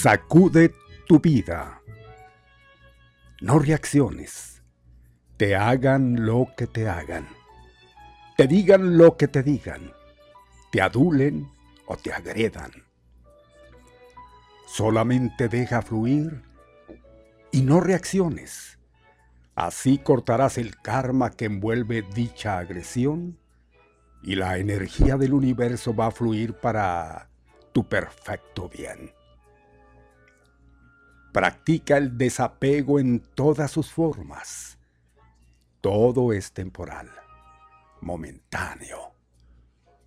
Sacude tu vida. No reacciones. Te hagan lo que te hagan. Te digan lo que te digan. Te adulen o te agredan. Solamente deja fluir y no reacciones. Así cortarás el karma que envuelve dicha agresión y la energía del universo va a fluir para tu perfecto bien. Practica el desapego en todas sus formas. Todo es temporal, momentáneo.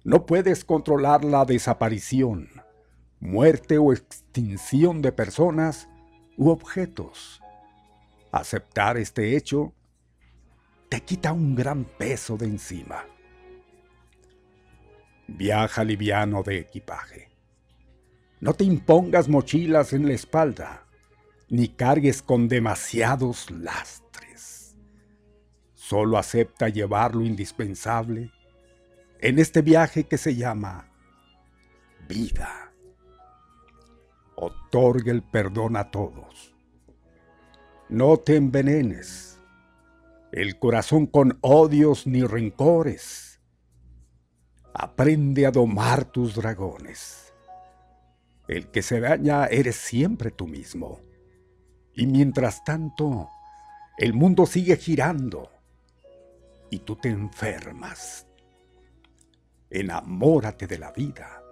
No puedes controlar la desaparición, muerte o extinción de personas u objetos. Aceptar este hecho te quita un gran peso de encima. Viaja liviano de equipaje. No te impongas mochilas en la espalda ni cargues con demasiados lastres. Solo acepta llevar lo indispensable en este viaje que se llama vida. Otorga el perdón a todos. No te envenenes el corazón con odios ni rencores. Aprende a domar tus dragones. El que se daña eres siempre tú mismo. Y mientras tanto, el mundo sigue girando y tú te enfermas. Enamórate de la vida.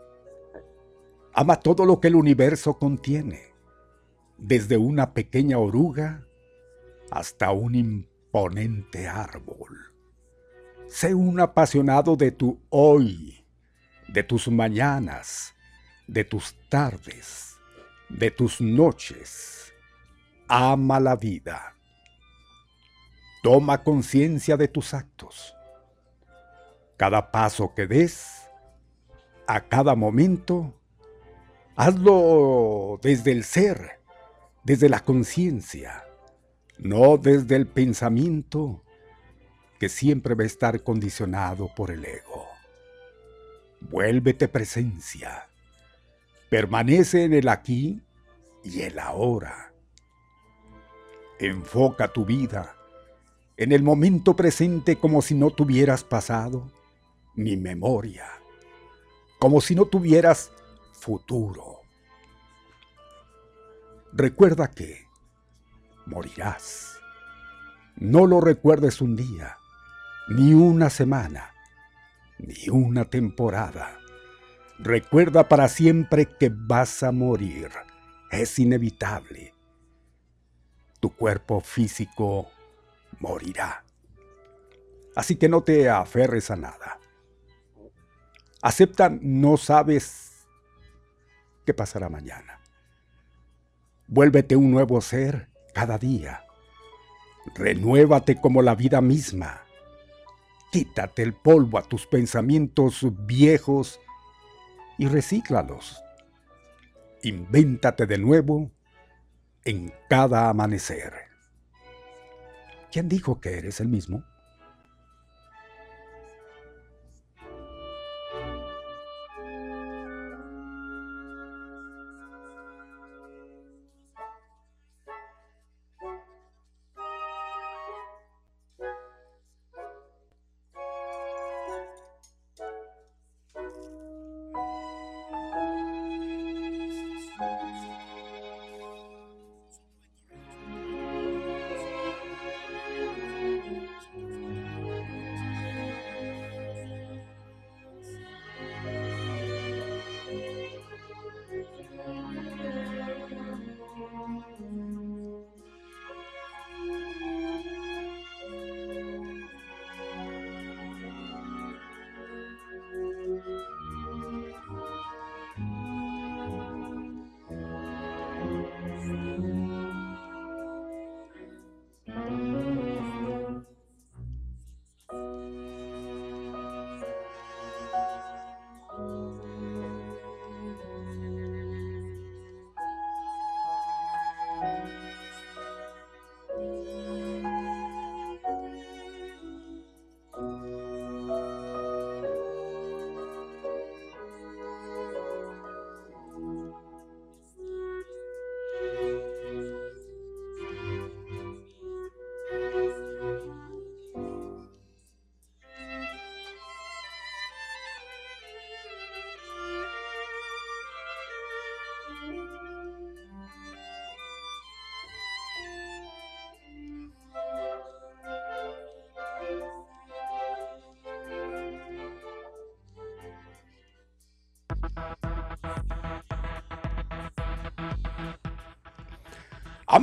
Ama todo lo que el universo contiene, desde una pequeña oruga hasta un imponente árbol. Sé un apasionado de tu hoy, de tus mañanas, de tus tardes, de tus noches ama la vida. Toma conciencia de tus actos. Cada paso que des, a cada momento, hazlo desde el ser, desde la conciencia, no desde el pensamiento que siempre va a estar condicionado por el ego. Vuélvete presencia. Permanece en el aquí y el ahora. Enfoca tu vida en el momento presente como si no tuvieras pasado ni memoria, como si no tuvieras futuro. Recuerda que morirás. No lo recuerdes un día, ni una semana, ni una temporada. Recuerda para siempre que vas a morir. Es inevitable. Tu cuerpo físico morirá. Así que no te aferres a nada. Acepta, no sabes qué pasará mañana. Vuélvete un nuevo ser cada día. Renuévate como la vida misma. Quítate el polvo a tus pensamientos viejos y recíclalos. Invéntate de nuevo en cada amanecer. ¿Quién dijo que eres el mismo?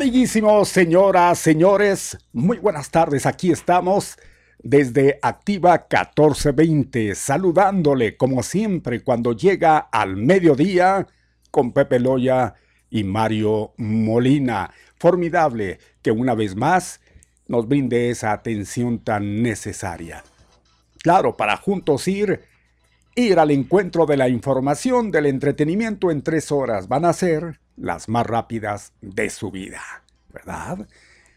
Amiguísimos, señoras, señores, muy buenas tardes. Aquí estamos desde Activa 1420, saludándole como siempre cuando llega al mediodía con Pepe Loya y Mario Molina. Formidable que una vez más nos brinde esa atención tan necesaria. Claro, para juntos ir, ir al encuentro de la información, del entretenimiento en tres horas. Van a ser las más rápidas de su vida, ¿verdad?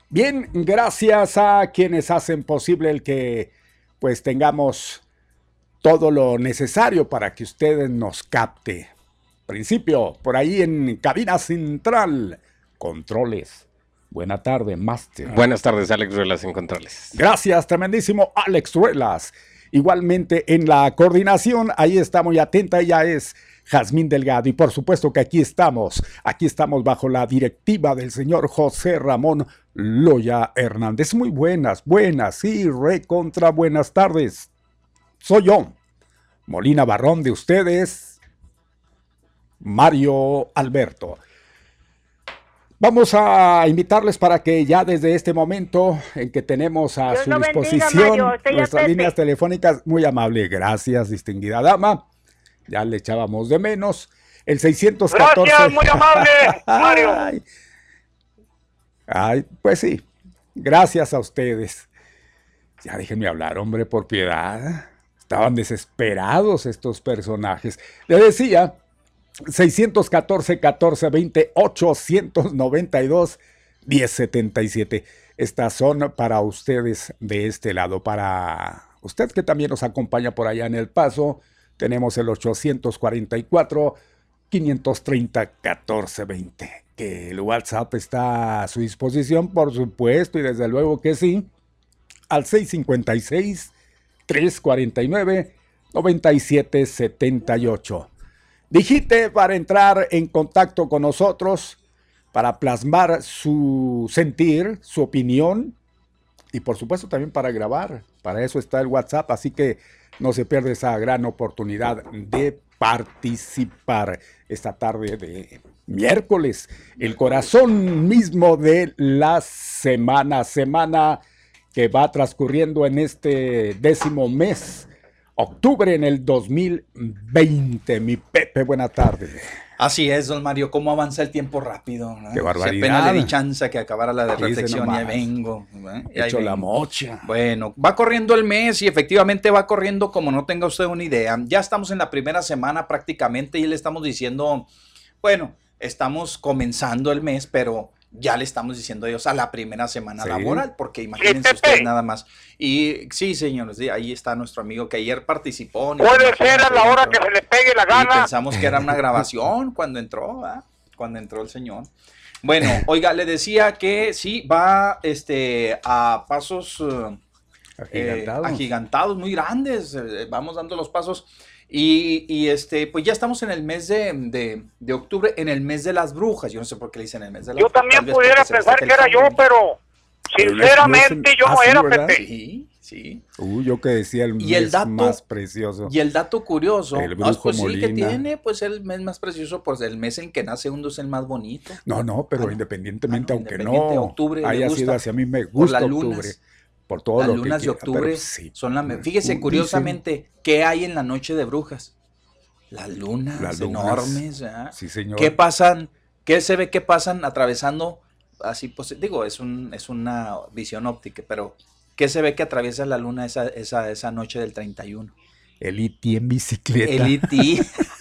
Bien, gracias a quienes hacen posible el que pues tengamos todo lo necesario para que ustedes nos capte. Principio, por ahí en cabina central, controles. Buena tarde, Master. Buenas tardes, Alex Ruelas en controles. Gracias, tremendísimo Alex Ruelas. Igualmente en la coordinación, ahí está muy atenta, ella es Jazmín Delgado. Y por supuesto que aquí estamos, aquí estamos bajo la directiva del señor José Ramón Loya Hernández. Muy buenas, buenas, sí, recontra buenas tardes. Soy yo, Molina Barrón de ustedes, Mario Alberto. Vamos a invitarles para que ya desde este momento en que tenemos a su disposición nuestras líneas telefónicas, muy amable, gracias, distinguida dama ya le echábamos de menos. El 614. Gracias, muy amable, Mario. Ay, pues sí, gracias a ustedes. Ya déjenme hablar, hombre, por piedad. Estaban desesperados estos personajes. Le decía, 614 14 20 892 1077. Estas son para ustedes de este lado, para usted que también nos acompaña por allá en El Paso, tenemos el 844 530-1420. Que el WhatsApp está a su disposición, por supuesto, y desde luego que sí, al 656-349-9778. Digite para entrar en contacto con nosotros, para plasmar su sentir, su opinión y por supuesto también para grabar. Para eso está el WhatsApp, así que no se pierde esa gran oportunidad de participar esta tarde de miércoles, el corazón mismo de la semana, semana que va transcurriendo en este décimo mes, octubre en el 2020. Mi Pepe, buena tarde. Así es, don Mario, cómo avanza el tiempo rápido. ¿no? Qué barbaridad. Si apenas le di chance que acabara la de reflexión, nomás. vengo. Y He hecho la mocha. Bueno, va corriendo el mes y efectivamente va corriendo como no tenga usted una idea. Ya estamos en la primera semana prácticamente y le estamos diciendo, bueno, estamos comenzando el mes, pero ya le estamos diciendo adiós a la primera semana Sí. laboral, porque imagínense ustedes nada más. Y sí, señores, ahí está nuestro amigo que ayer participó. Puede ser a la hora entró. que se le pegue la Y gana. pensamos que era una grabación cuando entró, ¿verdad? Cuando entró el señor. Bueno, oiga, le decía que sí, va este, a pasos eh, eh, Agigantado. agigantados, muy grandes. eh, vamos dando los pasos. Y, y, este, pues ya estamos en el mes de, de- de octubre, en el mes de las brujas. Yo no sé por qué le dicen el mes de las Yo brujas. también tal vez pudiera pensar que era yo, pero sinceramente yo no era. Pepe. Sí, sí. Uh, yo que decía el Y el mes dato- más precioso. Y el dato curioso, El ah, brujo pues sí, que tiene, pues el mes más precioso, pues el mes en que nace uno es el más bonito. No, no, pero Ah, independientemente, Ah, no, aunque independiente, no octubre le haya gusta. sido hacia mí, me Por gusta octubre. lunas. Por todo Las lo que lunas de pero octubre sí. son la... Fíjese dicen, curiosamente, ¿qué hay en la noche de brujas? Las lunas, Las lunas. enormes. Sí, señor. ¿Qué pasan? ¿Qué se ve que pasan atravesando? Así, pues, digo, es, un, es una visión óptica, pero ¿qué se ve que atraviesa la luna esa, esa, esa noche del 31? El IT en bicicleta. El E.T.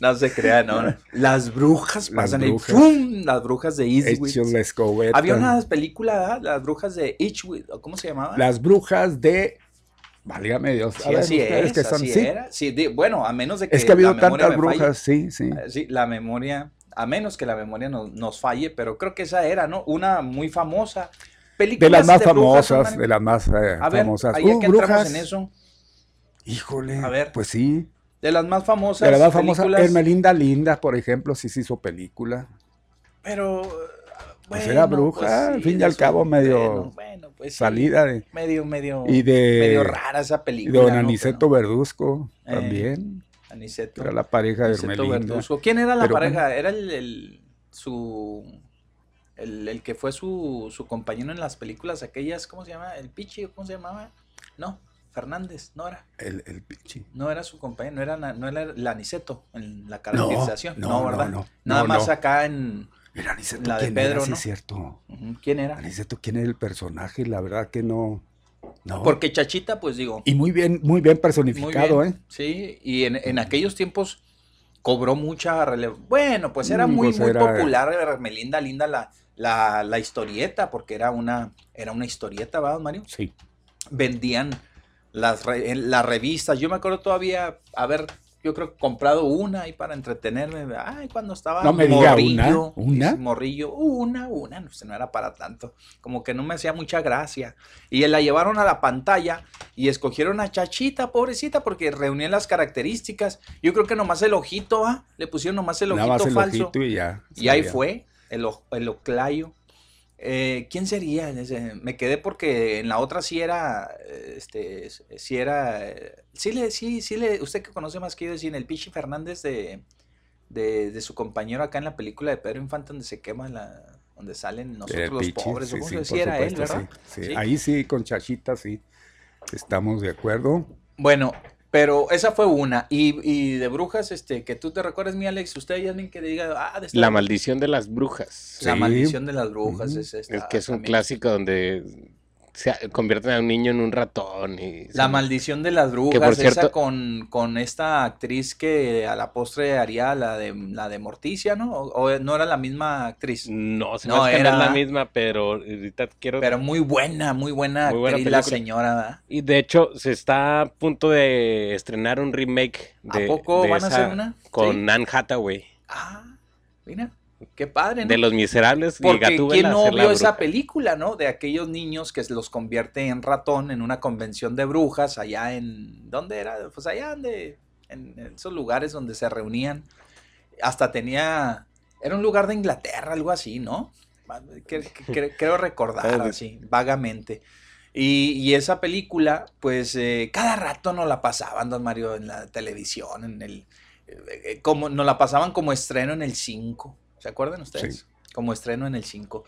no se crea, no. Las brujas Las pasan brujas. y ¡fum! Las brujas de escobeta. Había una película, ¿verdad? Las brujas de Eastwick, ¿o ¿cómo se llamaba? Las brujas de. Válgame Dios. A Sí, ver, así ustedes es, que son- así sí. era. Sí, bueno, a menos de que Es que ha habido tantas brujas, sí, sí. Eh, Sí, la memoria, a menos que la memoria nos, nos falle, pero creo que esa era, ¿no? Una muy famosa. De Películas las más brujas, famosas, hermano. de las más eh, A ver, famosas. Uh, que brujas. en eso. Híjole. A ver. Pues sí. De las más famosas. De las más famosas. Hermelinda Linda, por ejemplo, sí se hizo película. Pero. Pues era bruja, al fin y al de cabo, medio bueno, bueno, pues sí, Salida de. Medio, medio. Y de. medio rara esa Y película. don ¿no? Aniceto Pero- Verduzco Eh, también. Aniceto. Era la pareja de Aniceto Hermelinda. Verduzco. ¿Quién era la Pero pareja? Era el, el- su el, el que fue su, su compañero en las películas aquellas, ¿cómo se llama? El Pichi, ¿cómo se llamaba? No, Fernández, no era. El, el pichi. No era su compañero, no era, no era el Aniceto en la caracterización. no, No, no, ¿verdad? no, Nada más acá en Era Aniceto. La de ¿quién Pedro, era? Sí, cierto. ¿quién era? Aniceto, ¿quién era el personaje? La verdad que no. No. Porque Chachita, pues digo, Y muy bien, muy bien muy personificado, bien, ¿eh? Sí, y en, en aquellos tiempos cobró mucha relevancia. Bueno, pues era Mm, muy, pues muy era- popular Hermelinda Linda la, la, la historieta, porque era una, era una historieta, ¿verdad, Mario? Sí. Vendían las, re- las revistas. Yo me acuerdo todavía haber, yo creo, comprado una ahí para entretenerme. Ay, cuando estaba No me diga una, morrillo, ¿una? Morrillo, una, una, no, sé, no era para tanto. Como que no me hacía mucha gracia. Y la llevaron a la pantalla y escogieron a Chachita, pobrecita, porque reunía las características. Yo creo que nomás el ojito, ¿ah? Le pusieron nomás el ojito el falso. ojito y ya. Y ahí fue, el, el oclayo. Eh, ¿Quién sería? Me quedé porque en la otra sí era, eh, este, s- sí era, eh, sí le, sí, sí le, usted que conoce más que yo, decir, el Pichi Fernández de, de, de su compañero acá en la película de Pedro Infante donde se quema la, donde salen nosotros los Pichi, pobres, sí, ¿o cómo sí, por Era él, ¿verdad? sí, sí. Sí. Ahí sí, con Chachita, sí. Estamos de acuerdo. Bueno, pero esa fue una. Y, y de brujas, este, que tú te recuerdes, mi Alex, usted hay alguien que diga, ah, de esta- La maldición de las brujas. La Sí. maldición de las brujas es esta. Es que es un también. clásico donde se convierten a un niño en un ratón. Y, La sí. maldición de las brujas, por esa cierto- con, con esta actriz que a la postre haría la de la de Morticia, ¿no? O, o no era la misma actriz. No, se No, que no es era- la misma, pero ahorita quiero... Pero muy buena, muy buena Muy buena actriz la señora, ¿verdad? Y de hecho, se está a punto de estrenar un remake de, ¿A poco de van a esa hacer una? con Sí. Anne Hathaway. Ah, mira, qué padre, ¿no? De Los Miserables y Porque Gatúbela quién no vio esa película, ¿no? De aquellos niños que los convierte en ratón en una convención de brujas allá en ¿dónde era? Pues allá donde en esos lugares donde se reunían. Hasta tenía era un lugar de Inglaterra, algo así, ¿no? Que- que- que- Creo recordar así, vagamente. Y, y esa película, pues eh, cada rato nos la pasaban, don Mario, en la televisión, en el, eh, eh, como, nos la pasaban como estreno en el 5. ¿Se acuerdan ustedes? Sí. Como estreno en el 5.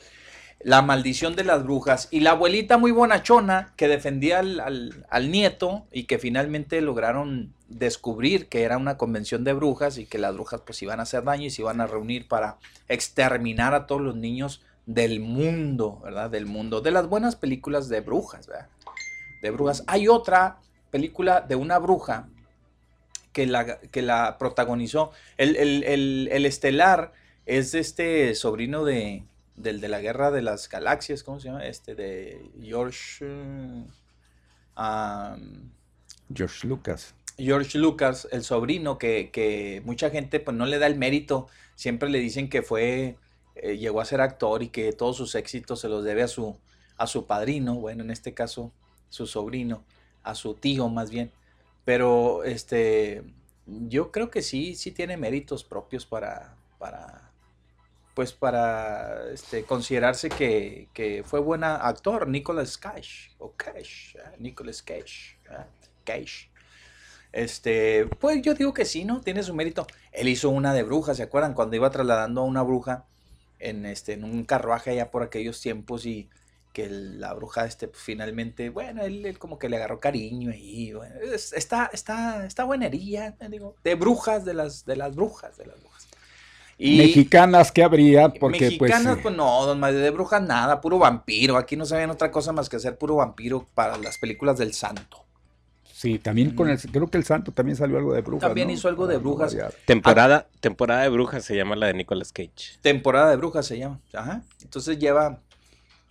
La maldición de las brujas. Y la abuelita muy bonachona que defendía al, al- al nieto y que finalmente lograron descubrir que era una convención de brujas y que las brujas pues iban a hacer daño y se iban a reunir para exterminar a todos los niños del mundo, ¿verdad? Del mundo. De las buenas películas de brujas, ¿verdad? De brujas. Hay otra película de una bruja que la, que la protagonizó. El, el- el- el estelar es este sobrino de, del de la Guerra de las Galaxias, ¿cómo se llama? Este de George... um, George Lucas. George Lucas, el sobrino, que, que mucha gente pues no le da el mérito, siempre le dicen que fue, eh, llegó a ser actor y que todos sus éxitos se los debe a su, a su padrino, bueno, en este caso, su sobrino, a su tío más bien. Pero este, yo creo que sí, sí tiene méritos propios para, para pues para este, considerarse que, que fue buen actor, Nicolas Cage, o Cage, ¿eh? Nicolas Cage, ¿eh? Cage. Este, pues yo digo que sí, ¿no? Tiene su mérito. Él hizo una de bruja, ¿se acuerdan? Cuando iba trasladando a una bruja en este, en un carruaje allá por aquellos tiempos y que la bruja, este, pues, finalmente, bueno, él, él como que le agarró cariño ahí, bueno, es- está, está, está buenería, digo, de brujas, de las, de las brujas, de las brujas. Y Mexicanas que habría, porque mexicanas, pues, pues, no, don Mario, de brujas nada, puro vampiro. Aquí no saben otra cosa más que hacer puro vampiro para las películas del santo. sí, también con el, creo que el santo también salió algo de brujas. También ¿no? hizo algo de brujas. Temporada, temporada de brujas se llama la de Nicolas Cage. Temporada de brujas se llama. Ajá. Entonces lleva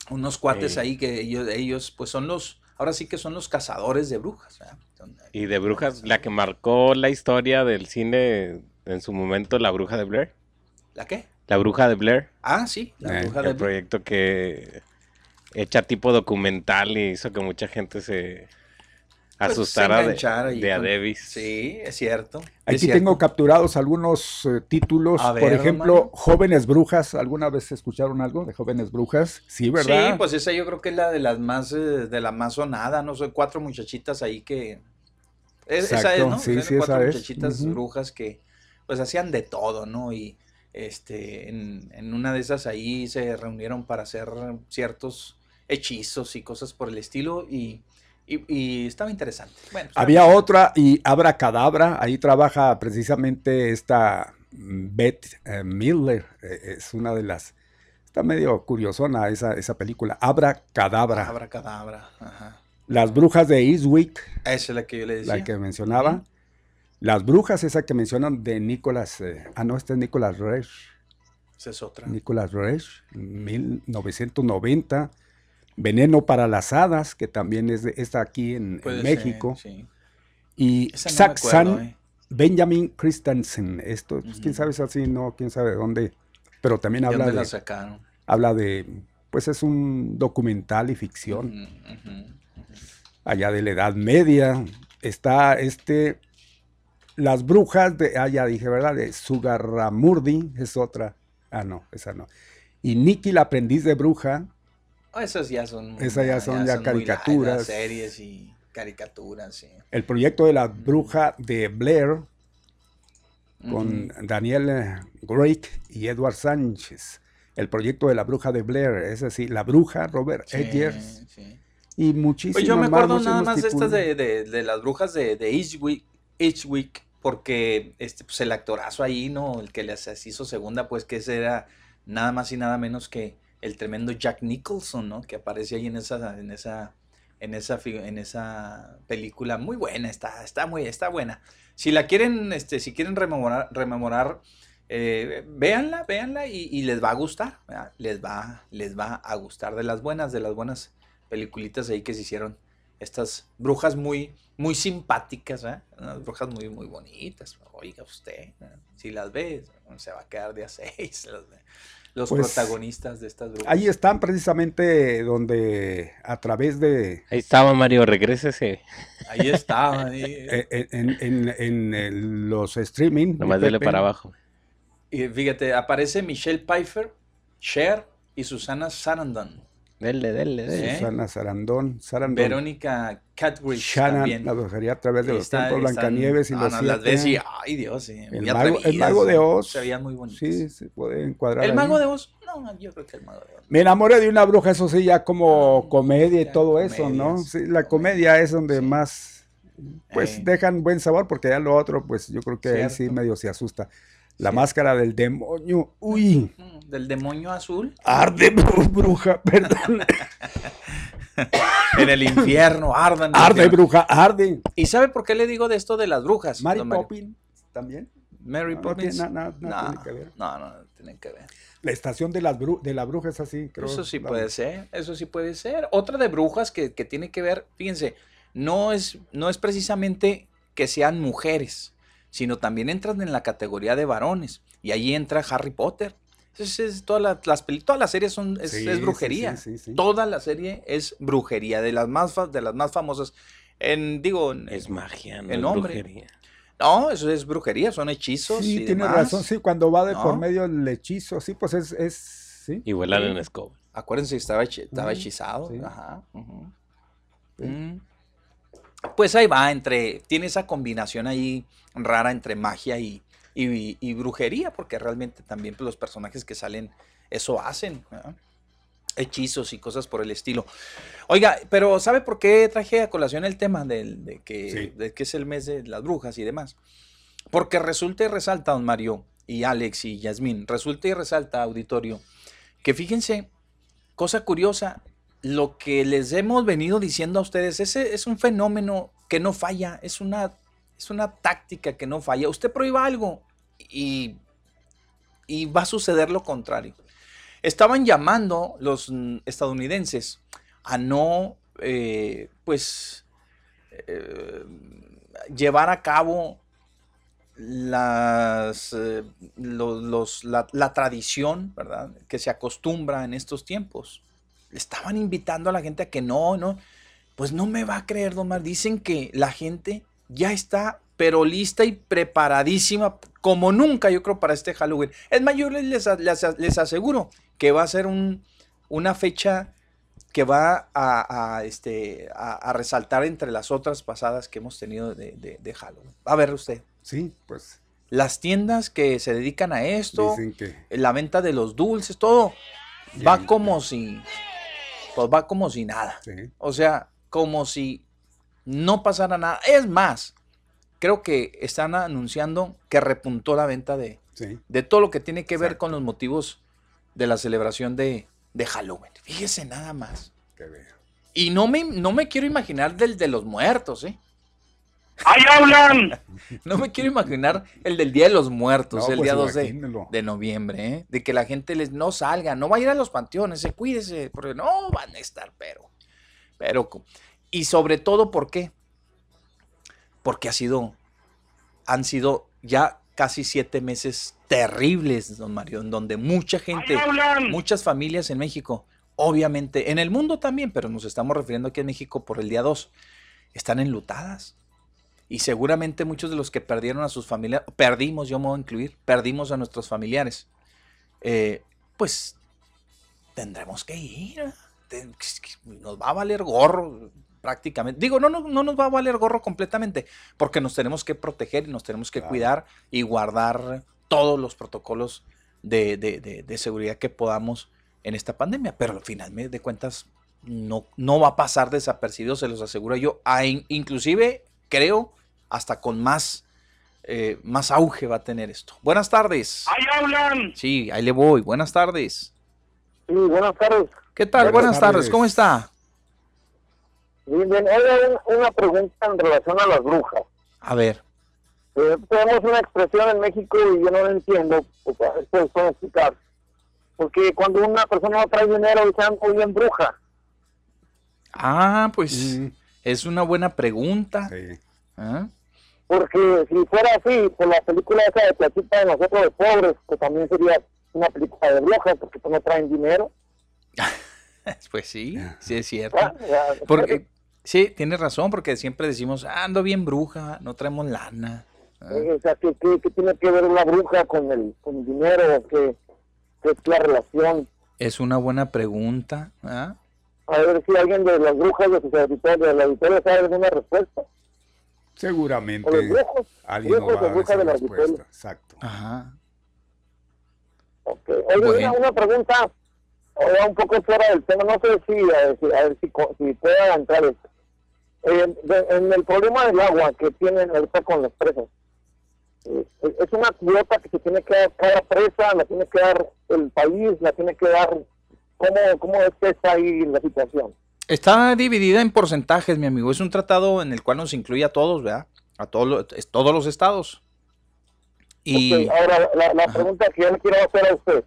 unos cuates Sí. ahí que ellos, ellos, pues son los, ahora sí que son los cazadores de brujas. Y de brujas, la que marcó la historia del cine en su momento, La Bruja de Blair. ¿La qué? La Bruja de Blair, Ah, sí, la Eh, bruja de el proyecto que hecha tipo documental y hizo que mucha gente se Pues, asustara se de, de con- Adebis. Sí, es cierto. es Aquí cierto. tengo capturados algunos eh, títulos, A por ejemplo, Mario. Jóvenes Brujas. ¿Alguna vez escucharon algo de Jóvenes Brujas? Sí, ¿verdad? Sí, pues esa yo creo que es la de las más, eh, de la más sonada, ¿no? Son cuatro muchachitas ahí que... es- esa es, Exacto, ¿no? sí, sí, cuatro esa es. muchachitas brujas que pues hacían de todo, ¿no? Y este, en, en una de esas ahí se reunieron para hacer ciertos hechizos y cosas por el estilo y, y- y estaba interesante. Bueno, estaba Había otra y Abra Cadabra, ahí trabaja precisamente esta mm, Beth eh, Miller, eh, es una de las, está medio curiosona esa, esa película, Abra Cadabra, Abracadabra, ajá. Las Brujas de Eastwick, Esa es la que yo le decía. la que mencionaba. Las Brujas, esa que mencionan de Nicolas, eh, ah no, este es Nicolas Reich, Esa es otra. Nicolas Reich, 1990, Veneno para las Hadas, que también es de- está aquí en, en Puede ser, México, sí. y Esa Saxon ¿eh? Benjamin Christensen, esto, pues, quién sabe si así, no, quién sabe de dónde, pero también ¿De habla dónde la de, sacaron? habla de, pues es un documental y ficción, allá de la Edad Media, está este, Las Brujas de, ah, ya dije, ¿verdad? De Sugarramurdi, es otra, ah, no, esa no, y Nikki la aprendiz de bruja, Ah, Esas ya son. Esas ya son ya caricaturas. series y caricaturas, sí. el proyecto de la bruja de Blair, con. Daniel eh, Drake y Edward Sánchez. El proyecto de la bruja de Blair, es decir, la bruja, Robert Sí, Eggers sí. y muchísimos Pues yo me más, acuerdo nada más de estas de, de- de las brujas de, de Eastwick, Eastwick, porque este, pues el actorazo ahí, ¿no? El que les hizo segunda, pues que ese era nada más y nada menos que el tremendo Jack Nicholson, ¿no? Que aparece ahí en esa, en esa, en esa, en esa película. Muy buena, está, está muy, está buena. Si la quieren, este, si quieren rememorar, rememorar eh, véanla, véanla y, les va a gustar, les va, les va a gustar de las buenas, de las buenas peliculitas ahí que se hicieron. Estas brujas muy, muy simpáticas, ¿eh? unas brujas muy, muy bonitas. Oiga usted, si las ve, se va a quedar de a seis. Los pues, protagonistas de estas brujas. Ahí están precisamente donde a través de... Ahí estaba Mario, regrésese. Ahí estaba. Eh, en, en, los streaming. Nomás dele para abajo. Y fíjate, aparece Michelle Pfeiffer, Cher y Susana Sarandon. Dele, dele, dele. Susana Sarandon, Sarandon. Verónica Catridge Shannon, también. la brujería a través de los tiempos, Blancanieves y los no, las ves y, ay Dios, sí, el, mago, el mago de Oz. Se veían muy bonitos. Sí, se puede encuadrar ¿El mago de Oz? No, yo creo que el mago de Oz. Me enamoré de una bruja, eso sí, ya como comedia y todo eso, ¿no? Sí, la comedia es donde más, pues, eh. dejan buen sabor, porque ya lo otro, pues, yo creo que ahí sí medio se asusta. La máscara del demonio. Uy. Del demonio azul. Arde, bruja, perdón. en el infierno, ardan. Arde, bruja, arde. ¿Y sabe por qué le digo de esto de las brujas? Mary Poppins también. Mary Poppins. No, no, tiene que ver. No, no, tiene que ver. La estación de, las de la bruja es así, creo. Eso sí puede ser, eso sí puede ser. Otra de brujas que, que tiene que ver, fíjense, no es, no es precisamente que sean mujeres sino también entran en la categoría de varones. Y ahí entra Harry Potter. Es, todas las, toda la serie son, es, brujería. toda la serie es brujería, de las más, de las más famosas. En, digo, es magia, no es brujería. No, eso es brujería, son hechizos. Sí, tiene razón, sí, cuando va de por medio el hechizo, sí, pues es. es ¿sí? Y vuelan en escoba. Acuérdense, estaba, estaba hechizado. Ajá. Mm. Pues ahí va, entre. Tiene esa combinación ahí rara entre magia y, y, brujería, porque realmente también pues, los personajes que salen eso hacen. Hechizos y cosas por el estilo. Oiga, pero ¿sabe por qué traje a colación el tema de, que, de que es el mes de las brujas y demás? Porque resulta y resalta, don Mario y Alex y Yasmín, resulta y resalta, auditorio, que fíjense, cosa curiosa, lo que les hemos venido diciendo a ustedes, ese es un fenómeno que no falla, es una es una táctica que no falla. Usted prohíba algo y, y va a suceder lo contrario. Estaban llamando los estadounidenses a no, eh, pues, eh, llevar a cabo las, eh, los, la, la, tradición, ¿verdad? Que se acostumbra en estos tiempos. Estaban invitando a la gente a que no, no. Pues no me va a creer, Don Mar. Dicen que la gente ya está, pero lista y preparadísima como nunca, yo creo, para este Halloween. Es más, yo les, les, aseguro que va a ser un, una fecha que va a, este, a, resaltar entre las otras pasadas que hemos tenido de, de, Halloween. A ver usted. Sí, pues. Las tiendas que se dedican a esto, la venta de los dulces, todo, va como si, pues va como si nada. O sea, como si no pasará nada. Es más, creo que están anunciando que repuntó la venta de, de todo lo que tiene que ver con los motivos de la celebración de, de Halloween. Fíjese nada más. Y no me, no me quiero imaginar del de los muertos, ¿eh? ¡Ahí hablan! no me quiero imaginar el del Día de los Muertos, el pues día 2 de, noviembre, ¿eh? De que la gente les no salga, no va a ir a los panteones, se cuídese, porque no van a estar, pero. Pero y sobre todo, ¿por qué? Porque ha sido, han sido ya casi siete meses terribles, don Mario, en donde mucha gente, muchas familias en México, obviamente, en el mundo también, pero nos estamos refiriendo aquí en México por el día 2, están enlutadas. Y seguramente muchos de los que perdieron a sus familiares, perdimos, yo me voy a incluir, perdimos a nuestros familiares, eh, pues tendremos que ir. Nos va a valer gorro prácticamente. Digo, no, no, no nos va a valer gorro completamente, porque nos tenemos que proteger y nos tenemos que cuidar y guardar todos los protocolos de, seguridad que podamos en esta pandemia. Pero al final de cuentas no, no va a pasar desapercibido, se los aseguro yo. inclusive creo hasta con más, eh, más auge va a tener esto. Buenas tardes. Ahí hablan. Sí, ahí le voy. Buenas tardes. Sí, buenas tardes. ¿Qué tal? Buenas, Buenas tardes. tardes. ¿cómo está? Bien, bien. Un- una pregunta en relación a las brujas. A ver. Eh, tenemos una expresión en México y yo no la entiendo, pues pueden explicar. Porque cuando una persona no trae dinero, dicen, muy bien bruja. Ah, pues Mm, es una buena pregunta. sí. ¿Ah? Porque si fuera así, pues la película esa de Platita de nosotros de pobres, pues también sería una película de brujas, porque pues no traen dinero. Pues sí, sí es cierto. sea, Porque, sí, tienes razón, porque siempre decimos, "Ah, ando bien bruja, no traemos lana. Ah, o sea, ¿qué, qué, qué tiene que ver una bruja con el, con el dinero? ¿Qué, qué es la relación? Es una buena pregunta. ¿ah? A ver si alguien de las brujas de sus auditores, de la auditoría sabe alguna respuesta. Seguramente O los brujos. alguien brujos va o a dar brujas esa de la respuesta. Exacto. Ajá. Ok. Oye, Bueno. una, una pregunta, ahora un poco fuera del tema, no sé si, a ver, si, a ver si, si pueda entrar esto. Eh, de- en el problema del agua que tienen ahorita con las presas, eh, es una cuota que se tiene que dar cada presa, la tiene que dar el país, la tiene que dar, ¿cómo, cómo es que está ahí la situación? Está dividida en porcentajes, mi amigo. Es un tratado en el cual nos incluye a todos, ¿verdad? A todos, todos los estados. Y ahora, la, pregunta que yo le quiero hacer a usted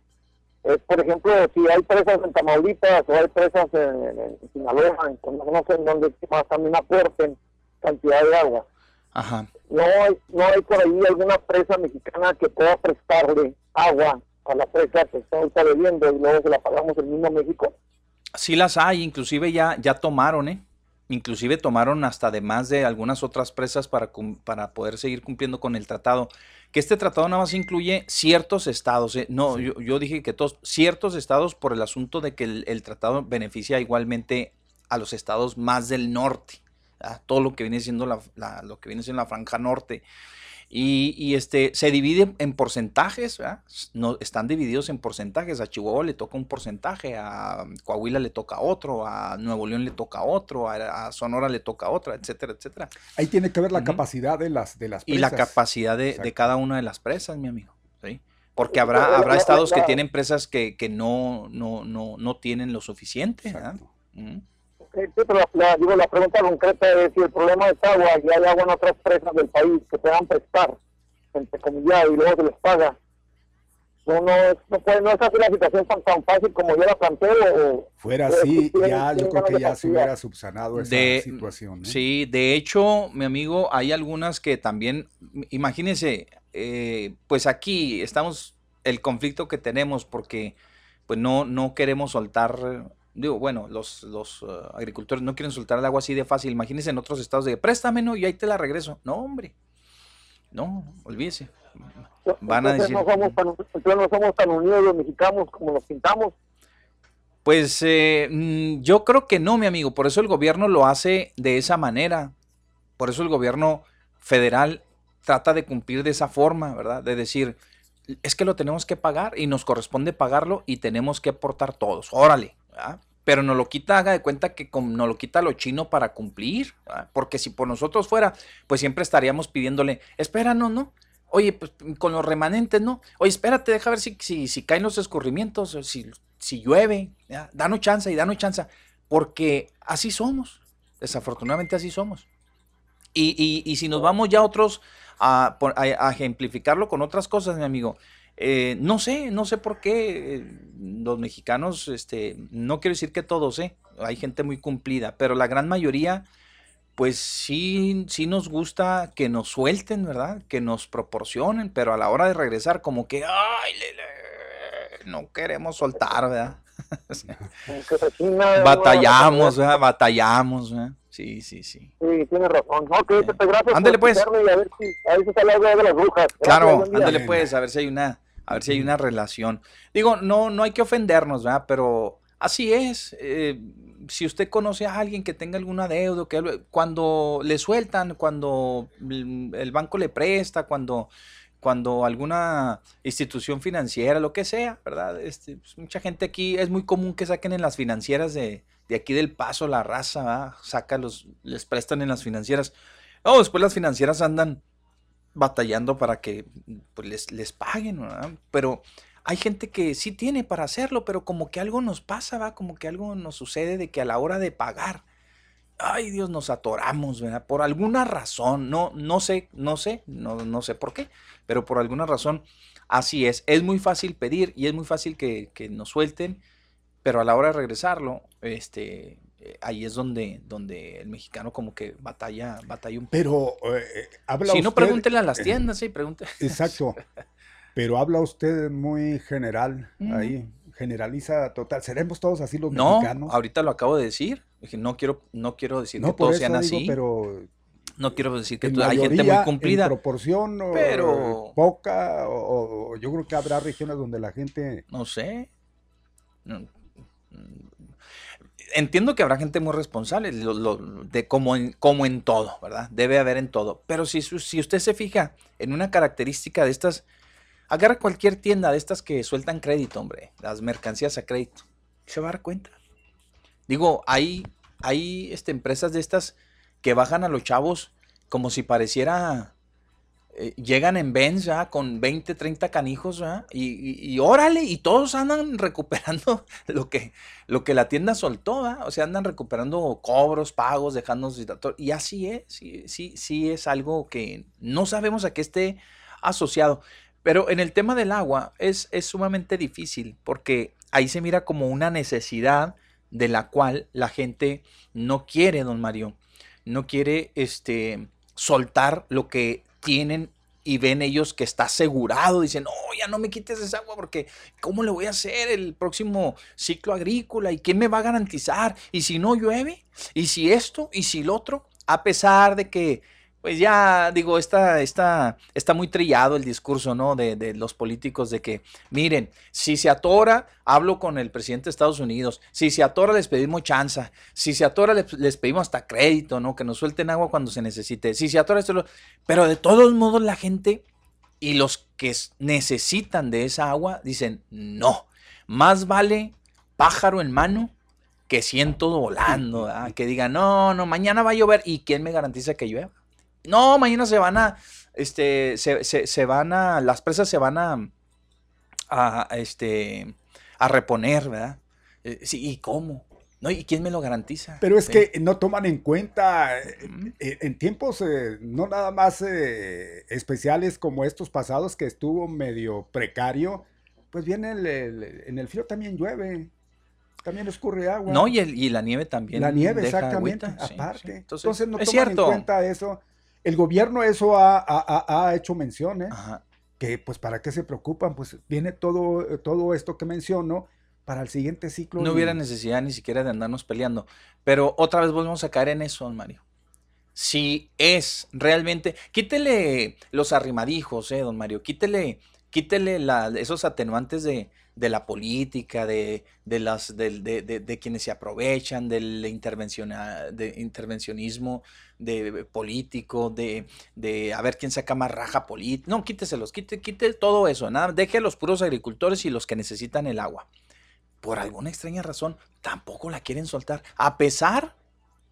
es, por ejemplo, si hay presas en Tamaulipas o hay presas en, en- en Sinaloa, en, no sé en dónde más también aporten cantidad de agua. ajá. ¿No hay, ¿No hay por ahí alguna presa mexicana que pueda prestarle agua a la presa que está ahorita bebiendo y luego se la pagamos el mismo México? Sí las hay, inclusive ya, ya tomaron, ¿eh? Inclusive tomaron hasta además de algunas otras presas para, para poder seguir cumpliendo con el tratado. Que este tratado nada más incluye ciertos estados, ¿eh? No, yo, yo dije que todos, ciertos estados por el asunto de que el, el tratado beneficia igualmente a los estados más del norte, ¿ah? todo lo que viene siendo la, la- lo que viene siendo la franja norte. Y, y, este se divide en porcentajes, ¿verdad? No, están divididos en porcentajes. A Chihuahua le toca un porcentaje, a Coahuila le toca otro, a Nuevo León le toca otro, a, a Sonora le toca otro, etcétera, etcétera. Ahí tiene que ver la capacidad de las de las Y la presas. capacidad de, de cada una de las presas, mi amigo. ¿sí? Porque habrá, habrá estados que tienen presas que, que no, no, no, no tienen lo suficiente. Sí, pero la, la- digo, la pregunta concreta es si el problema es agua y hay agua en otras presas del país que puedan prestar, entre comillas, y luego se les paga. No, no, es, no, puede, no es así la situación tan, tan fácil como yo la planteo. O, Fuera así, ya yo creo que ya se hubiera subsanado esa De- situación. ¿eh? Sí, de hecho, mi amigo, hay algunas que también, imagínense, eh, pues aquí estamos, el conflicto que tenemos porque pues no, no queremos soltar, digo, bueno, los, los eh, agricultores no quieren soltar el agua así de fácil. Imagínense en otros estados de, préstame, no, y ahí te la regreso. No, hombre, no, olvídese. Van a decir, no somos tan, no somos tan unidos los mexicanos como nos pintamos. Pues eh, mm, yo creo que no, mi amigo. Por eso el gobierno lo hace de esa manera. Por eso el gobierno federal trata de cumplir de esa forma, ¿verdad? De decir, es que lo tenemos que pagar y nos corresponde pagarlo y tenemos que aportar todos. Órale, Pero nos lo quita, haga de cuenta que nos lo quita lo chino para cumplir. Porque si por nosotros fuera, pues siempre estaríamos pidiéndole, espéranos, ¿no? Oye, pues con los remanentes, ¿no? Oye, espérate, deja ver si, si, si caen los escurrimientos, si, si llueve, danos chance y danos chance, porque así somos, desafortunadamente así somos. Y, y- si nos vamos ya otros, a, a- a ejemplificarlo con otras cosas, mi amigo, eh, no sé, no sé por qué eh, los mexicanos, este, no quiero decir que todos, ¿eh? hay gente muy cumplida, pero la gran mayoría, pues sí, sí nos gusta que nos suelten, ¿verdad? Que nos proporcionen, pero a la hora de regresar, como que, ay, lele, no queremos soltar, ¿verdad? Batallamos, ¿verdad? Batallamos, ¿verdad? Sí, sí, sí. Sí, tienes razón. Ok, Pepe, gracias Ándele, por pues. y a ver si, a ver si sale algo de las brujas. Claro, ándale pues, a ver si hay una, a ver si hay una relación. Digo, no, no hay que ofendernos, ¿verdad? Pero así es. eh, si usted conoce a alguien que tenga alguna deuda, que cuando le sueltan, cuando el banco le presta, cuando, cuando alguna institución financiera, lo que sea, ¿verdad? Este, pues, mucha gente aquí, es muy común que saquen en las financieras de, de aquí del paso la raza, ¿verdad? Saca los, les prestan en las financieras. Oh, después las financieras andan batallando para que pues, les, les paguen, ¿verdad? Pero hay gente que sí tiene para hacerlo, pero como que algo nos pasa, va, como que algo nos sucede de que a la hora de pagar, ay Dios, nos atoramos, ¿verdad? Por alguna razón, no, no sé, no sé, no, no sé por qué, pero por alguna razón así es. Es muy fácil pedir y es muy fácil que, que nos suelten, pero a la hora de regresarlo, este, eh, ahí es donde, donde el mexicano como que batalla, batalla un poco. Pero eh, habla Si no, pregúntele a las tiendas, sí, pregúntele. Exacto. Pero habla usted muy general ahí, generaliza total. ¿Seremos todos así los No, mexicanos? ahorita lo acabo de decir. No quiero, no quiero decir no que todos sean digo, así. pero No quiero decir que en to- hay gente muy mayoría, cumplida. en proporción o pero- poca o, o yo creo que habrá regiones donde la gente No sé. Entiendo que habrá gente muy responsable, de como en, como en todo, ¿verdad? Debe haber en todo. Pero si, si usted se fija en una característica de estas, agarra cualquier tienda de estas que sueltan crédito, hombre, las mercancías a crédito, se va a dar cuenta. Digo, hay, hay este, empresas de estas que bajan a los chavos como si pareciera eh, llegan en Benz ya con 20, 30 canijos ¿verdad? y, y, y órale, y todos andan recuperando lo que, lo que la tienda soltó, ¿verdad? o sea, andan recuperando cobros, pagos, dejándonos y así es, sí, sí, sí es algo que no sabemos a qué esté asociado. Pero en el tema del agua es, es sumamente difícil porque ahí se mira como una necesidad de la cual la gente no quiere, don Mario, no quiere este, soltar lo que tienen y ven ellos que está asegurado, dicen, no, ya no me quites esa agua porque ¿cómo le voy a hacer el próximo ciclo agrícola? ¿Y quién me va a garantizar? ¿Y si no llueve? ¿Y si esto? ¿Y si lo otro? A pesar de que, pues ya digo, está, está, está muy trillado el discurso, ¿no? De, de los políticos de que, miren, si se atora, hablo con el presidente de Estados Unidos, si se atora les pedimos chanza, si se atora les, les pedimos hasta crédito, ¿no? Que nos suelten agua cuando se necesite, si se atora esto, lo- pero de todos modos la gente y los que necesitan de esa agua dicen, no, más vale pájaro en mano que ciento volando, ¿verdad? que digan, no, no, mañana va a llover y ¿quién me garantiza que llueva? No, mañana se van a, este, se, se- se van a, las presas se van a, a, a, este, a reponer, ¿verdad? Eh, sí, ¿y cómo? ¿No? ¿Y quién me lo garantiza? Pero es que no toman en cuenta eh, eh, en tiempos eh, no nada más eh, especiales como estos pasados que estuvo medio precario, pues viene el, el- en el frío también llueve, también escurre agua. No, y, el- y la nieve también. la nieve, deja exactamente, agüita, aparte. sí. Entonces, Entonces, no toman cierto. en cuenta eso. El gobierno eso ha, ha- ha- hecho mención, ¿eh? Ajá. que pues para qué se preocupan, pues viene todo, eh, todo esto que menciono para el siguiente ciclo. No y- hubiera necesidad ni siquiera de andarnos peleando. Pero otra vez volvemos a caer en eso, don Mario. Si es realmente. Quítele los arrimadijos, eh, don Mario. Quítele, quítele la- esos atenuantes de, de la política, de, de las, de, de- de quienes se aprovechan, del intervencionismo de político, de, de a ver quién saca más raja política. No, quíteselos, quite, quite todo eso. Nada, deje a los puros agricultores y los que necesitan el agua por alguna extraña razón, tampoco la quieren soltar, a pesar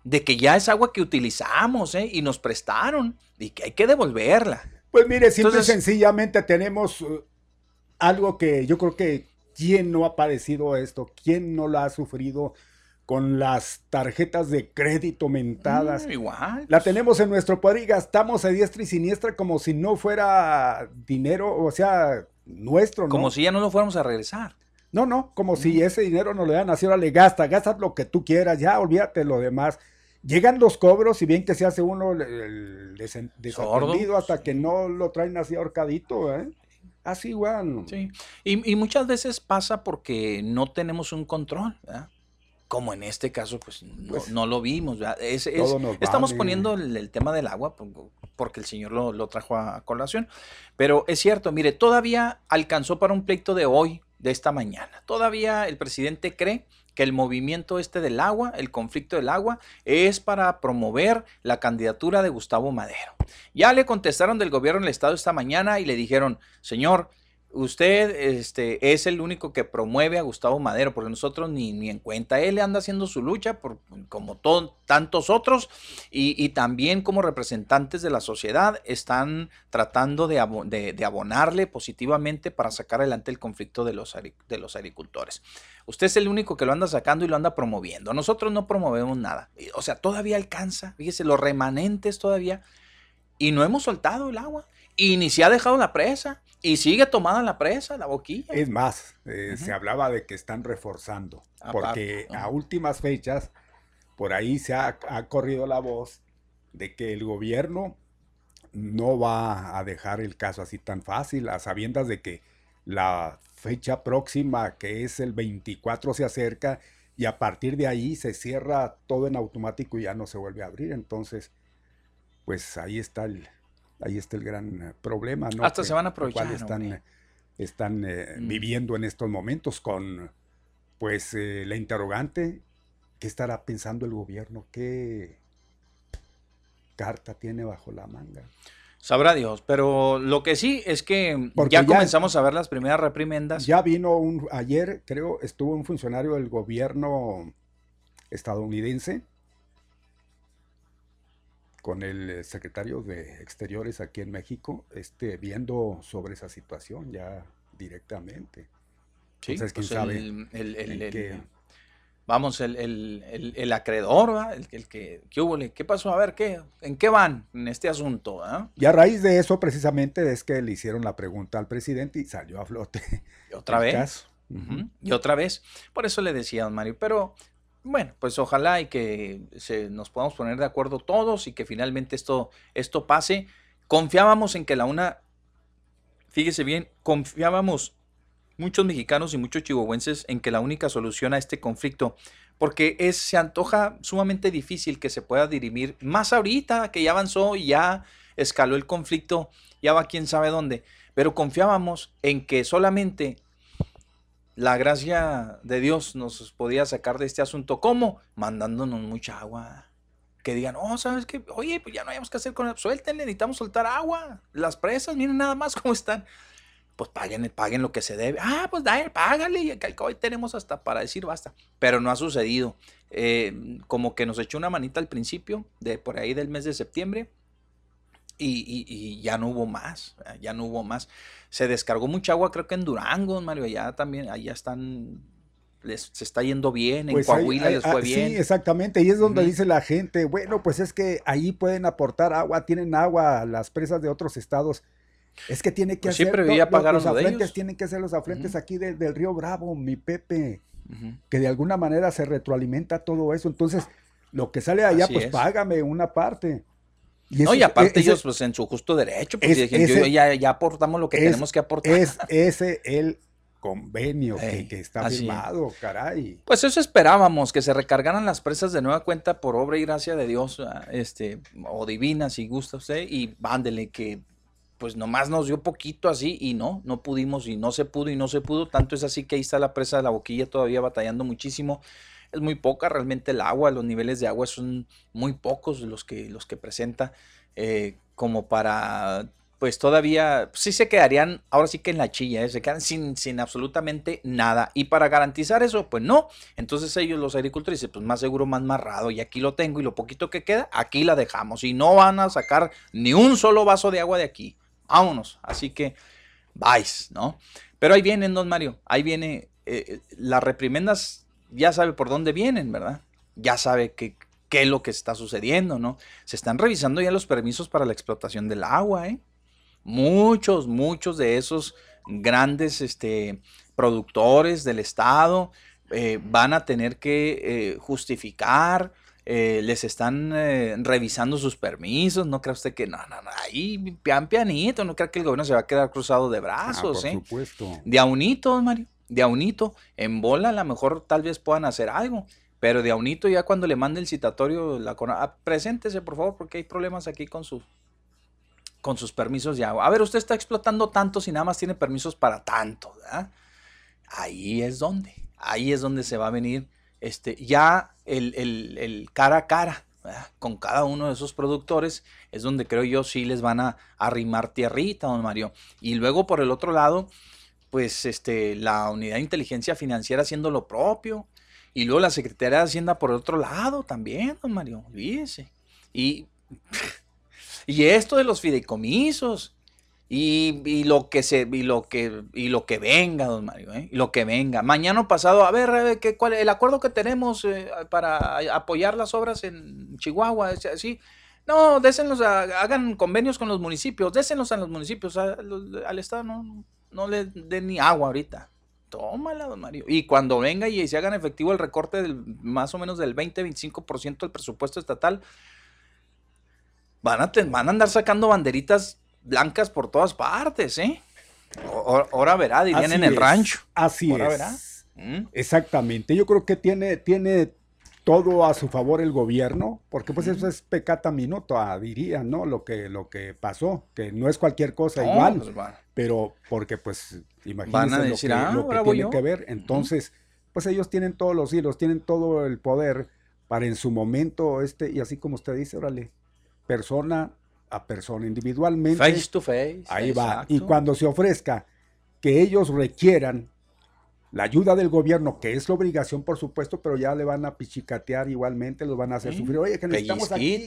de que ya es agua que utilizamos ¿eh? y nos prestaron y que hay que devolverla. Pues mire, simple Entonces- y sencillamente tenemos uh, algo que yo creo que quién no ha padecido esto, quién no lo ha sufrido con las tarjetas de crédito mentadas. Mm, igual. La pues, tenemos en nuestro poder y gastamos a diestra y siniestra como si no fuera dinero, o sea, nuestro, ¿no? Como si ya no lo fuéramos a regresar. No, no, como si ese dinero no le dan así, ahora le gasta, gasta lo que tú quieras, ya olvídate lo demás. Llegan los cobros y bien que se hace uno el, el desatendido hasta que no lo traen así ahorcadito, ¿eh? Así igual. Sí. Y, y muchas veces pasa porque no tenemos un control, ¿verdad? Como en este caso, pues no, Pues, no lo vimos. Es- es- estamos vale. poniendo el, el tema del agua por- porque el señor lo, lo trajo a colación. Pero es cierto, mire, todavía alcanzó para un pleito de hoy, de esta mañana. Todavía el presidente cree que el movimiento este del agua, el conflicto del agua, es para promover la candidatura de Gustavo Madero. Ya le contestaron del gobierno del estado esta mañana y le dijeron, señor, usted este, es el único que promueve a Gustavo Madero, porque nosotros ni, ni en cuenta. Él anda haciendo su lucha por, como tantos otros y, también como representantes de la sociedad están tratando de, abonarle positivamente para sacar adelante el conflicto de los, de los agricultores. Usted es el único que lo anda sacando y lo anda promoviendo. Nosotros no promovemos nada. O sea, todavía alcanza, fíjese, los remanentes todavía. Y no hemos soltado el agua. Y ni se ha dejado la presa. Y sigue tomada la presa, la boquilla. Es más, eh, se hablaba de que están reforzando. porque a últimas fechas, por ahí se ha, corrido la voz de que el gobierno no va a dejar el caso así tan fácil, a sabiendas de que la fecha próxima, que es el 24, se acerca y a partir de ahí se cierra todo en automático y ya no se vuelve a abrir. Entonces, pues ahí está el, ahí está el gran eh, problema, ¿no? Hasta se van a aprovechar. están, están eh, mm. viviendo en estos momentos con, pues, eh, la interrogante, ¿qué estará pensando el gobierno? ¿Qué carta tiene bajo la manga? Sabrá Dios, pero lo que sí es que ya, comenzamos a ver las primeras reprimendas. Ya vino un, ayer creo, estuvo un funcionario del gobierno estadounidense con el eh, secretario de Exteriores aquí en México, este, viendo sobre esa situación ya directamente. Sí, Entonces, ¿quién pues sabe el, vamos, el, acreedor, el, el, que, ¿qué hubo? ¿Qué pasó? A ver, ¿qué, ¿en qué van en este asunto? Ah? Y a raíz de eso, precisamente, es que le hicieron la pregunta al presidente y salió a flote. ¿Y otra vez? Y otra vez. Por eso le decía, don Mario, pero bueno, pues ojalá y que se, nos podamos poner de acuerdo todos y que finalmente esto, esto pase. Confiábamos en que la UNA, fíjese bien, confiábamos muchos mexicanos y muchos chihuahuenses en que la única solución a este conflicto, porque es, se antoja sumamente difícil que se pueda dirimir, más ahorita que ya avanzó y ya escaló el conflicto, ya va quién sabe dónde, pero confiábamos en que solamente la gracia de Dios nos podía sacar de este asunto. ¿Cómo? Mandándonos mucha agua. Que digan, oh, ¿sabes qué? Oye, pues ya no hayamos que hacer con él. Suéltenle, necesitamos soltar agua. Las presas, miren nada más cómo están. Pues paguen, paguen lo que se debe. Ah, pues dale, págale. Y que hoy tenemos hasta para decir basta. Pero no ha sucedido. Eh, como que nos echó una manita al principio, de por ahí del mes de septiembre y, ya no hubo más, ya no hubo más. Se descargó mucha agua, creo que en Durango, Mario, allá también, allá están, les, se está yendo bien, en pues Coahuila les fue ah, bien. Sí, exactamente, y es donde dice la gente, bueno, pues es que ahí pueden aportar agua, tienen agua las presas de otros estados. Es que tiene que pues hacer los, afluentes, tienen que ser los afluentes aquí del río Bravo, mi Pepe, que de alguna manera se retroalimenta todo eso. Entonces, lo que sale allá, pues págame una parte. Y no, y aparte ellos, pues en su justo derecho, pues ya, aportamos lo que tenemos que aportar. Es ese el convenio que, está firmado, caray. Pues eso esperábamos, que se recargaran las presas de nueva cuenta por obra y gracia de Dios, ah, este, o divina, si gusta usted, y vándele que pues nomás nos dio poquito así y no, no pudimos y no se pudo y no se pudo, tanto es así que ahí está la presa de la boquilla todavía batallando muchísimo es muy poca realmente el agua, los niveles de agua son muy pocos los que, los que presenta, eh, como para, pues todavía, sí se quedarían, ahora sí que en la chilla, ¿eh? se quedan sin, sin absolutamente nada. Y para garantizar eso, pues no. Entonces ellos, los agricultores, dicen, pues más seguro, más marrado, y aquí lo tengo, y lo poquito que queda, aquí la dejamos. Y no van a sacar ni un solo vaso de agua de aquí. Vámonos. Así que, vais, ¿no? Pero ahí vienen, don Mario, ahí viene, eh, las reprimendas ya sabe por dónde vienen, ¿verdad? Ya sabe qué, es lo que está sucediendo, ¿no? Se están revisando ya los permisos para la explotación del agua, ¿eh? Muchos, muchos de esos grandes este, productores del Estado eh, van a tener que eh, justificar, eh, les están revisando sus permisos, no crea usted que no, no, no, ahí pian pianito, no crea que el gobierno se va a quedar cruzado de brazos, ah, por supuesto. De a Mario de a unito, en bola a lo mejor tal vez puedan hacer algo, pero de a unito ya cuando le mande el citatorio, la ah, preséntese por favor porque hay problemas aquí con con sus permisos de agua. A ver, usted está explotando tanto si nada más tiene permisos para tanto, Ahí es donde, ahí es donde se va a venir este, ya el, cara a cara con cada uno de esos productores, es donde creo yo sí les van a arrimar tierrita, don Mario. Y luego por el otro lado, pues este, la unidad de inteligencia financiera haciendo lo propio. Y luego la Secretaría de Hacienda por otro lado también, don Mario, olvídese. Y, y esto de los fideicomisos. Y, lo que se y lo que y lo que venga, don Mario, ¿eh? y lo que venga. Mañana pasado, a ver, ¿qué, cuál, el acuerdo que tenemos eh, para apoyar las obras en Chihuahua, así. No, désenlos, hagan convenios con los municipios, désenlos a los municipios, al Estado no, no le den ni agua ahorita. Tómala, don Mario. Y cuando venga y se hagan efectivo el recorte del más o menos del 20-25% del presupuesto estatal, van a, van a andar sacando banderitas blancas por todas partes, ¿eh? Ahora verá, dirían en el rancho. Así es. ¿Mm? Exactamente. Yo creo que tiene, tiene todo a su favor el gobierno, porque pues eso es pecata minuto, ah, diría, ¿no? Lo que, lo que pasó, que no es cualquier cosa igual, pues, pero porque pues imagínense lo que, ah, lo que tiene que ver. Entonces, pues ellos tienen todos los hilos, tienen todo el poder para en su momento, este, y así como usted dice, órale, persona a persona individualmente. Face to face. Ahí va. Y cuando se ofrezca que ellos requieran la ayuda del gobierno, que es la obligación, por supuesto, pero ya le van a pichicatear igualmente, los van a hacer sufrir. Oye, que nos estamos aquí,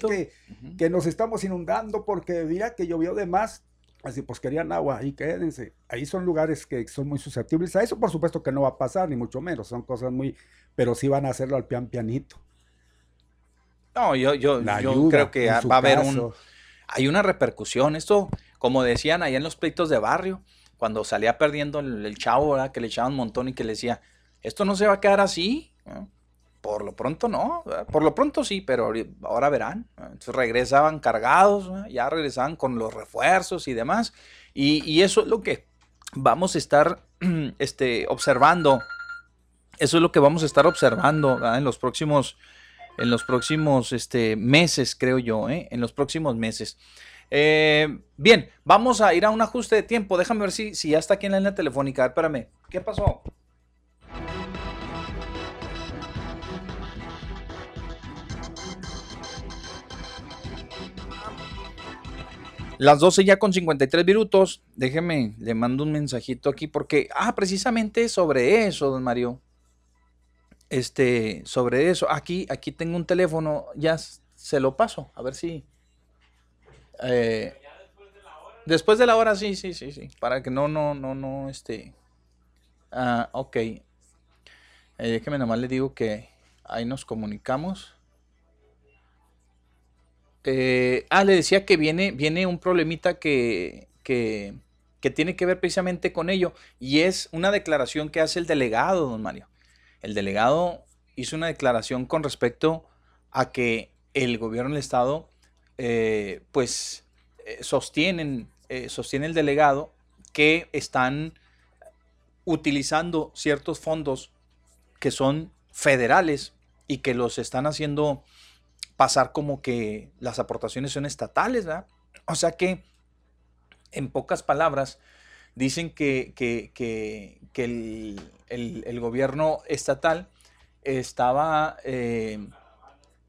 que, nos estamos inundando porque mira que llovió de más. Así, pues querían agua, ahí quédense. Ahí son lugares que son muy susceptibles. A eso, por supuesto, que no va a pasar, ni mucho menos. Son cosas muy. Pero sí van a hacerlo al pian pianito. No, yo, yo, yo creo que va a haber un hay una repercusión. Esto, como decían allá en los pleitos de barrio, cuando salía perdiendo el, chavo, que le echaban un montón y que le decía, esto no se va a quedar así. Por lo pronto no, por lo pronto sí, pero ahora verán. Entonces regresaban cargados, ya regresaban con los refuerzos y demás. Y, eso es lo que vamos a estar este, observando. Eso es lo que vamos a estar observando en los próximos en los próximos este, meses, creo yo, ¿eh? en los próximos meses. Eh, bien, vamos a ir a un ajuste de tiempo. Déjame ver si, si ya está aquí en la línea telefónica. Espérame, ¿qué pasó? Las 12 ya con 53 minutos. Déjeme, le mando un mensajito aquí porque, ah, precisamente sobre eso, don Mario este, sobre eso. Aquí, aquí tengo un teléfono, ya se lo paso, a ver si. Eh, después de la hora, sí, sí, sí, sí. Para que no, no, no, no, este. Ah, ok. Eh, déjeme le digo que ahí nos comunicamos. Eh, ah, le decía que viene, viene un problemita que, que, que tiene que ver precisamente con ello. Y es una declaración que hace el delegado, don Mario el delegado hizo una declaración con respecto a que el gobierno del Estado, eh, pues, eh, sostienen, eh, sostiene el delegado que están utilizando ciertos fondos que son federales y que los están haciendo pasar como que las aportaciones son estatales, ¿verdad? O sea que, en pocas palabras, dicen que, que, el, gobierno estatal estaba,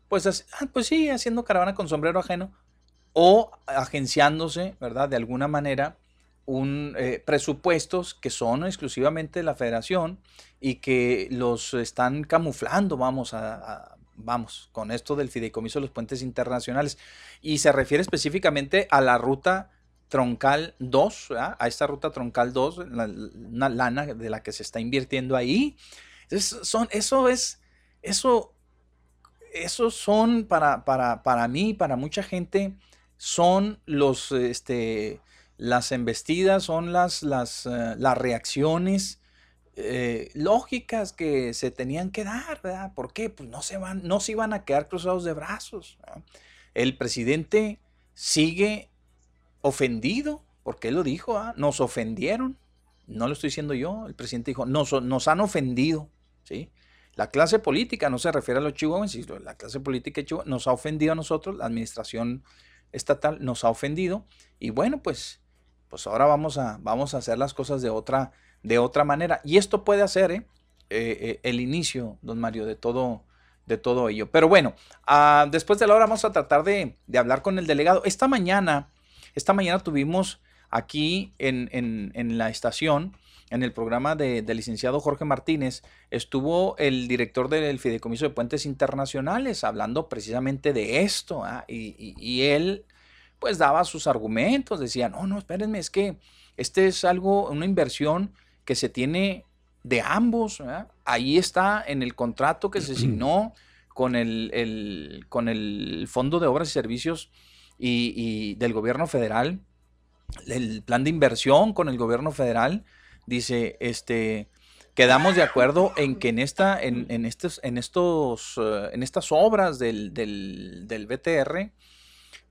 pues, ah, pues sí, haciendo caravana con sombrero ajeno o agenciándose, ¿verdad? De alguna manera, un, eh, presupuestos que son exclusivamente de la federación y que los están camuflando, vamos a, vamos, con esto del fideicomiso de los puentes internacionales. Y se refiere específicamente a la ruta troncal 2, a esta ruta troncal 2, una lana de la que se está invirtiendo ahí. son, eso es, eso, eso son para, para, para mí, para mucha gente, son los, este, las embestidas, son las, las, eh, las reacciones eh, lógicas que se tenían que dar, ¿verdad? ¿Por qué? Pues no se, van, no se iban a quedar cruzados de brazos. El presidente sigue ofendido, porque él lo dijo, ¿ah? nos ofendieron. No lo estoy diciendo yo, el presidente dijo, nos, nos han ofendido. ¿sí? La clase política no se refiere a los chihuahuenses, la clase política nos ha ofendido a nosotros, la administración estatal nos ha ofendido. Y bueno, pues, pues ahora vamos a, vamos a hacer las cosas de otra, de otra manera. Y esto puede hacer ¿eh? Eh, eh, el inicio, don Mario, de todo, de todo ello. Pero bueno, ah, después de la hora vamos a tratar de, de hablar con el delegado. Esta mañana esta mañana tuvimos aquí en, la estación en el programa de- del licenciado Jorge Martínez, estuvo el director del Fideicomiso de Puentes Internacionales hablando precisamente de esto, ¿ah? y, y- y él pues daba sus argumentos, decía, no, no, espérenme, es que este es algo, una inversión que se tiene de ambos, ¿verdad? ahí está en el contrato que se asignó con el, el- con el Fondo de Obras y Servicios y, y del gobierno federal, el plan de inversión con el gobierno federal, dice, este, quedamos de acuerdo en que en esta, en, en estos, en estos, eh, en estas obras del, del, del BTR,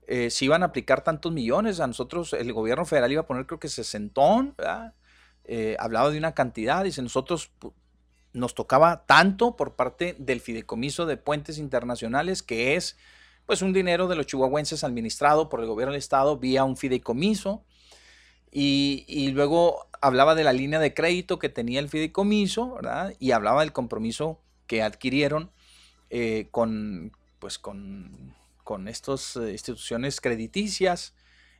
eh, se iban a aplicar tantos millones, a nosotros el gobierno federal iba a poner creo que 60, ¿verdad? Eh, hablaba de una cantidad, dice, nosotros nos tocaba tanto por parte del fideicomiso de puentes internacionales, que es pues un dinero de los chihuahuenses administrado por el gobierno del estado vía un fideicomiso, y, luego hablaba de la línea de crédito que tenía el fideicomiso, ¿verdad? Y hablaba del compromiso que adquirieron eh, con, pues con, con estas eh, instituciones crediticias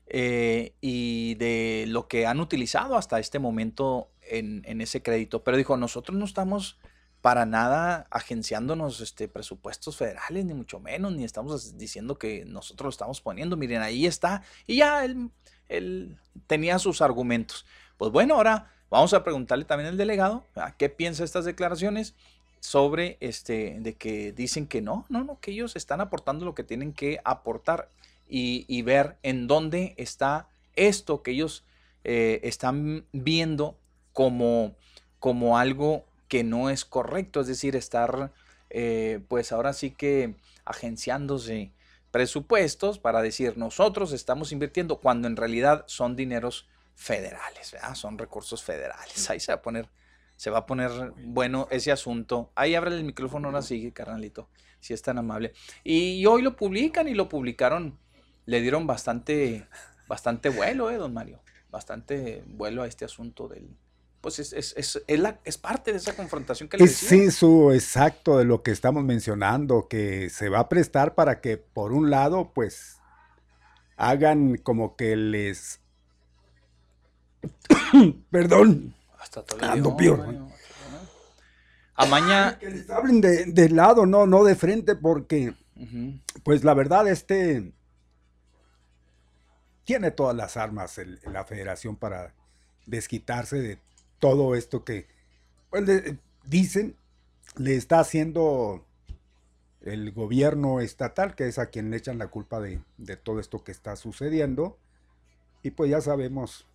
eh, y de lo que han utilizado hasta este momento en, en ese crédito. Pero dijo, nosotros no estamos para nada agenciándonos este, presupuestos federales, ni mucho menos, ni estamos diciendo que nosotros lo estamos poniendo. Miren, ahí está. Y ya él, él tenía sus argumentos. Pues bueno, ahora vamos a preguntarle también al delegado ¿verdad? qué piensa estas declaraciones sobre este de que dicen que no, no, no, que ellos están aportando lo que tienen que aportar y, y ver en dónde está esto que ellos eh, están viendo como, como algo que no es correcto, es decir, estar eh, pues ahora sí que agenciándose presupuestos para decir nosotros estamos invirtiendo cuando en realidad son dineros federales, ¿verdad? son recursos federales. Ahí se va a poner, se va a poner bueno ese asunto. Ahí abre el micrófono ahora sí, carnalito, si es tan amable. Y, hoy lo publican y lo publicaron, le dieron bastante, bastante vuelo, ¿eh, don Mario? Bastante vuelo a este asunto del, pues es, es, es, es, la, es parte de esa confrontación que le Es, sí, su exacto de lo que estamos mencionando, que se va a prestar para que, por un lado, pues hagan como que les. Perdón. Hasta Ando peor. Amaña. Que les hablen de, de, lado, no, no de frente, porque, uh -huh. pues la verdad, este. Tiene todas las armas el, la federación para desquitarse de todo esto que pues, dicen le está haciendo el gobierno estatal, que es a quien le echan la culpa de, de, todo esto que está sucediendo. Y pues ya sabemos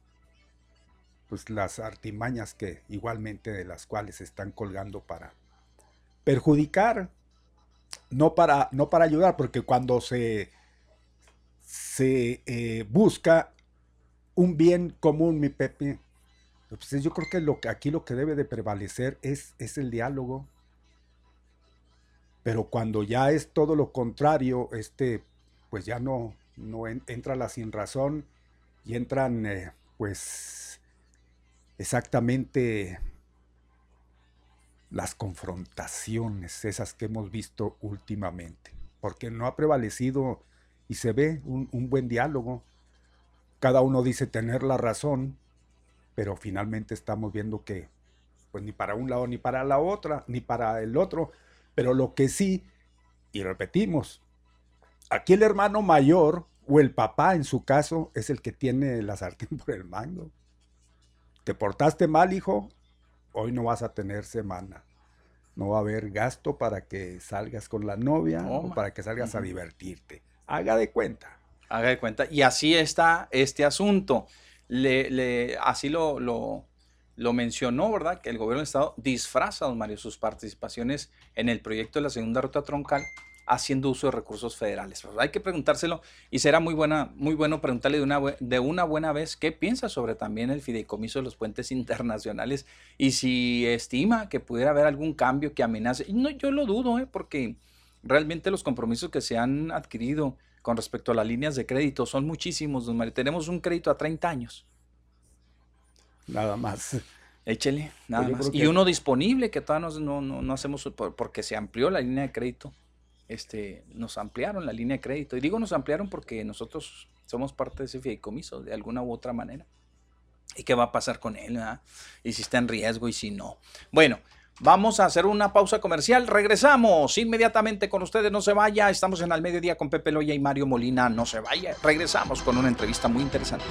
pues las artimañas que igualmente de las cuales se están colgando para perjudicar, no para, no para ayudar, porque cuando se, se eh, busca un bien común, mi Pepe, pues yo creo que, aquí lo que debe de prevalecer es, es el diálogo. Pero cuando ya es todo lo contrario, este, pues ya no, no en, entra la sin razón y entran, eh, pues, exactamente las confrontaciones, esas que hemos visto últimamente. Porque no ha prevalecido y se ve un buen diálogo. Cada uno dice tener la razón, pero finalmente estamos viendo que pues ni para un lado ni para la otra, ni para el otro, pero lo que sí, y repetimos, aquí el hermano mayor o el papá en su caso es el que tiene la sartén por el mango. Te portaste mal, hijo, hoy no vas a tener semana. No va a haber gasto para que salgas con la novia oh, o para que salgas uh -huh. a divertirte. Haga de cuenta. Haga de cuenta. Y así está este asunto le, así lo, lo, mencionó, ¿verdad? Que el gobierno del Estado disfraza, don Mario, sus participaciones en el proyecto de la segunda ruta troncal haciendo uso de recursos federales. Hay que preguntárselo y será muy, buena, muy bueno preguntarle de una, de una buena vez qué piensa sobre también el fideicomiso de los puentes internacionales y si estima que pudiera haber algún cambio que amenace. No, yo lo dudo, ¿eh? porque realmente los compromisos que se han adquirido con respecto a las líneas de crédito son muchísimos, don Mario. Tenemos un crédito a 30 años. Nada más. Échele, nada pues más. Y uno disponible que todavía no, no, no, hacemos porque se amplió la línea de crédito. Este, nos ampliaron la línea de crédito. Y digo nos ampliaron porque nosotros somos parte de ese fideicomiso de alguna u otra manera. y qué va a pasar con él, ¿verdad? y si está en riesgo y si no. Bueno, vamos a hacer una pausa comercial. Regresamos inmediatamente con ustedes. No se vaya. Estamos en Al Mediodía con Pepe Loya y Mario Molina. No se vaya. Regresamos con una entrevista muy interesante.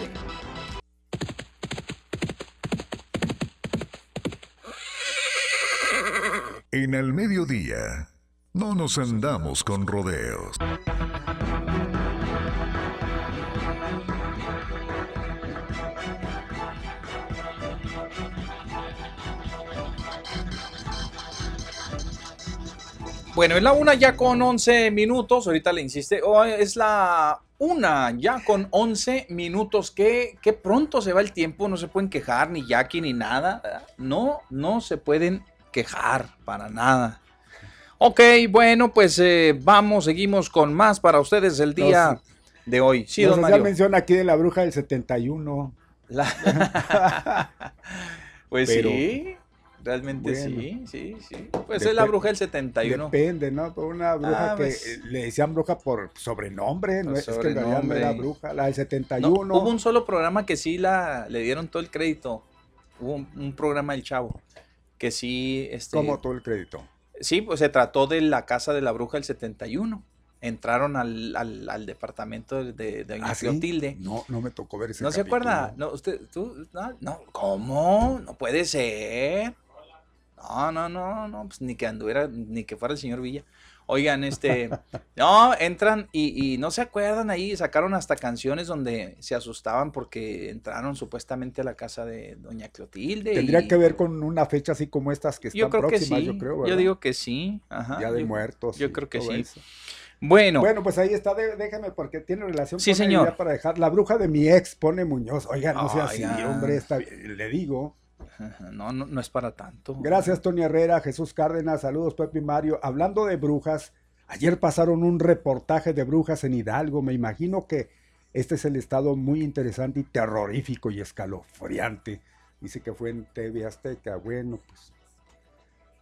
En el mediodía, no nos andamos con rodeos. Bueno, es la una ya con 11 minutos. Ahorita le insiste. Oh, es la una ya con 11 minutos. ¿Qué, qué pronto se va el tiempo. No se pueden quejar ni Jackie ni nada. No, no se pueden quejar para nada. Ok, bueno, pues eh, vamos, seguimos con más para ustedes el día de hoy. Sí, don Mario. mención aquí de la bruja del 71. La- pues Pero, sí, realmente bueno. sí, sí, sí. Pues es la bruja del 71. Depende, ¿no? Por una bruja Ah, que pues. eh, le decían bruja por sobrenombre, no Por es, es que en realidad no era sobrenombre. bruja. La del No, 71. hubo un solo programa que sí la, le dieron todo el crédito. Hubo un, un programa del Chavo que sí, este, como todo el crédito. sí, pues se trató de la casa de la bruja del 71. Entraron al, al, al departamento de, de ¿Ah, sí? No, no me tocó ver ese ¿No se acuerda? No, usted, tú, no, no, ¿cómo? No puede ser. No, no, no, no, pues ni que anduviera, ni que fuera el señor Villa. Oigan, este, no, entran y, y no se acuerdan ahí, sacaron hasta canciones donde se asustaban porque entraron supuestamente a la casa de Doña Clotilde. Tendría y- que ver con una fecha así como estas que están Yo creo que próximas, sí, yo creo, yo ¿verdad? digo que sí, ajá. Día de yo- muertos. Yo creo que sí. eso. Bueno, Bueno, pues ahí está, de- déjeme porque tiene relación Sí, con señor. ya para dejar. La bruja de mi ex pone Muñoz. Oiga, no sea así, hombre, está bien, le digo. no, no, es para tanto. Gracias, Tony Herrera, Jesús Cárdenas, saludos, Pepe y Mario. Hablando de brujas, ayer pasaron un reportaje de brujas en Hidalgo. Me imagino que este es el estado muy interesante y terrorífico y escalofriante. Dice que fue en TV Azteca. Bueno, pues.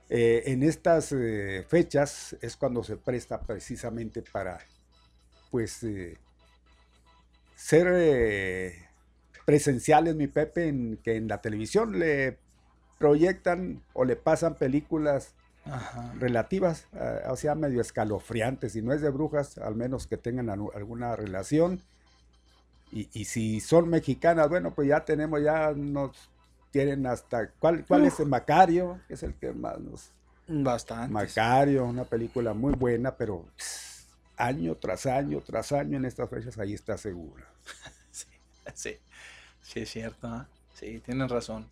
eh, en estas eh, fechas es cuando se presta precisamente para, pues, eh, ser presenciales, mi Pepe, en que en la televisión le proyectan o le pasan películas Ajá. relativas, eh, o sea, medio escalofriantes, si no es de brujas, al menos que tengan alguna relación. Y, y si son mexicanas, bueno, pues ya tenemos, ya nos tienen hasta, ¿cuál, cuál es el Macario? Es el que más nos... Bastante. Macario, una película muy buena, pero pss, año tras año, tras año en estas fechas, ahí está segura. Sí, sí, es cierto. ¿ah? Sí, tienes razón.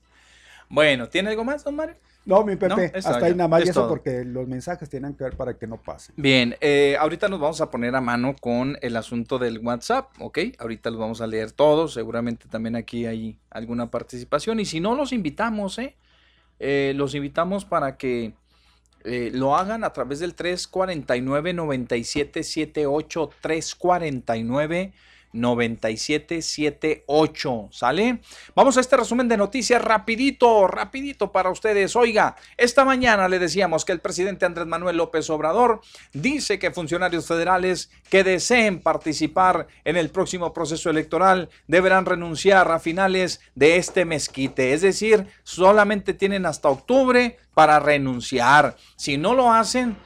Bueno, ¿tiene algo más, don Mario? No, mi Pepe, No, hasta ahí nada más, es y eso todo. porque los mensajes tienen que ver para que no pasen. Bien, eh, ahorita nos vamos a poner a mano con el asunto del WhatsApp, ¿ok? Ahorita los vamos a leer todos, seguramente también aquí hay alguna participación y si no, los invitamos, ¿eh? Eh, los invitamos para que eh, lo hagan a través del 349-9778, 349 9778, ¿sale? Vamos a este resumen de noticias rapidito, rapidito para ustedes. Oiga, esta mañana le decíamos que el presidente Andrés Manuel López Obrador dice que funcionarios federales que deseen participar en el próximo proceso electoral deberán renunciar a finales de este mezquite, es decir, solamente tienen hasta octubre para renunciar. Si no lo hacen,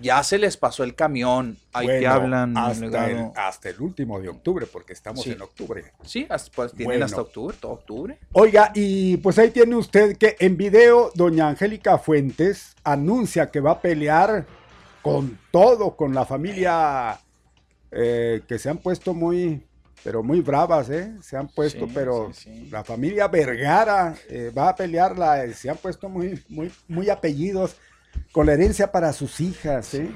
ya se les pasó el camión. Ahí que Bueno, hablan, hasta el, delegado. hasta el último de octubre, porque estamos Sí. en octubre. Sí, hasta, pues tienen Bueno. hasta octubre, todo octubre. Oiga, y pues ahí tiene usted que en video doña Angélica Fuentes anuncia que va a pelear con todo, con la familia eh, que se han puesto muy, pero muy bravas, ¿eh? Se han puesto, Sí, pero sí. la familia Vergara eh, va a pelearla, eh, se han puesto muy, muy, muy apellidos con la herencia para sus hijas, ¿eh?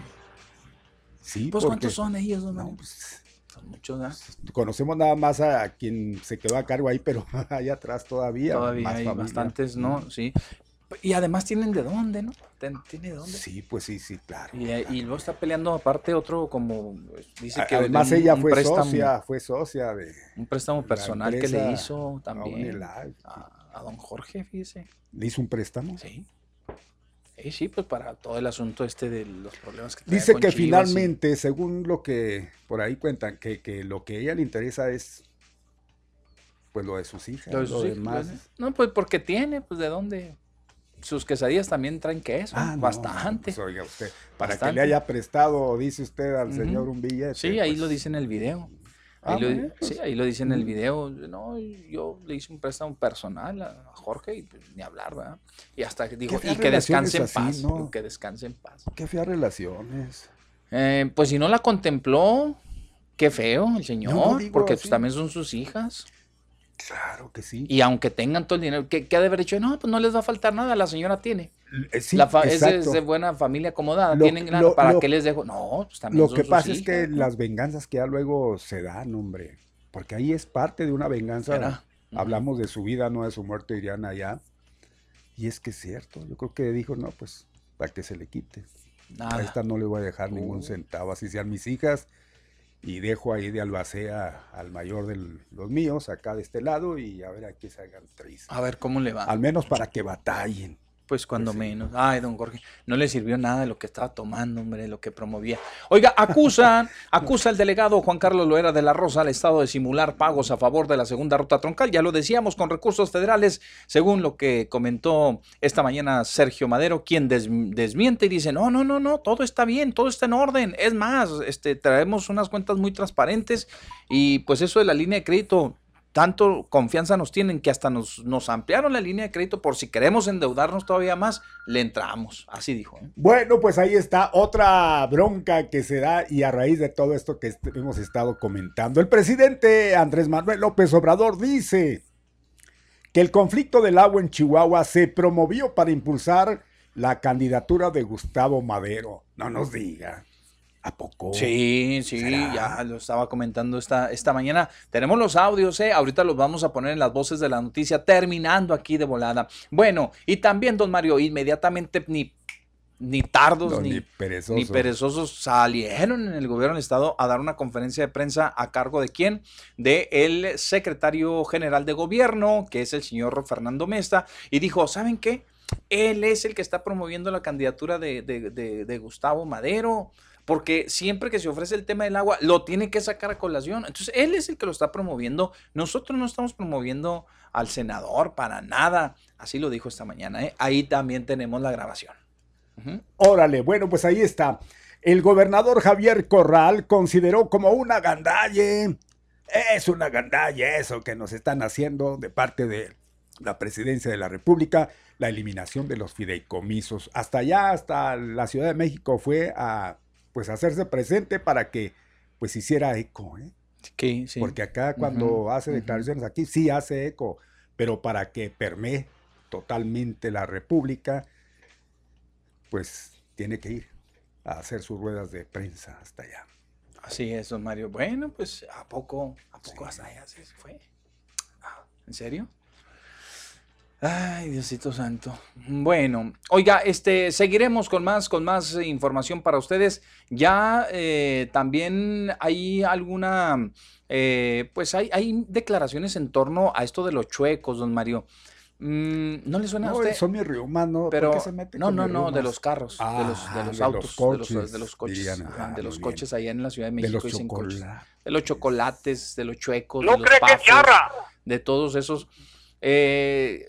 Sí, Pues porque- ¿cuántos son ellos, don No, pues, Son muchos, ¿verdad? conocemos nada más a quien se quedó a cargo ahí, pero allá atrás todavía. Todavía más hay familia. bastantes, ¿no? Sí. Y además tienen de dónde, ¿no? Tiene de dónde. Sí, pues sí, sí, claro. Y, eh, y luego está peleando aparte otro como pues, dice que de Además un- ella fue préstamo, socia, fue socia de un préstamo personal que le hizo también a, a don Jorge, fíjese. Le hizo un préstamo. Sí. Sí, sí, pues para todo el asunto este de los problemas que Dice con que Chivas y- finalmente, según lo que por ahí cuentan, que, que lo que a ella le interesa es pues lo de sus hijas, Lo de sus hijos, demás. pues, No, pues porque tiene, pues de dónde. Sus quesadillas también traen queso, Ah, no, bastante. pues, oiga usted, para que le haya prestado, dice usted al señor un billete. Sí, ahí pues, lo dice en el video. Ah, Ahí lo, pues. sí, ahí lo dice en el video. No, yo le hice un préstamo personal a Jorge y pues, ni hablar, ¿verdad? Y hasta que dijo, y que descanse en así, paz. ¿no? Que descanse en paz. Qué feas relaciones. Eh, pues si no la contempló, qué feo el señor, porque pues, también son sus hijas. Claro que sí. Y aunque tengan todo el dinero, ¿qué, qué ha de haber dicho? No, pues no les va a faltar nada, la señora tiene. Eh, sí, la es, de, de buena familia acomodada, Lo- tienen lo- ¿para lo- qué les dejo? No, pues también Lo son que sus pasa es que las venganzas que ya luego se dan, hombre, porque ahí es parte de una venganza. Hablamos de su vida, no de su muerte, dirían allá. Y es que es cierto, yo creo que dijo, no, pues, para que se le quite. A esta no le voy a dejar Uh. ningún centavo, así sean mis hijas. Y dejo ahí de albacea al mayor de los míos, acá de este lado, y a ver a qué salgan tres. A ver cómo le va. Al menos para que batallen. Pues cuando Pues sí. menos. Ay, don Jorge, no le sirvió nada de lo que estaba tomando, hombre, de lo que promovía. Oiga, acusan, acusa el delegado Juan Carlos Loera de la Rosa al Estado de simular pagos a favor de la segunda ruta troncal. Ya lo decíamos, con recursos federales, según lo que comentó esta mañana Sergio Madero, quien des- desmiente y dice, no, no, no, no, todo está bien, todo está en orden. Es más, este, traemos unas cuentas muy transparentes y pues eso de la línea de crédito, tanto confianza nos tienen que hasta nos, nos ampliaron la línea de crédito por si queremos endeudarnos todavía más, le entramos. Así dijo. ¿eh? Bueno, pues ahí está otra bronca que se da y a raíz de todo esto que hemos estado comentando. El presidente Andrés Manuel López Obrador dice que el conflicto del agua en Chihuahua se promovió para impulsar la candidatura de Gustavo Madero. No nos diga. ¿A poco? Sí, sí, ¿Será? ya lo estaba comentando esta, esta mañana. Tenemos los audios, ¿eh? Ahorita los vamos a poner en las voces de la noticia, terminando aquí de volada. Bueno, y también, don Mario, inmediatamente ni, ni tardos No, ni, ni perezoso. ni perezosos salieron en el gobierno del estado a dar una conferencia de prensa a cargo de quién? De el secretario general de gobierno, que es el señor Fernando Mesta, y dijo, ¿saben qué? Él es el que está promoviendo la candidatura de, de- de- de Gustavo Madero, porque siempre que se ofrece el tema del agua, lo tiene que sacar a colación. Entonces, él es el que lo está promoviendo. Nosotros no estamos promoviendo al senador para nada. Así lo dijo esta mañana. ¿eh? Ahí también tenemos la grabación. Órale, bueno, pues ahí está. El gobernador Javier Corral consideró como una gandalle. Es una gandalle eso que nos están haciendo de parte de la presidencia de la República, la eliminación de los fideicomisos. Hasta allá, hasta la Ciudad de México fue a pues hacerse presente para que pues hiciera eco, ¿eh? Sí, sí. Porque acá cuando hace declaraciones aquí sí hace eco, pero para que permee totalmente la República, pues tiene que ir a hacer sus ruedas de prensa hasta allá. Así es, don Mario. Bueno, pues ¿a poco, a poco hasta allá se fue? Ah, ¿En serio? Ay, Diosito Santo. Bueno, oiga, este, seguiremos con más, con más información para ustedes. Ya eh, también hay alguna, eh, pues hay, hay declaraciones en torno a esto de los chuecos, don Mario. Mm, ¿No le suena a No, usted? son ¿no? ¿Por Pero qué se mete no, con no, no, de los carros, de los, de Ah, los de los autos, de los, coches, de los coches, dirían, ajá, ah, de los coches allá en la Ciudad de De México los dicen coches, de los chocolates, de los chuecos, No de los cree que es pafos, de todos esos. Eh,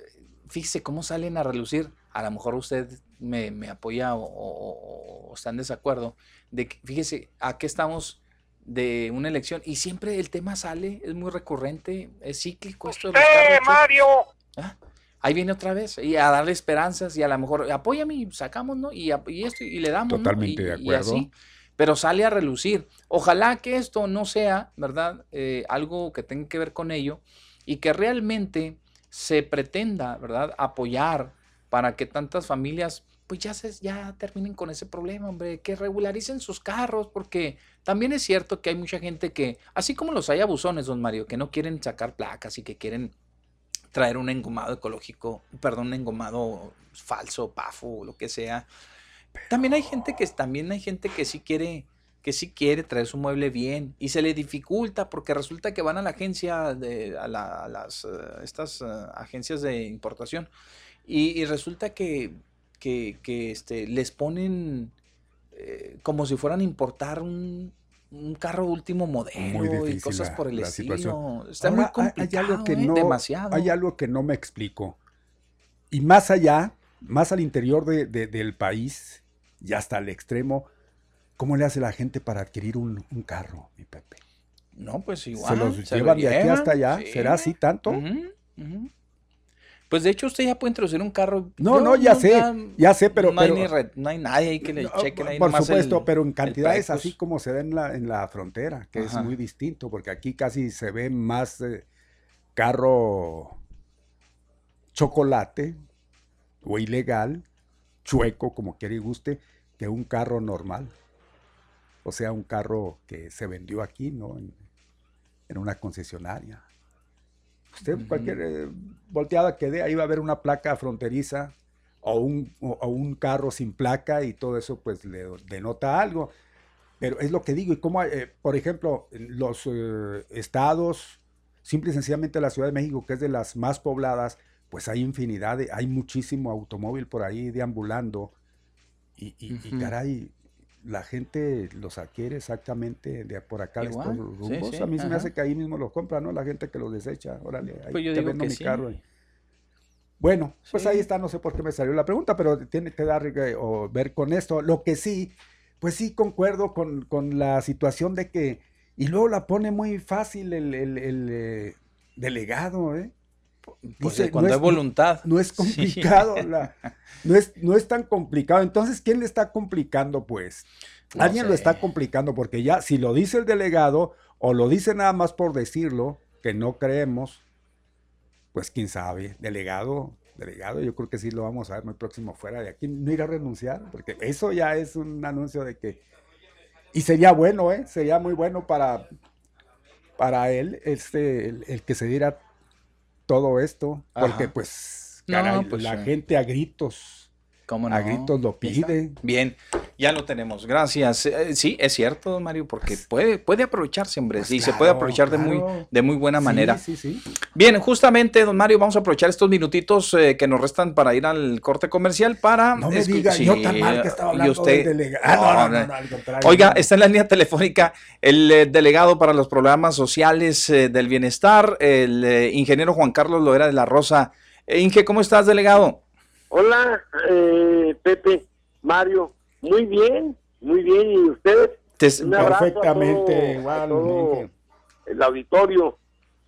fíjese cómo salen a relucir. A lo mejor usted me, me apoya o, o- o está en desacuerdo. De que, fíjese, aquí estamos de una elección y siempre el tema sale, es muy recurrente, es cíclico esto de ¡Eh. Mario! Ah, Ahí viene otra vez y a darle esperanzas y a lo mejor apóyame y sacamos, ¿no? Y, a- y esto y le damos, ¿no? Totalmente Y- de y acuerdo. así, pero sale a relucir. Ojalá que esto no sea, ¿verdad? Eh, algo que tenga que ver con ello y que realmente se pretenda, ¿verdad? Apoyar para que tantas familias pues ya, se, ya terminen con ese problema, hombre, que regularicen sus carros, porque también es cierto que hay mucha gente que, así como los hay abusones, don Mario, que no quieren sacar placas y que quieren traer un engomado ecológico, perdón, un engomado falso, pafo, lo que sea. También hay gente que también hay gente que sí quiere que sí quiere traer su mueble bien y se le dificulta porque resulta que van a la agencia de a, la- a las eh, estas eh, agencias de importación y, y resulta que que, que, este les ponen eh, como si fueran a importar un un carro último modelo y cosas la- por el la estilo. situación. Está Ahora, muy complicado, hay algo que ¿eh? no, demasiado. Hay algo que no me explico. Y más allá, más al interior de- de- del país y hasta el extremo, ¿cómo le hace la gente para adquirir un, un carro, mi Pepe? No, pues igual. ¿Se los lo llevan de aquí hasta allá? sí. ¿Será así tanto? Pues de hecho usted ya puede introducir un carro. No, Yo no, ya sé, ya sé, pero- No hay, pero- ni re- no hay nadie ahí que le No, chequen ahí por supuesto, el- pero en cantidades así como se da en la, en la frontera, que Ajá. es muy distinto, porque aquí casi se ve más eh, carro chocolate o ilegal, chueco, como quiera y guste, que un carro normal. O sea, un carro que se vendió aquí, ¿no? En, en una concesionaria. Usted, cualquier eh, volteada que dé, ahí va a haber una placa fronteriza o un, o, o un carro sin placa y todo eso pues le denota algo. Pero es lo que digo, y como, por ejemplo, los eh, estados, simple y sencillamente la Ciudad de México, que es de las más pobladas, pues hay infinidad, de, hay muchísimo automóvil por ahí deambulando. Y, y- caray, la gente los adquiere exactamente de por acá de estos rumbos. sí, a mí se me ajá. hace que ahí mismo los compra, ¿no? La gente que los desecha. Órale, ahí Pues yo te digo vendo que mi sí. carro. y- Bueno, pues ahí está, no sé por qué me salió la pregunta, pero tiene que dar eh, o ver con esto. Lo que sí, pues sí concuerdo con, con la situación de que, y luego la pone muy fácil el, el- el, eh, delegado, ¿eh? Dice, cuando no hay es- voluntad. No es Sí. complicado, la- no, es, no es tan complicado. Entonces, ¿quién le está complicando, pues? No Alguien lo está complicando porque ya, si lo dice el delegado o lo dice nada más por decirlo, que no creemos, pues quién sabe, delegado, delegado, yo creo que sí lo vamos a ver muy próximo fuera de aquí, no irá a renunciar, porque eso ya es un anuncio de que, y sería bueno, ¿eh? Sería muy bueno para, para él, este, el, el que se diera todo esto, porque Ajá. pues, No, pues, la sí. gente a gritos, ¿Cómo no? a gritos lo pide. Bien, ya lo tenemos. Gracias. Eh, sí, es cierto, don Mario, porque puede, puede aprovecharse, hombre. Pues sí, se puede aprovechar de, muy, de muy buena manera. Sí, sí, Bien, justamente, don Mario, vamos a aprovechar estos minutitos eh, que nos restan para ir al corte comercial para... No me diga, Sí, yo tan mal que estaba y hablando usted- del delegado. Ah, no, no, no, no, no, al contrario. Oiga, no. está en la línea telefónica el eh, delegado para los programas sociales eh, del bienestar, el eh, ingeniero Juan Carlos Loera de la Rosa. Eh, Inge, ¿cómo estás, delegado? Hola, eh, Pepe, Mario, muy bien, muy bien, ¿y ustedes? Un Perfectamente, igual, el auditorio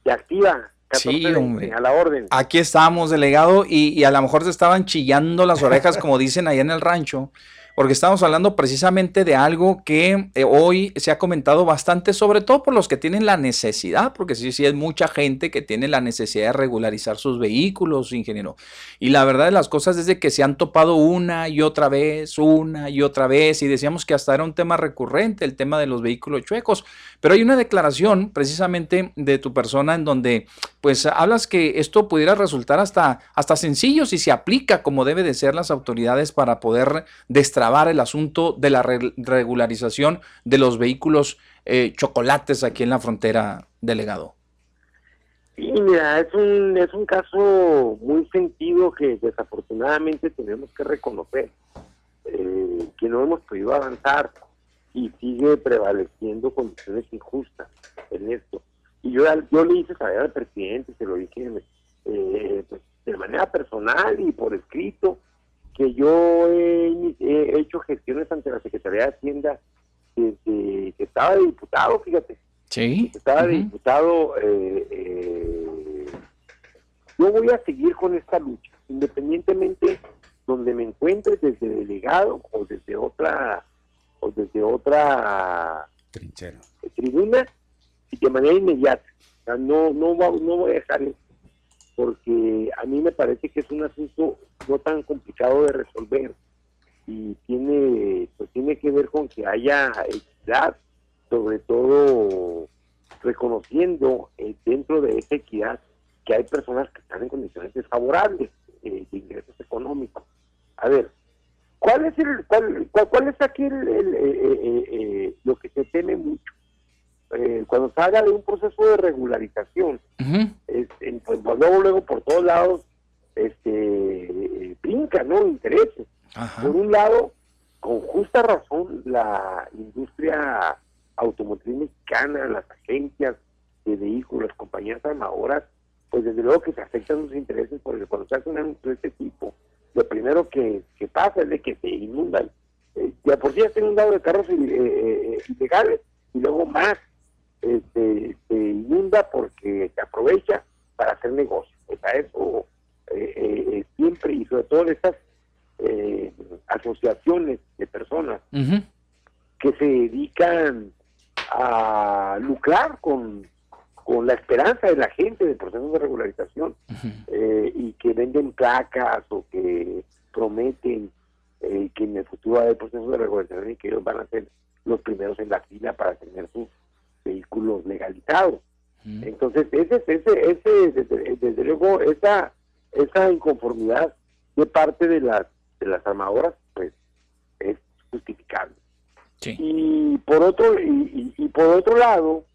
de Activa, Sí, 1420, hombre. a la orden. Aquí estamos, delegado, y, y a lo mejor te estaban chillando las orejas, como dicen allá en el rancho, porque estamos hablando precisamente de algo que eh, hoy se ha comentado bastante, sobre todo por los que tienen la necesidad, porque sí, sí, es mucha gente que tiene la necesidad de regularizar sus vehículos, ingeniero. Y la verdad de las cosas es de que se han topado una y otra vez, una y otra vez, y decíamos que hasta era un tema recurrente, el tema de los vehículos chuecos. Pero hay una declaración precisamente de tu persona en donde pues hablas que esto pudiera resultar hasta, hasta sencillo si se aplica como debe de ser las autoridades para poder destrabar el asunto de la re- regularización de los vehículos eh, chocolates aquí en la frontera, delegado. Sí, mira, es un, es un caso muy sentido que desafortunadamente tenemos que reconocer, eh, que no hemos podido avanzar y sigue prevaleciendo condiciones injustas en esto. Y yo, yo le hice saber al presidente, se lo dije eh, pues, de manera personal y por escrito, que yo he, hecho gestiones ante la Secretaría de Hacienda desde que estaba de diputado, fíjate Sí. estaba de diputado, eh, eh, yo voy a seguir con esta lucha, independientemente donde me encuentre, desde delegado o desde otra o desde otra Trinchera. tribuna y de manera inmediata. O sea, no, no, no voy a dejar esto, porque a mí me parece que es un asunto no tan complicado de resolver y tiene, pues tiene que ver con que haya equidad, sobre todo reconociendo eh, dentro de esa equidad que hay personas que están en condiciones desfavorables eh, de ingresos económicos. A ver, ¿cuál es el cuál, cuál, cuál es aquí el- el, eh, eh, eh, lo que se teme mucho? Eh, cuando se habla de un proceso de regularización, pues, pues, luego, luego por todos lados este, brinca, ¿no? Intereses. Ajá. Por un lado, con justa razón, la industria automotriz mexicana, las agencias de vehículos, las compañías armadoras, pues desde luego que se afectan sus intereses porque cuando se hace un anuncio de este tipo, lo primero que, que pasa es de que se inundan. Eh, ya por sí ya está inundado de carros eh, eh, ilegales y luego más este, se inunda porque se aprovecha para hacer negocio. O sea, eso siempre y sobre todo estas asociaciones de personas que se dedican a lucrar con con la esperanza de la gente del proceso de regularización eh, y que venden placas o que prometen eh, que en el futuro va a haber proceso de regularización y que ellos van a ser los primeros en la fila para tener sus vehículos legalizados. Entonces, ese, ese, ese desde, luego, esa, esa inconformidad de parte de las, de las armadoras, pues, es justificable. Y por otro, y por otro lado,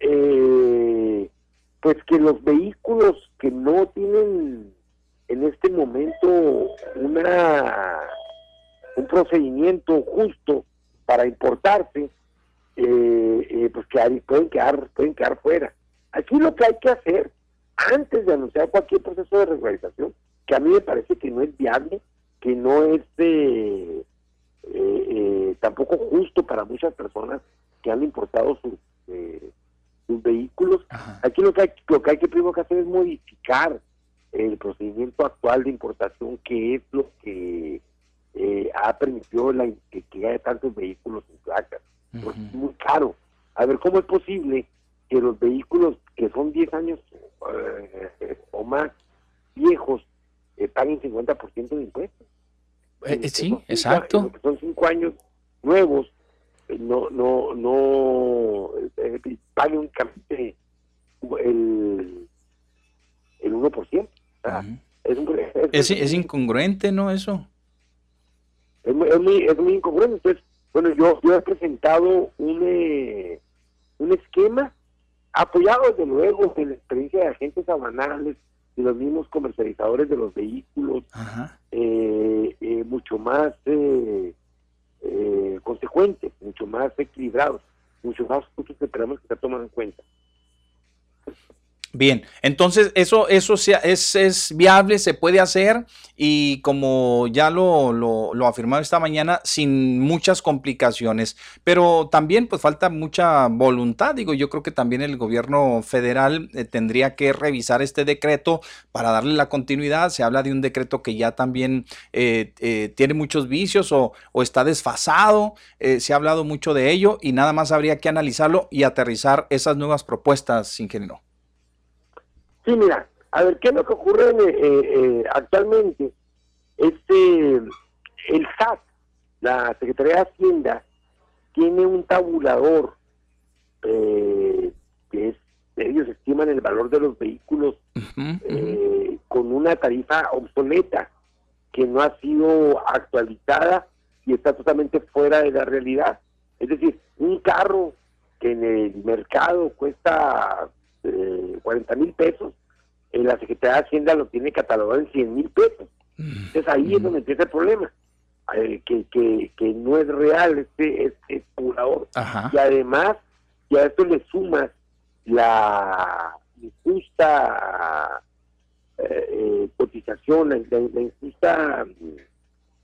eh, pues que los vehículos que no tienen en este momento una un procedimiento justo para importarse, eh, eh, pues que pueden quedar pueden quedar fuera. Aquí lo que hay que hacer antes de anunciar cualquier proceso de regularización, que a mí me parece que no es viable, que no es eh, tampoco justo para muchas personas que han importado sus vehículos. Aquí lo que, hay, lo que hay que primero que hacer es modificar el procedimiento actual de importación, que es lo que eh, ha permitido la, que, haya tantos vehículos en placas. Porque es muy caro. A ver, ¿cómo es posible que los vehículos que son 10 años eh, o más viejos eh, paguen 50% de impuestos? sí, exacto. son 5 años nuevos, no no no eh, pague únicamente el, el 1%. es, es, es, incongruente, ¿no? Eso. Es muy, es muy, es muy incongruente. Entonces, bueno, yo, yo he presentado un, eh, un esquema apoyado, desde luego, en la experiencia de agentes aduanales y los mismos comercializadores de los vehículos, eh, eh, mucho más eh, eh, consecuentes, mucho más equilibrados, mucho más puntos que tenemos que estar tomando en cuenta. Bien, entonces eso, eso es, es viable, se puede hacer y como ya lo, lo, lo afirmado esta mañana, sin muchas complicaciones, pero también pues falta mucha voluntad, digo, yo creo que también el gobierno federal eh, tendría que revisar este decreto para darle la continuidad, se habla de un decreto que ya también eh, eh, tiene muchos vicios o, o está desfasado, se ha hablado mucho de ello y nada más habría que analizarlo y aterrizar esas nuevas propuestas, ingeniero. Sí, mira, a ver, ¿qué es lo que ocurre eh, eh, actualmente? Este, el SAT, la Secretaría de Hacienda, tiene un tabulador eh, que es, ellos estiman el valor de los vehículos con una tarifa obsoleta que no ha sido actualizada y está totalmente fuera de la realidad. Es decir, un carro que en el mercado cuesta eh, 40 mil pesos, en la Secretaría de Hacienda lo tiene catalogado en 100 mil pesos. Entonces ahí es donde empieza el problema, eh, que, que, que, no es real este, este acumulador. Y además, ya a esto le sumas la injusta eh, eh, cotización, la, injusta mm,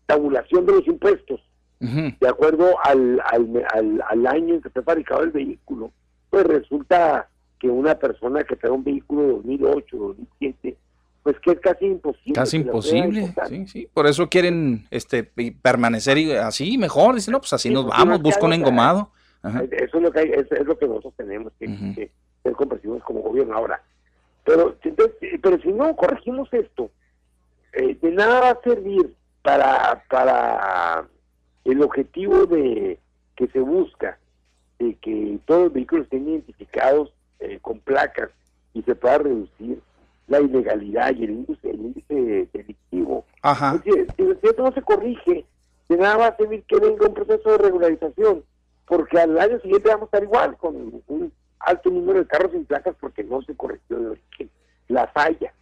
tabulación de los impuestos, de acuerdo al, al, al, al año en que fue fabricado el vehículo, pues resulta que una persona que tenga un vehículo 2008, 2007, pues que es casi imposible. Casi imposible, sí, sí. Por eso quieren este permanecer así mejor. Dicen, no, pues así nos vamos, busco un engomado. Eso es lo que hay, es, lo que nosotros tenemos que, ser comprensivos como gobierno ahora. Pero, pero si no corregimos esto, eh, de nada va a servir para, para el objetivo de que se busca, de que todos los vehículos estén identificados eh, con placas y se pueda reducir la ilegalidad y el índice, el índice delictivo. Ajá. si, esto no se corrige, de nada va a servir que venga un proceso de regularización, porque al año siguiente vamos a estar igual, con un alto número de carros sin placas porque no se corrigió de origen la falla.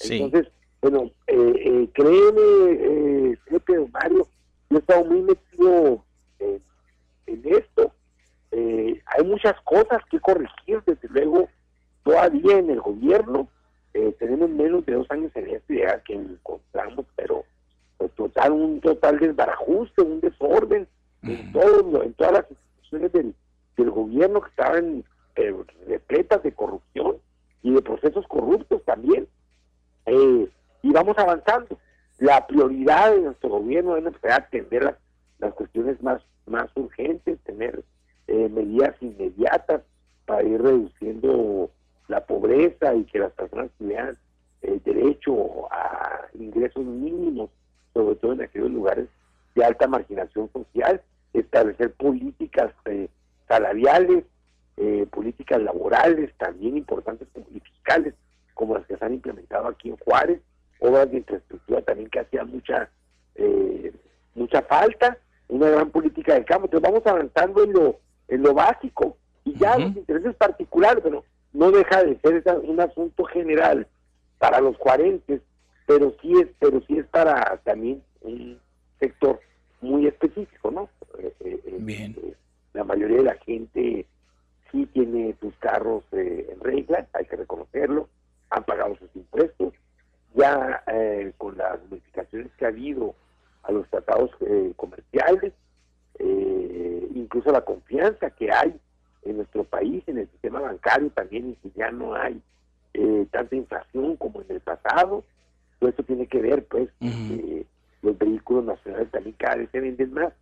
Entonces, bueno, eh, eh, créeme, eh, Mario, yo he estado muy metido en esto. Eh, hay muchas cosas que corregir, desde luego, todavía en el gobierno. Eh, tenemos menos de dos años en esta idea que encontramos, pero pues, total, un total desbarajuste, un desorden en, todo, en todas las instituciones del, gobierno que estaban eh, repletas de corrupción y de procesos corruptos también. Eh, y vamos avanzando. La prioridad de nuestro gobierno es pues, atender las, las cuestiones más, más urgentes, tener eh, medidas inmediatas para ir reduciendo la pobreza y que las personas tuvieran el derecho a ingresos mínimos, sobre todo en aquellos lugares de alta marginación social, establecer políticas eh, salariales, eh, políticas laborales también importantes y fiscales, como las que se han implementado aquí en Juárez, obras de infraestructura también que hacían mucha eh, mucha falta, una gran política de campo. Entonces vamos avanzando en lo, en lo básico y ya los intereses particulares, pero no deja de ser un asunto general para los cuarentes, pero sí es, pero sí es para también un sector muy específico, ¿no? Eh, eh, eh, Bien. la mayoría de la gente sí tiene sus carros en regla, hay que reconocerlo, han pagado sus impuestos, ya con las modificaciones que ha habido a los tratados comerciales, incluso la confianza que hay en nuestro país, en el sistema bancario también, y que ya no hay eh, tanta inflación como en el pasado. Todo esto tiene que ver, pues, que los vehículos nacionales también cada vez se venden más,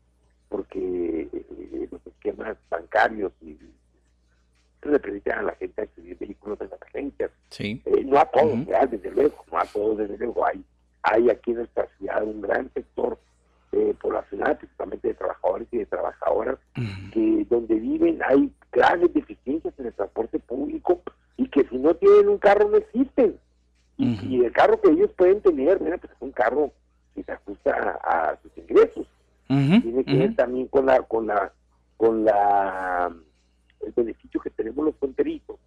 porque eh, los esquemas bancarios y le permiten a la gente adquirir vehículos de emergencia. Sí. Eh, no a todos, desde luego, no a todos, desde luego. Hay, hay aquí en nuestra ciudad un gran sector eh, poblacional, principalmente de trabajadores y de trabajadoras, que donde viven hay grandes deficiencias en el transporte público y que si no tienen un carro no existen. Y, el carro que ellos pueden tener, mira, pues es un carro que se ajusta a, sus ingresos. Tiene que ver también con la, con la, con la, el beneficio que tenemos los fronterizos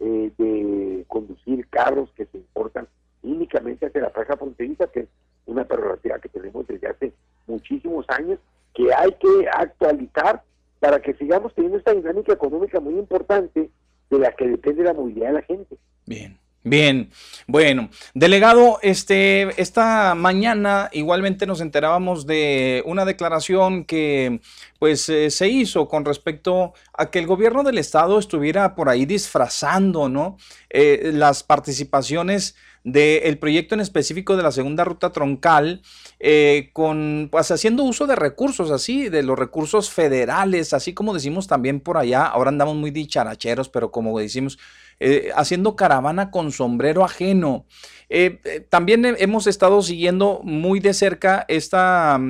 eh, de conducir carros que se importan únicamente hacia la franja fronteriza, que es una prerrogativa que tenemos desde hace muchísimos años, que hay que actualizar para que sigamos teniendo esta dinámica económica muy importante de la que depende la movilidad de la gente. Bien. Bien, bueno, delegado, este, esta mañana igualmente nos enterábamos de una declaración que pues eh, se hizo con respecto a que el gobierno del estado estuviera por ahí disfrazando, ¿no? Eh, las participaciones del proyecto en específico de la segunda ruta troncal, eh, con, pues haciendo uso de recursos así, de los recursos federales, así como decimos también por allá, ahora andamos muy dicharacheros, pero como decimos, eh, haciendo caravana con sombrero ajeno. Eh, también hemos estado siguiendo muy de cerca esta,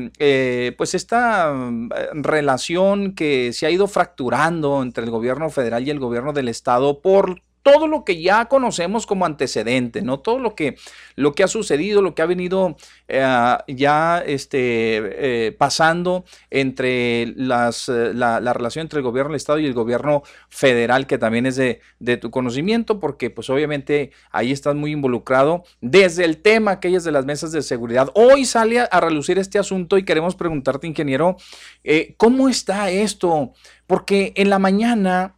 pues esta mm, relación que se ha ido fracturando entre el gobierno federal y el gobierno del estado por todo lo que ya conocemos como antecedente, ¿no? Todo lo que, lo que ha sucedido, lo que ha venido eh, ya este, eh, pasando entre las, eh, la, relación entre el gobierno del Estado y el gobierno federal, que también es de, tu conocimiento, porque pues obviamente ahí estás muy involucrado desde el tema aquellas de las mesas de seguridad. Hoy sale a, relucir este asunto y queremos preguntarte, ingeniero, ¿cómo está esto? Porque en la mañana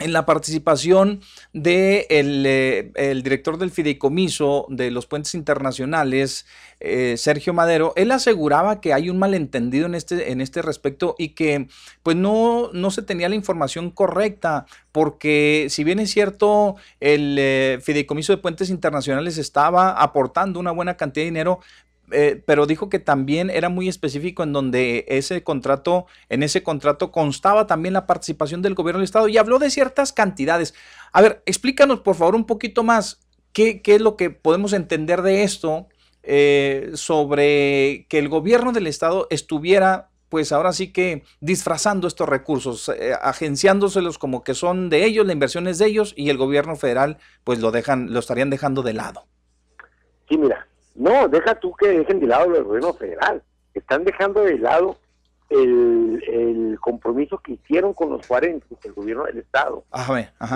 en la participación de eh, el, director del fideicomiso de los puentes internacionales, eh, Sergio Madero, él aseguraba que hay un malentendido en este, en este respecto y que pues no, no se tenía la información correcta, porque si bien es cierto, el eh, fideicomiso de puentes internacionales estaba aportando una buena cantidad de dinero, eh, pero dijo que también era muy específico en donde ese contrato, en ese contrato constaba también la participación del gobierno del estado y habló de ciertas cantidades. A ver, explícanos por favor un poquito más qué, es lo que podemos entender de esto eh, sobre que el gobierno del estado estuviera pues ahora sí que disfrazando estos recursos, eh, agenciándoselos como que son de ellos, la inversión es de ellos y el gobierno federal pues lo dejan, lo estarían dejando de lado. Sí, mira, no, deja tú que dejen de lado el gobierno federal. Están dejando de lado el, compromiso que hicieron con los 40, el gobierno del Estado,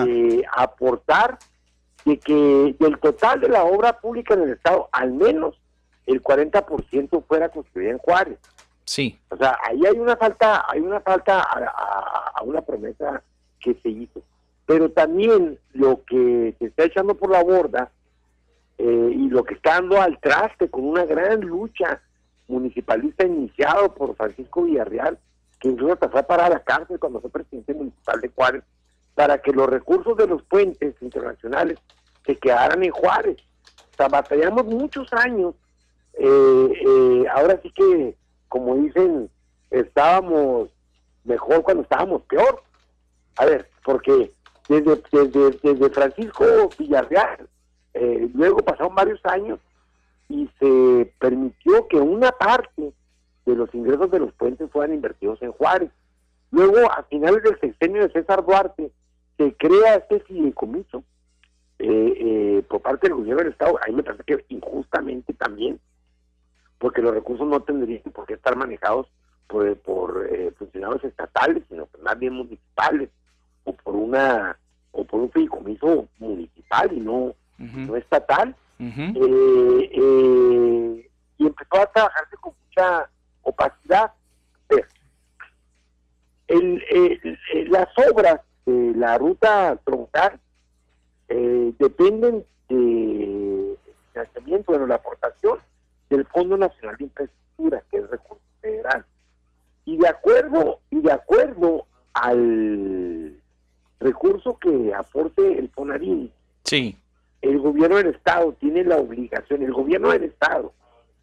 de aportar de que del total de la obra pública en el Estado, al menos el 40% fuera construida en Juárez. Sí. O sea, ahí hay una falta, hay una falta a, a una promesa que se hizo. Pero también lo que se está echando por la borda eh, y lo que está dando al traste con una gran lucha municipalista iniciado por Francisco Villarreal, que incluso hasta fue a parar a la cárcel cuando fue presidente municipal de Juárez, para que los recursos de los puentes internacionales se quedaran en Juárez. O sea, batallamos muchos años. Eh, eh, ahora sí que, como dicen, estábamos mejor cuando estábamos peor. A ver, porque desde, desde, desde Francisco Villarreal, eh, luego pasaron varios años y se permitió que una parte de los ingresos de los puentes fueran invertidos en Juárez. Luego, a finales del sexenio de César Duarte, se crea este fideicomiso eh, eh, por parte del gobierno del Estado. Ahí me parece que injustamente también, porque los recursos no tendrían por qué estar manejados por, por eh, funcionarios estatales, sino que más bien municipales, o por una o por un fideicomiso municipal y no, no estatal. Eh, eh, y empezó a trabajarse con mucha opacidad. El, las obras de la ruta troncal eh, dependen de financiamiento, bueno, la aportación del Fondo Nacional de Infraestructura, que es recurso federal. Y de acuerdo, y de acuerdo al recurso que aporte el FONARIN, sí el gobierno del Estado tiene la obligación, el gobierno del Estado,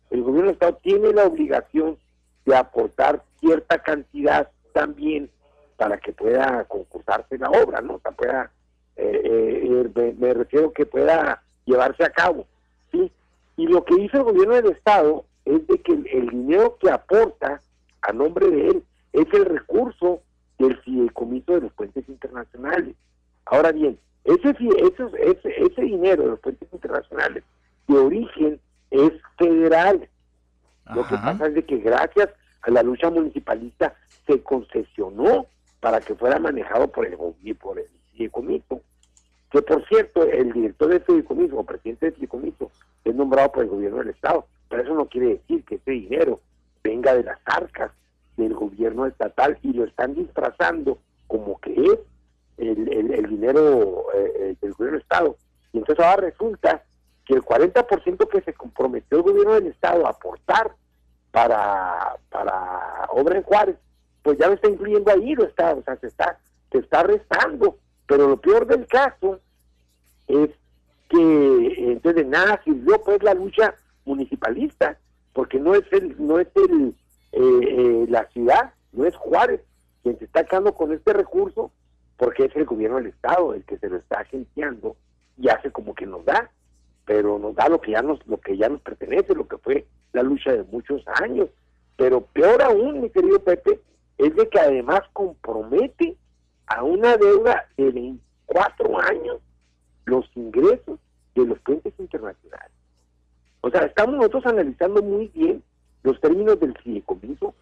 el gobierno del Estado tiene la obligación de aportar cierta cantidad también para que pueda concursarse la obra, ¿no? O sea, pueda, eh, eh, me, refiero que pueda llevarse a cabo, ¿sí? Y lo que hizo el gobierno del Estado es de que el, dinero que aporta a nombre de él es el recurso del fideicomiso de los puentes internacionales. Ahora bien, ese, ese, ese dinero de los puentes internacionales de origen es federal. Lo que pasa es de que gracias a la lucha municipalista se concesionó para que fuera manejado por el por el fideicomiso. Que por cierto, el director del fideicomiso o presidente del fideicomiso es nombrado por el gobierno del Estado. Pero eso no quiere decir que ese dinero venga de las arcas del gobierno estatal y lo están disfrazando como que es el, dinero eh, eh, del gobierno del Estado. Y entonces ahora resulta que el 40% que se comprometió el gobierno del Estado a aportar para, para obra en Juárez, pues ya lo está incluyendo ahí, lo está, o sea, se está, se está restando. Pero lo peor del caso es que entonces de nada sirvió pues la lucha municipalista, porque no es el, no es el eh, la ciudad, no es Juárez quien se está quedando con este recurso, porque es el gobierno del Estado el que se lo está agenciando y hace como que nos da, pero nos da lo que ya nos, lo que ya nos pertenece, lo que fue la lucha de muchos años. Pero peor aún, mi querido Pepe, es de que además compromete a una deuda de 24 años los ingresos de los puentes internacionales. O sea, estamos nosotros analizando muy bien los términos del fideicomiso,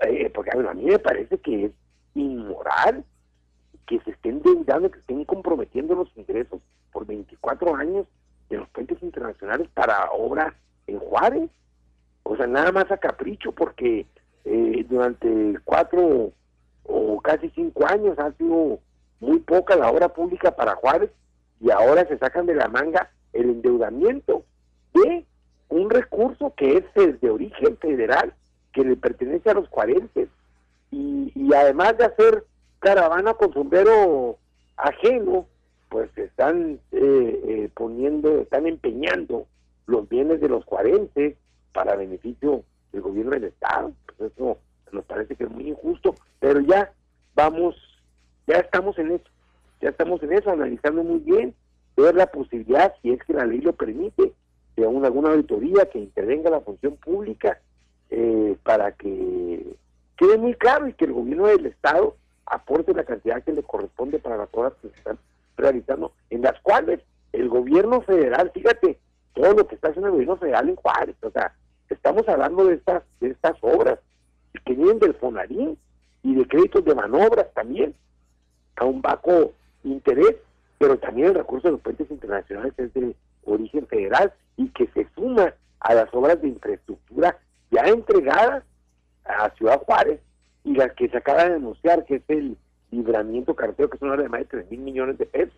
eh, porque a mí me parece que es inmoral que se estén deudando, que estén comprometiendo los ingresos por 24 años de los puentes internacionales para obras en Juárez. O sea, nada más a capricho, porque eh, durante cuatro o casi cinco años ha sido muy poca la obra pública para Juárez y ahora se sacan de la manga el endeudamiento de un recurso que es de origen federal, que le pertenece a los cuarenses. Y, y además de hacer caravana con sombrero ajeno, pues están eh, eh, poniendo, están empeñando los bienes de los cuarentes para beneficio del gobierno del Estado. Pues eso nos parece que es muy injusto, pero ya vamos, ya estamos en eso, ya estamos en eso, analizando muy bien, ver la posibilidad, si es que la ley lo permite, de una, alguna auditoría que intervenga la función pública eh, para que quede muy claro y que el gobierno del Estado aporte la cantidad que le corresponde para las obras que se están realizando, en las cuales el gobierno federal, fíjate, todo lo que está haciendo el gobierno federal en Juárez, o sea, estamos hablando de estas, de estas obras que vienen del Fonarín y de créditos de manobras también, a un bajo interés, pero también el recurso de los puentes internacionales es de origen federal y que se suma a las obras de infraestructura ya entregadas a Ciudad Juárez y la que se acaba de denunciar, que es el libramiento carretero, que es una obra de más de 3 mil millones de pesos.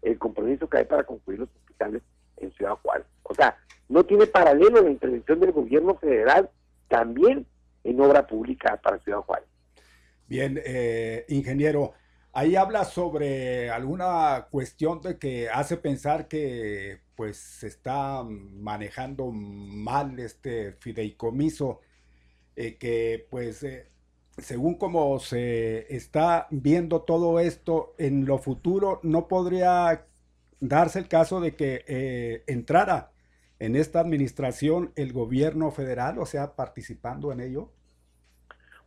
El compromiso que hay para concluir los hospitales en Ciudad Juárez. O sea, no tiene paralelo la intervención del gobierno federal también en obra pública para Ciudad Juárez. Bien, eh, ingeniero, ahí habla sobre alguna cuestión de que hace pensar que pues se está manejando mal este fideicomiso, eh, que pues eh, según como se está viendo todo esto en lo futuro, no podría darse el caso de que entrara en esta administración el gobierno federal, o sea, participando en ello.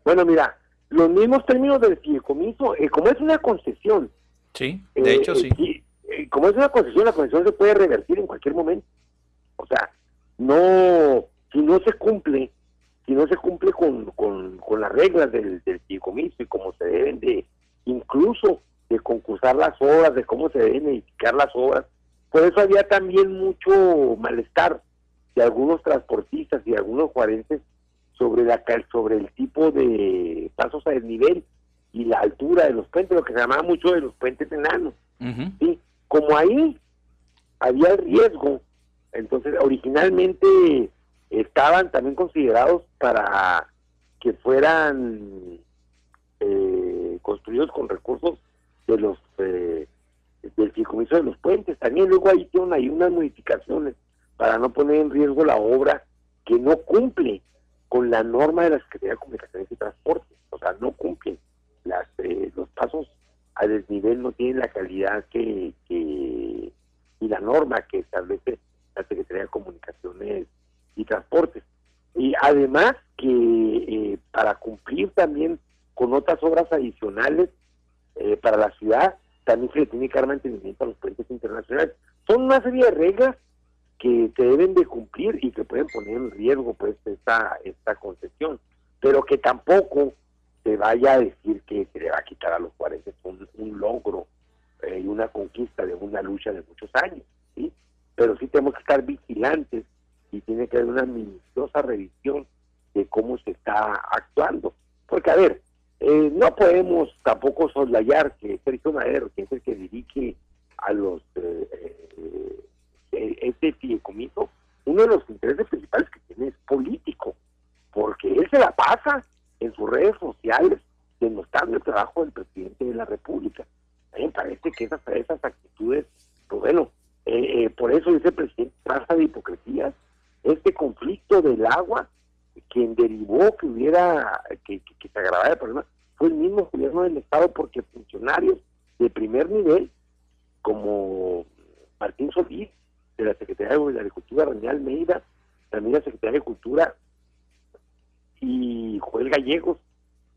Bueno, mira, los mismos términos del fideicomiso, eh, como es una concesión. Sí, de hecho eh, sí. Eh, como es una concesión, la concesión se puede revertir en cualquier momento. O sea, no, si no se cumple, si no se cumple con, con, con las reglas del, del fideicomiso y como se deben de, incluso de concursar las obras, de cómo se deben edificar las obras, por eso había también mucho malestar de algunos transportistas y algunos juarenses sobre la sobre el tipo de pasos a desnivel y la altura de los puentes, lo que se llamaba mucho de los puentes enanos. ¿sí? Como ahí había el riesgo, entonces originalmente estaban también considerados para que fueran eh, construidos con recursos de los eh, del fideicomiso de los puentes. También luego ahí tienen ahí unas modificaciones para no poner en riesgo la obra que no cumple con la norma de la Secretaría de Comunicaciones y Transportes. O sea, no cumplen. Las, eh, los pasos a desnivel no tienen la calidad que, y la norma que establece la Secretaría de Comunicaciones y Transportes. Y además que eh, para cumplir también con otras obras adicionales eh, para la ciudad, también se le tiene que dar mantenimiento a los puentes internacionales. Son una serie de reglas que, se deben de cumplir y que pueden poner en riesgo pues esta, esta concesión, pero que tampoco se vaya a decir que se le va a quitar a los 40 un, un logro eh, y una conquista de una lucha de muchos años, ¿sí? Pero sí tenemos que estar vigilantes y tiene que haber una minuciosa revisión de cómo se está actuando. Porque, a ver, eh, no podemos tampoco soslayar que Sergio Madero, que es el que dirige a los eh, eh, este fideicomiso, uno de los intereses principales que tiene es político, porque él se la pasa en sus redes sociales demostrando el trabajo del presidente de la República. A mí me parece que esas, esas actitudes, pues bueno, por eso dice el presidente pasa de hipocresía, este conflicto del agua quien derivó que hubiera, que, se agravara el problema, fue el mismo gobierno del Estado porque funcionarios de primer nivel, como Martín Solís, de la Secretaría de Agricultura, René Almeida, también la Secretaría de Agricultura, y Joel Gallegos,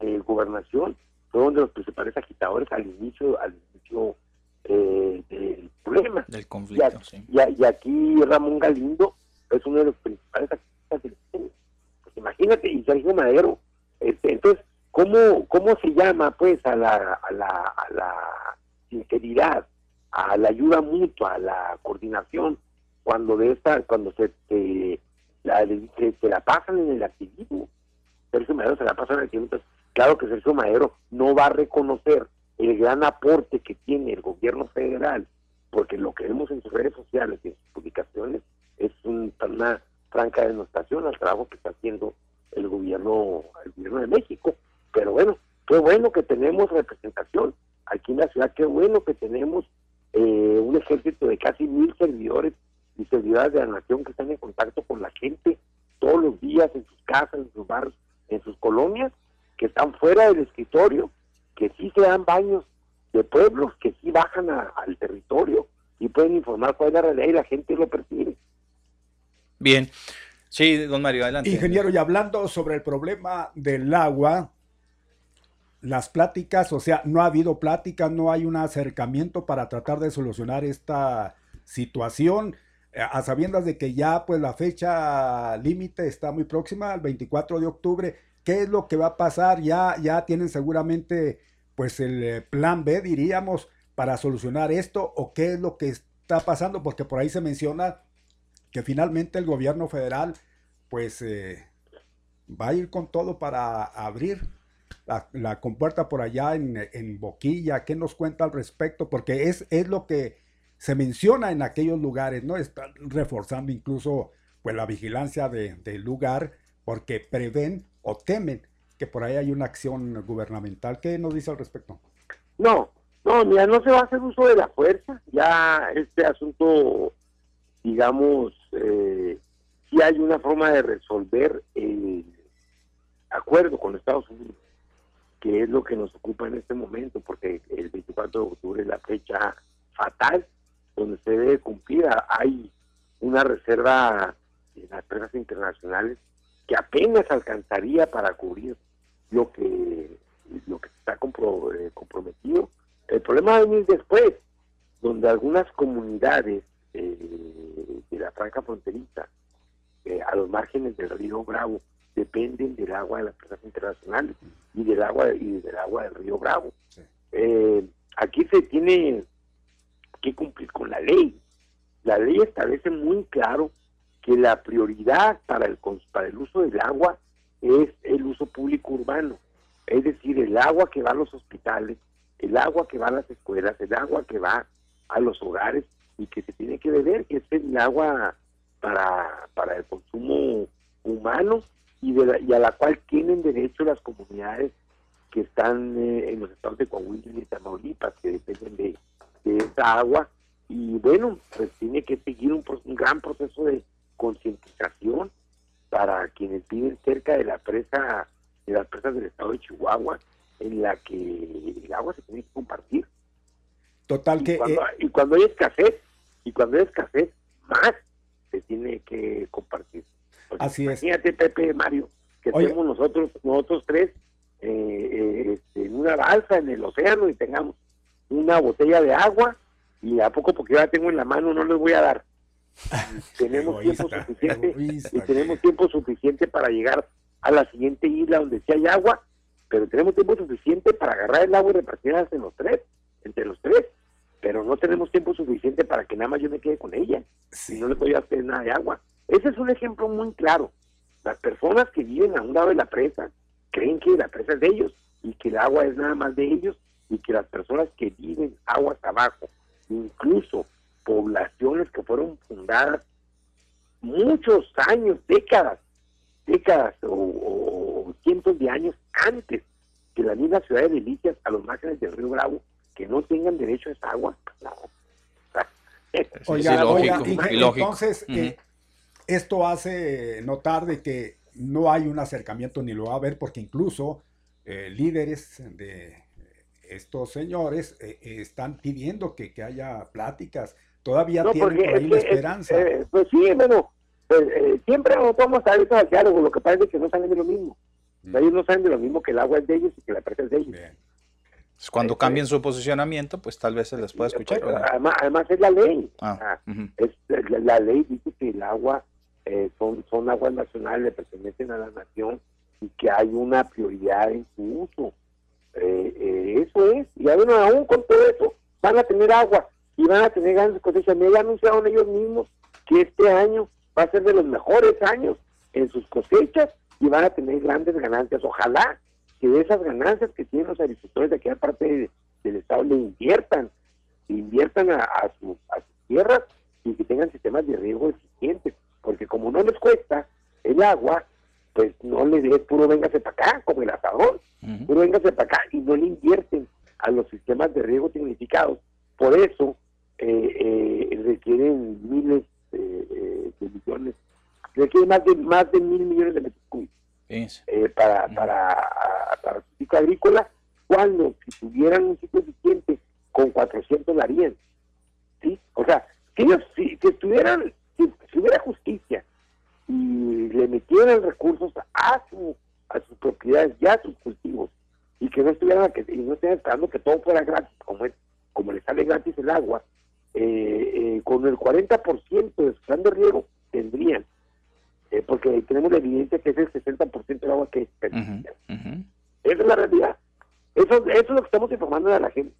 de Gobernación, fueron de los principales agitadores al inicio, al inicio eh, del problema. Del conflicto, y, y, aquí Ramón Galindo es uno de los principales activistas del imagínate, y Sergio Madero, este, entonces, ¿cómo, ¿cómo se llama pues a la, a la, a la sinceridad, a la ayuda mutua, a la coordinación, cuando de esta, cuando se, te, la, se, la pasan en el activismo? Sergio Madero se la pasa en el activismo, claro que Sergio Madero no va a reconocer el gran aporte que tiene el gobierno federal, porque lo que vemos en sus redes sociales y en sus publicaciones es una franca denostación al trabajo que está haciendo el gobierno, el gobierno de México. Pero bueno, qué bueno que tenemos representación aquí en la ciudad, qué bueno que tenemos eh, un ejército de casi mil servidores y servidoras de la nación que están en contacto con la gente todos los días en sus casas, en sus barrios, en sus colonias, que están fuera del escritorio, que sí se dan baños de pueblos, que sí bajan al territorio y pueden informar cuál es la realidad y la gente lo percibe. Bien. Sí, don Mario, adelante. Ingeniero, y hablando sobre el problema del agua, las pláticas, o sea, no ha habido pláticas, no hay un acercamiento para tratar de solucionar esta situación, eh, a sabiendas de que ya pues la fecha límite está muy próxima, el 24 de octubre, ¿qué es lo que va a pasar? Ya, ya tienen seguramente pues el eh, plan B, diríamos, para solucionar esto, o qué es lo que está pasando, porque por ahí se menciona que finalmente el gobierno federal pues eh, va a ir con todo para abrir la, compuerta por allá en, Boquilla. ¿Qué nos cuenta al respecto? Porque es, es lo que se menciona en aquellos lugares, ¿no? Están reforzando incluso pues la vigilancia del lugar porque prevén o temen que por ahí hay una acción gubernamental. ¿Qué nos dice al respecto? No, no, mira, no se va a hacer uso de la fuerza. Ya este asunto, digamos, eh, hay una forma de resolver el acuerdo con Estados Unidos, que es lo que nos ocupa en este momento, porque el 24 de octubre es la fecha fatal donde se debe cumplir. Hay una reserva en las empresas internacionales que apenas alcanzaría para cubrir lo que lo que está eh, comprometido. El problema va a venir después, donde algunas comunidades eh, de la franja fronteriza, eh, a los márgenes del río Bravo, dependen del agua de las empresas internacionales y del agua y del agua del río Bravo. aquí se tiene que cumplir con la ley. La ley establece muy claro que la prioridad para el, para el uso del agua es el uso público urbano, es decir, el agua que va a los hospitales, el agua que va a las escuelas, el agua que va a los hogares y que se tiene que beber, que es el agua para, para el consumo humano y, de y a la cual tienen derecho las comunidades que están eh, en los estados de Coahuila y Tamaulipas, que dependen de, de esa agua. Y bueno, pues tiene que seguir un, un gran proceso de concientización para quienes viven cerca de la presa, de las presas del estado de Chihuahua, en la que el agua se tiene que compartir. Total que... Eh, y cuando, hay escasez, y cuando hay escasez, más se tiene que compartir. Así es. Imagínate, Pepe, Mario, que tenemos nosotros, nosotros tres eh, eh, este, en una balsa en el océano y tengamos una botella de agua y a poco porque yo la tengo en la mano no les voy a dar. tenemos tiempo suficiente y tenemos tiempo suficiente para llegar a la siguiente isla donde sí hay agua, pero tenemos tiempo suficiente para agarrar el agua y repartirla entre los tres, entre los tres, pero no tenemos tiempo suficiente para que nada más yo me quede con ella y no le voy a hacer nada de agua. Ese es un ejemplo muy claro. Las personas que viven a un lado de la presa creen que la presa es de ellos y que el agua es nada más de ellos y que las personas que viven aguas abajo, incluso poblaciones que fueron fundadas muchos años, décadas, décadas o, cientos de años antes que la misma ciudad de Delicias a los márgenes del río Bravo, que no tengan derecho a esa agua. No. Oiga, oiga entonces eh, esto hace notar de que no hay un acercamiento ni lo va a haber porque incluso eh, líderes de estos señores eh, están pidiendo que, que haya pláticas todavía tienen por ahí la esperanza. Eh, pues sí, bueno, pues, eh, siempre nos vamos a ver al diálogo, lo que pasa es que no saben de lo mismo. Mm. Ellos no saben de lo mismo que el agua es de ellos y que la presa es de ellos. Pues cuando este, cambien su posicionamiento, pues tal vez se les pueda escuchar. Pues, además, además, es la ley. Ah, es, la, ley dice que el agua eh, son, son aguas nacionales, le pertenecen a la nación y que hay una prioridad en su uso. eso es. Y bueno, aún con todo eso, van a tener agua y van a tener grandes cosechas. Me anunciaron ellos mismos que este año va a ser de los mejores años en sus cosechas y van a tener grandes ganancias. Ojalá que de esas ganancias que tienen los agricultores de aquella parte del estado le inviertan, inviertan a, sus, tierras y que tengan sistemas de riego eficientes, porque como no les cuesta el agua, pues no le dé puro véngase para acá, como el asador, puro véngase para acá y no le invierten a los sistemas de riego significados. Por eso eh, eh, requieren miles de millones, requieren más de más de mil millones de metros cúbicos eh, para, para, para su ciclo agrícola, cuando si tuvieran un ciclo eficiente con 400 la harían. ¿sí? O sea, si ellos, si, estuvieran, si, hubiera justicia y le metieran recursos a su a sus propiedades y a sus cultivos y que no estuvieran y no estuvieran esperando que todo fuera gratis como es como le sale gratis el agua eh, eh, con el 40% de su plan de riego porque tenemos la evidencia que es el 60% del agua que es Esa es la realidad. Eso, eso es lo que estamos informando a la gente.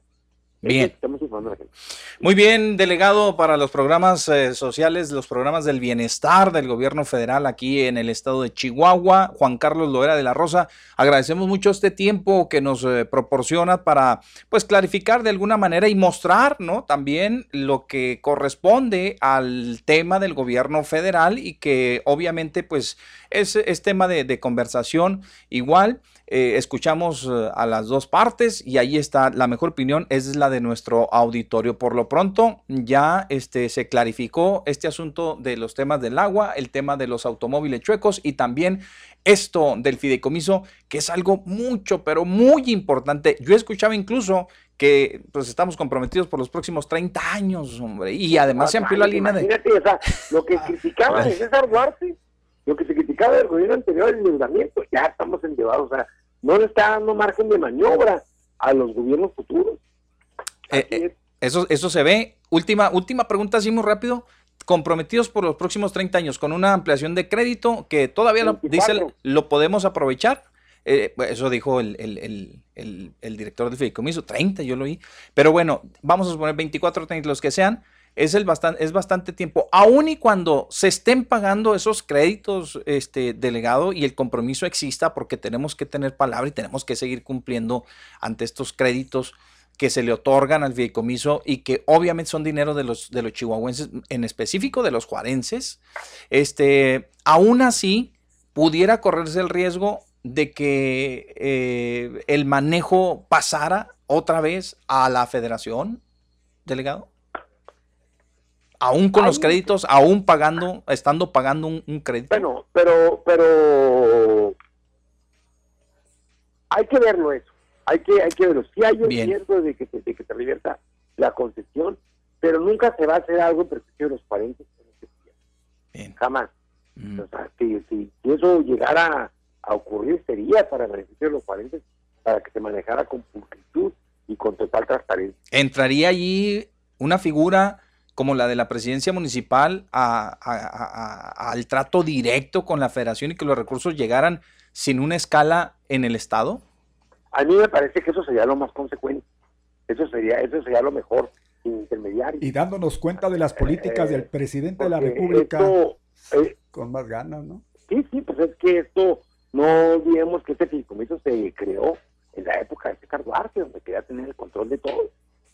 Bien. Estamos informando a la gente. Muy bien, delegado para los programas eh, sociales, los programas del bienestar del gobierno federal aquí en el estado de Chihuahua, Juan Carlos Loera de la Rosa. Agradecemos mucho este tiempo que nos eh, proporciona para pues clarificar de alguna manera y mostrar, ¿no? También lo que corresponde al tema del gobierno federal y que obviamente pues es, es tema de, de conversación igual. Eh, escuchamos a las dos partes y ahí está la mejor opinión, es la de nuestro auditorio. Por lo pronto ya este, se clarificó este asunto de los temas del agua, el tema de los automóviles chuecos y también esto del fideicomiso, que es algo mucho, pero muy importante. Yo escuchaba incluso que pues estamos comprometidos por los próximos 30 años, hombre, y además se amplió la línea de... O sea, lo que criticaba de César Duarte, lo que se criticaba del gobierno anterior, el endeudamiento, ya estamos endeudados, o sea, no le está dando margen de maniobra a los gobiernos futuros. Eh, eh, es. Eso, eso se ve. Última, última pregunta, así muy rápido. Comprometidos por los próximos 30 años con una ampliación de crédito que todavía lo, dice, 24. lo podemos aprovechar. Eh, pues, eso dijo el, el- el- el- el director del fideicomiso, 30 yo lo oí. Pero bueno, vamos a suponer 24, 30, los que sean. Es, el bastan- es bastante tiempo. Aun y cuando se estén pagando esos créditos, este delegado, y el compromiso exista, porque tenemos que tener palabra y tenemos que seguir cumpliendo ante estos créditos que se le otorgan al fideicomiso y que obviamente son dinero de los, de los chihuahuenses, en específico de los juarenses, este, aún así pudiera correrse el riesgo de que eh, el manejo pasara otra vez a la federación, delegado. Aún con los créditos, aún pagando, estando pagando un, un crédito. Bueno, pero, pero hay que verlo eso. Hay que, hay que verlo. Sí hay un Bien. riesgo de que, se- de que se revierta la concesión, pero nunca se va a hacer algo en beneficio de los parientes. Bien. Jamás. Mm. O sea, si, si, si eso llegara a ocurrir, sería para beneficio de los parientes, para que se manejara con pulcritud y con total transparencia. entraría allí una figura como la de la presidencia municipal a- a- al trato directo con la federación y que los recursos llegaran sin una escala en el Estado? A mí me parece que eso sería lo más consecuente. Eso sería, eso sería lo mejor, sin intermediario. Y dándonos cuenta de las políticas Eh, del presidente de la República esto, eh, con más ganas, ¿no? Sí, sí, pues es que esto, no olvidemos que este fideicomiso se creó en la época de César Duarte, donde quería tener el control de todo.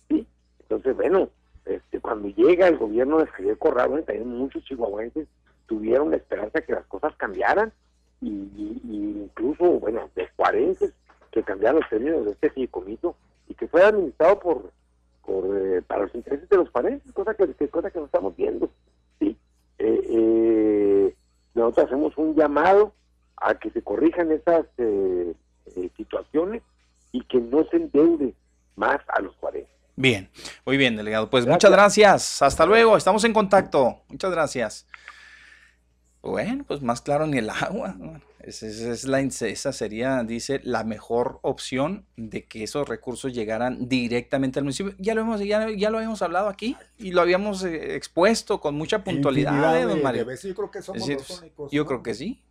Sí, entonces, bueno, este, cuando llega el gobierno de Javier Corrado, también muchos chihuahuenses tuvieron la esperanza de que las cosas cambiaran, y, incluso, bueno, de cuarenses que cambiaron los términos de este fideicomiso y que fue administrado por, por eh, para los intereses de los cuarenses, cosa que, que- cosa que no estamos viendo. Sí. Eh, eh, nosotros hacemos un llamado a que se corrijan esas situaciones y que no se endeude más a los 40. Bien, muy bien, delegado. Pues Gracias. muchas gracias. Hasta luego. Estamos en contacto. Muchas gracias. Bueno, pues más claro ni el agua. Esa, esa es la, esa sería, dice, la mejor opción de que esos recursos llegaran directamente al municipio. Ya lo hemos, ya, ya lo habíamos hablado aquí y lo habíamos eh, expuesto con mucha puntualidad, eh, don Mario. de. Yo creo que somos Es decir, los únicos. yo ¿no? creo que sí.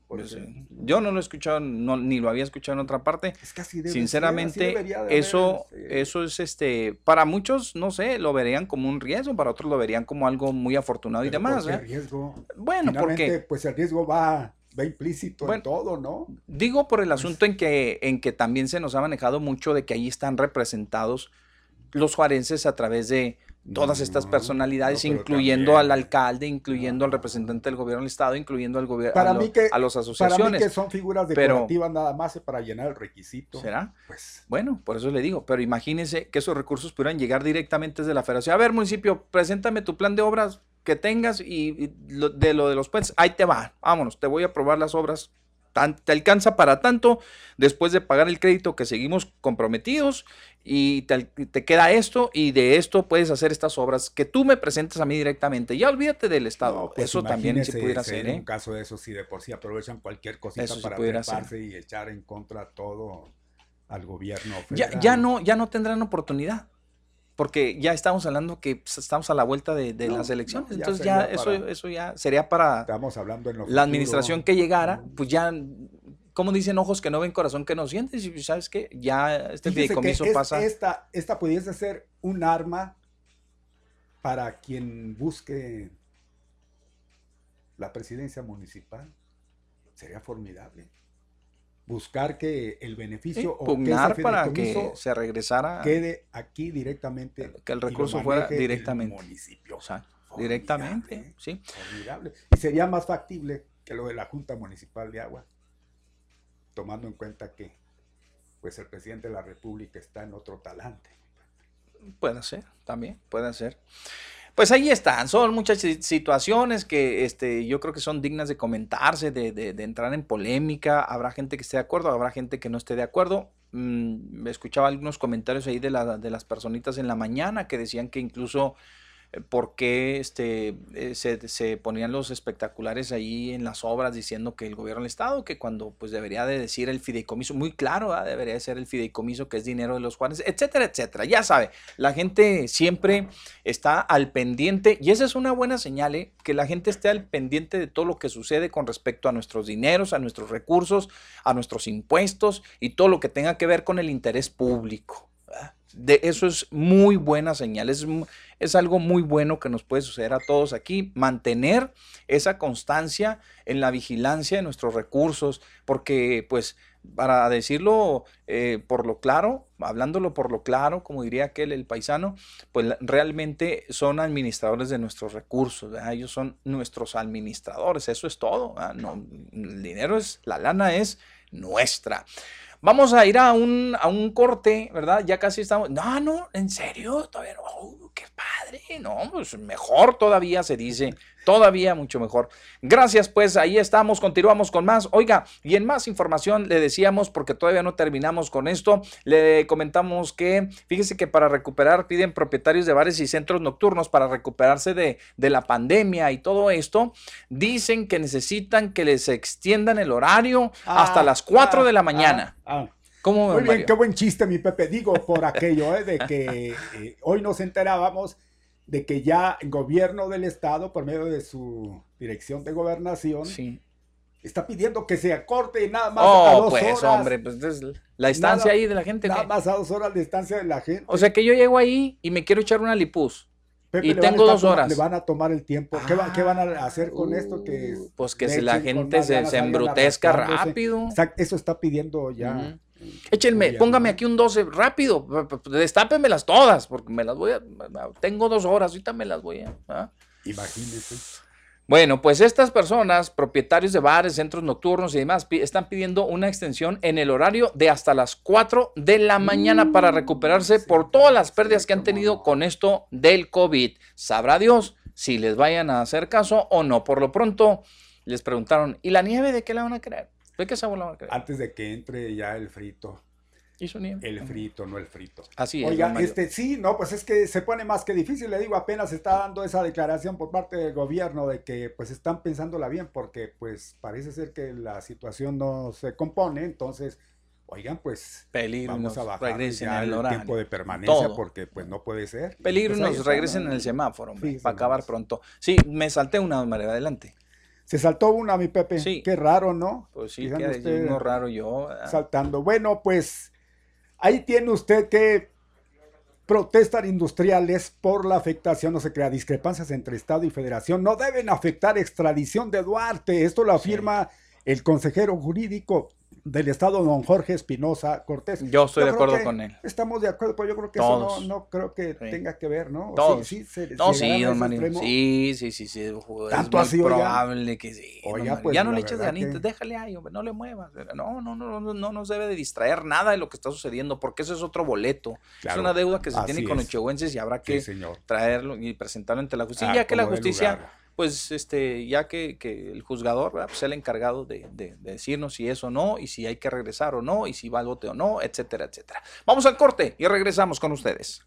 Yo, no lo he escuchado, no, ni lo había escuchado en otra parte. Es que así debe ser, así Sinceramente, de eso, haber, este, eso es este, para muchos, no sé, lo verían como un riesgo, para otros lo verían como algo muy afortunado y demás. ¿por qué ¿eh? riesgo? Bueno, porque pues el riesgo va, va implícito Bueno, en todo, ¿no? digo por el Pues asunto en que, en que también se nos ha manejado mucho de que ahí están representados los juarenses a través de todas estas personalidades, no, pero incluyendo al alcalde, incluyendo al representante del gobierno del estado, incluyendo al gobierno a, mí lo- que- a las Para mí asociaciones. que son figuras pero- decorativas nada más eh, para llenar el requisito. ¿Será? Pues Bueno, por eso le digo, pero imagínense que esos recursos pudieran llegar directamente desde la federación. A ver, municipio, preséntame tu plan de obras que tengas y, y lo- de lo de los puentes, ahí te va, vámonos, te voy a aprobar las obras. Tan- te alcanza para tanto después de pagar el crédito que seguimos comprometidos y te, queda esto y de esto puedes hacer estas obras que tú me presentes a mí directamente. Ya olvídate del Estado. no, pues, eso también se pudiera hacer, ¿eh? Un caso de eso, si de por sí aprovechan cualquier cosita Eso para treparse y echar en contra todo al gobierno ya, ya no, ya no tendrán oportunidad. Porque ya estamos hablando que pues, estamos a la vuelta de, de No, las elecciones. no, ya Entonces ya eso, para- eso ya sería para Estamos hablando en lo la futuro. administración que llegara, pues ya como dicen ojos que no ven, corazón que no sienten. Y sabes qué, ya este que fideicomiso es- pasa. Esta, esta pudiese ser un arma para quien busque la presidencia municipal. Sería formidable. Buscar que el Sí, beneficio o que ese pugnar para que se regresara, quede aquí directamente. que el recurso fuera el directamente. municipio. o sea, directamente, sí. formidable. Y sería más factible que lo de la Junta Municipal de Agua, tomando en cuenta que pues el presidente de la República está en otro talante. Puede ser, también, puede ser. Pues ahí están, son muchas si- situaciones que este, yo creo que son dignas de comentarse, de, de- de entrar en polémica. Habrá gente que esté de acuerdo, habrá gente que no esté de acuerdo. Mm, escuchaba algunos comentarios ahí de, la- de las personitas en la mañana que decían que incluso por qué este, eh, se, se ponían los espectaculares ahí en las obras diciendo que el gobierno del Estado, que cuando pues debería de decir el fideicomiso, muy claro, debería de ser el fideicomiso que es dinero de los Juárez, etcétera, etcétera. Ya sabe, la gente siempre está al pendiente y esa es una buena señal, ¿eh? que la gente esté al pendiente de todo lo que sucede con respecto a nuestros dineros, a nuestros recursos, a nuestros impuestos y todo lo que tenga que ver con el interés público. De eso es muy buena señal, es, es algo muy bueno que nos puede suceder a todos aquí, mantener esa constancia en la vigilancia de nuestros recursos, porque pues para decirlo eh, por lo claro, hablándolo por lo claro, como diría aquel el paisano, pues realmente son administradores de nuestros recursos, ellos son nuestros administradores, eso es todo. No, el dinero es, la lana es nuestra. Vamos a ir a un, a un corte, ¿verdad? Ya casi estamos. No, no, en serio, todavía. Oh, qué padre. No, pues mejor todavía se dice. Todavía mucho mejor. Gracias, pues ahí estamos. Continuamos con más. Oiga, y en más información le decíamos, porque todavía no terminamos con esto, le comentamos que, fíjese que para recuperar, piden propietarios de bares y centros nocturnos para recuperarse de, de la pandemia y todo esto, dicen que necesitan que les extiendan el horario hasta Ah, las 4 ah, de la mañana. ah, ah. ¿Cómo, Muy bien, Mario? qué buen chiste, mi Pepe. Digo, por aquello, ¿eh? de que eh, hoy nos enterábamos de que ya el gobierno del estado, por medio de su dirección de gobernación, Sí. está pidiendo que se acorte nada más a Oh, dos pues, horas. hombre, pues es la estancia Nada- ahí de la gente. Nada más a dos horas de estancia de la gente. O sea que yo llego ahí y me quiero echar una lipuz. Pepe, y a tengo dos horas. Le van a tomar el tiempo. ¿Qué, va- qué van a hacer con Uh, esto? Que pues que se la gente se, se embrutezca rápido. Exacto, Eso está pidiendo ya. Ujú. el Échenme, póngame aquí un 12 rápido. Destápenmelas todas, porque me las voy a. Tengo dos horas, ahorita me las voy a. ¿ah? Imagínese. Bueno, pues estas personas, propietarios de bares, centros nocturnos y demás, están pidiendo una extensión en el horario de hasta las 4 de la mañana para recuperarse por todas las pérdidas que han tenido con esto del COVID. Sabrá Dios si les vayan a hacer caso o no. Por lo pronto, les preguntaron, ¿y la nieve de qué la van a creer? ¿De qué sabor la? Antes de que entre ya el frito. ¿Hizo nieve? El frito, no el frito. Así es. Oiga, este, sí, no, pues es que se pone más que difícil, le digo, apenas está dando esa declaración por parte del gobierno de que pues están pensándola bien porque pues parece ser que la situación no se compone, entonces, oigan, pues Peligro, vamos a bajar regresen ya el horario. tiempo de permanencia Todo. porque pues no puede ser. Y, Peligro y pues, regresen en el semáforo, hombre, Sí, para acabar pronto. Sí, me salté una, Mario, adelante. Se saltó una, mi Pepe. Sí. Qué raro, ¿no? Pues sí, Fíjate que uno raro yo. ¿verdad? saltando. Bueno, pues ahí tiene usted que protestan industriales por la afectación, no se crea, discrepancias entre Estado y Federación. No deben afectar extradición de Duarte. Esto lo afirma el consejero jurídico del Estado, don Jorge Espinosa Cortés. Yo estoy de acuerdo con él. Estamos de acuerdo, pero yo creo que Todos. eso no, no creo que Sí. tenga que ver, ¿no? Todos. Sí, sí, se- No, sí, don Mario. Sí, sí, sí, sí. Tanto es así, oiga. probable que sí. Oiga, pues, ya no le eches ganitas, que- déjale ahí, hombre, no le muevas. No, no, no, no, no nos debe de distraer nada de lo que está sucediendo, porque eso es otro boleto. Claro, es una deuda que se tiene con los es. chihuenses y habrá que traerlo y presentarlo ante la justicia, Ah, ya que la justicia. Pues, este, ya que, que el juzgador ¿verdad? pues, sea el encargado de, de- de decirnos si es o no, y si hay que regresar o no, y si va al bote o no, etcétera, etcétera. Vamos al corte y regresamos con ustedes.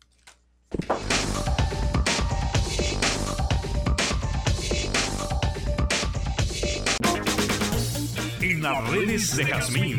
En las redes de Jazmín,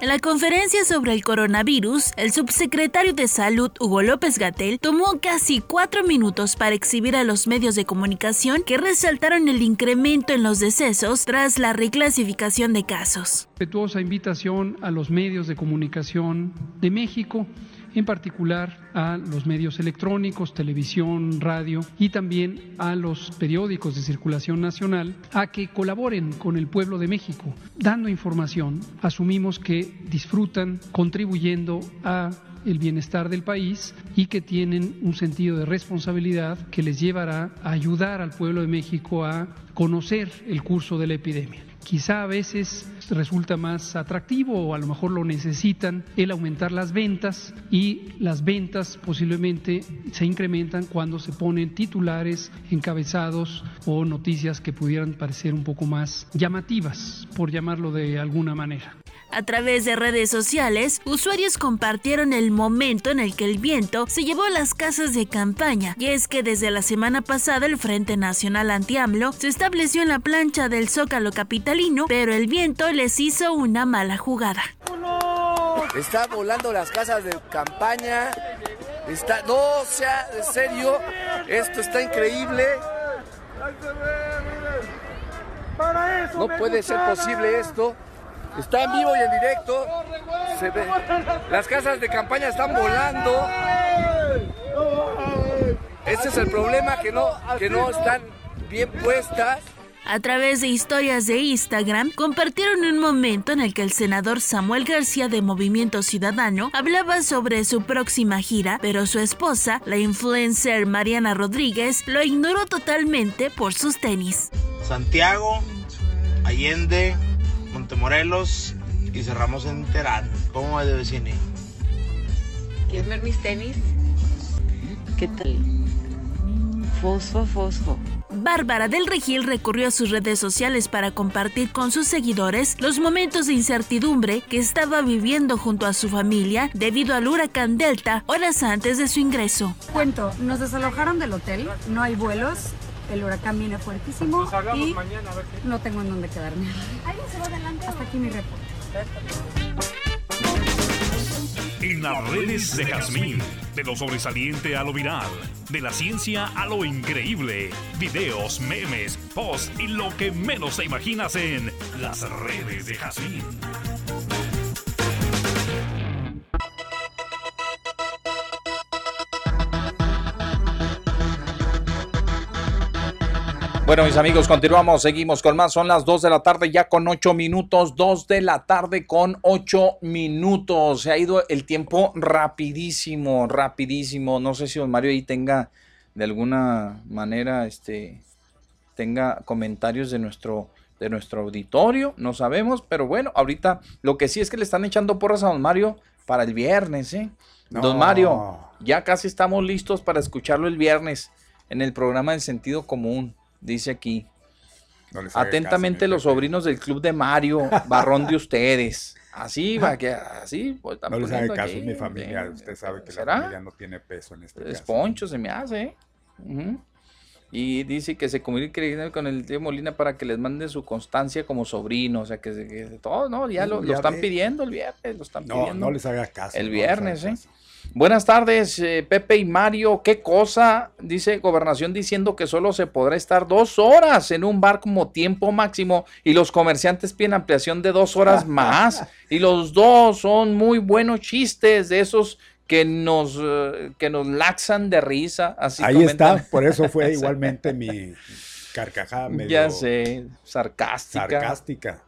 En la conferencia sobre el coronavirus, el subsecretario de Salud Hugo López Gatel tomó casi cuatro minutos para exhibir a los medios de comunicación que resaltaron el incremento en los decesos tras la reclasificación de casos. Respetuosa invitación a los medios de comunicación de México en particular a los medios electrónicos, televisión, radio y también a los periódicos de circulación nacional a que colaboren con el pueblo de México, dando información. Asumimos que disfrutan contribuyendo a el bienestar del país y que tienen un sentido de responsabilidad que les llevará a ayudar al pueblo de México a conocer el curso de la epidemia. Quizá a veces resulta más atractivo o a lo mejor lo necesitan el aumentar las ventas y las ventas posiblemente se incrementan cuando se ponen titulares, encabezados o noticias que pudieran parecer un poco más llamativas, por llamarlo de alguna manera. A través de redes sociales, usuarios compartieron el momento en el que el viento se llevó a las casas de campaña, y es que desde la semana pasada el Frente Nacional Anti-AMLO se estableció en la plancha del Zócalo capitalino, pero el viento les hizo una mala jugada. Está volando las casas de campaña, está, no, o sea, de serio, esto está increíble. No puede ser posible esto. Está en vivo y en directo. Se ve. Las casas de campaña están volando. Ese es el problema, que no, que no están bien puestas. A través de historias de Instagram, compartieron un momento en el que el senador Samuel García de Movimiento Ciudadano hablaba sobre su próxima gira, pero su esposa, la influencer Mariana Rodríguez, lo ignoró totalmente por sus tenis. Santiago, Allende, Montemorelos y cerramos en Terán. ¿Cómo va de vecine? ¿Quieres ver mis tenis? ¿Qué tal? Fosfo, fosfo. Bárbara del Regil recurrió a sus redes sociales para compartir con sus seguidores los momentos de incertidumbre que estaba viviendo junto a su familia debido al huracán Delta horas antes de su ingreso. Cuento, nos desalojaron del hotel, no hay vuelos, el huracán viene fuertísimo y no tengo en dónde quedarme. Hasta aquí mi reporte. En las redes de Jazmín, de lo sobresaliente a lo viral, de la ciencia a lo increíble, videos, memes, posts y lo que menos te imaginas en las redes de Jazmín. Bueno, mis amigos, continuamos, seguimos con más. Son las 2 de la tarde ya con 8 minutos. 2 de la tarde con 8 minutos. Se ha ido el tiempo rapidísimo, rapidísimo. No sé si don Mario ahí tenga de alguna manera, este, tenga comentarios de nuestro, de nuestro auditorio. No sabemos, pero bueno, ahorita lo que sí es que le están echando porras a don Mario para el viernes, ¿eh? Don Mario, ya casi estamos listos para escucharlo el viernes en el programa del sentido común. Dice aquí. No Atentamente caso, los sobrinos del club de Mario, barrón de ustedes. Así va, que así. pues, No les haga caso, es mi familia. Usted sabe que ¿será? la familia no tiene peso en este Es caso. Poncho, se me hace. ¿eh? Y dice que se comunique con el tío Molina para que les mande su constancia como sobrino. O sea, que, se- que todo, ¿no? Ya lo, están ve. pidiendo el viernes. Lo están No, pidiendo. no les haga caso. El no viernes, ¿eh? caso. Buenas tardes, eh, Pepe y Mario. ¿Qué cosa? Dice Gobernación diciendo que solo se podrá estar dos horas en un bar como tiempo máximo y los comerciantes piden ampliación de dos horas más. Y los dos son muy buenos chistes de esos que nos, eh, que nos laxan de risa. Así Ahí comentan. está, por eso fue igualmente mi carcajada medio Ya sé, sarcástica. sarcástica.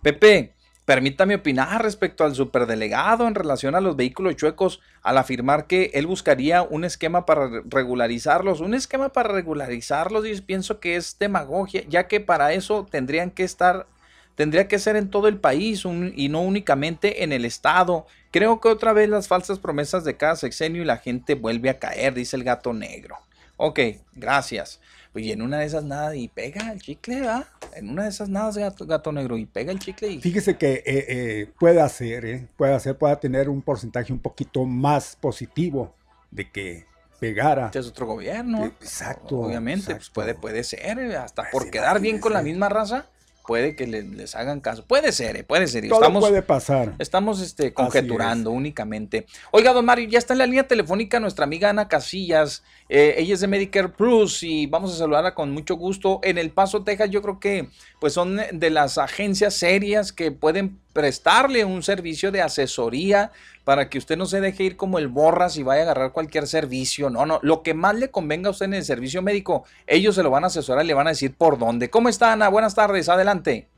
Pepe, permítame opinar respecto al superdelegado en relación a los vehículos chuecos al afirmar que él buscaría un esquema para re- regularizarlos. Un esquema para regularizarlos, y pienso que es demagogia, ya que para eso tendrían que estar, tendría que ser en todo el país y no únicamente en el estado. Creo que otra vez las falsas promesas de cada sexenio y la gente vuelve a caer, dice el gato negro. Ok, gracias. Oye, en una de esas nada y pega el chicle, ¿verdad? En una de esas nada, gato, gato negro, y pega el chicle y... Fíjese que eh, eh, puede hacer, eh, puede hacer, pueda tener un porcentaje un poquito más positivo de que pegara. Este es otro gobierno. Exacto. Obviamente, pues puede, puede ser, eh, hasta por Pues quedar bien con la misma raza. Puede que le- les hagan caso. Puede ser, eh, puede ser. Todo estamos, puede pasar. Estamos este, conjeturando únicamente. Oiga, don Mario, ya está en la línea telefónica nuestra amiga Ana Casillas. Eh, ella es de Medicare Plus y vamos a saludarla con mucho gusto. En El Paso, Texas, yo creo que pues son de las agencias serias que pueden prestarle un servicio de asesoría para que usted no se deje ir como el borras y vaya a agarrar cualquier servicio. No, no, lo que más le convenga a usted en el servicio médico, ellos se lo van a asesorar y le van a decir por dónde. ¿Cómo está, Ana? Buenas tardes, adelante.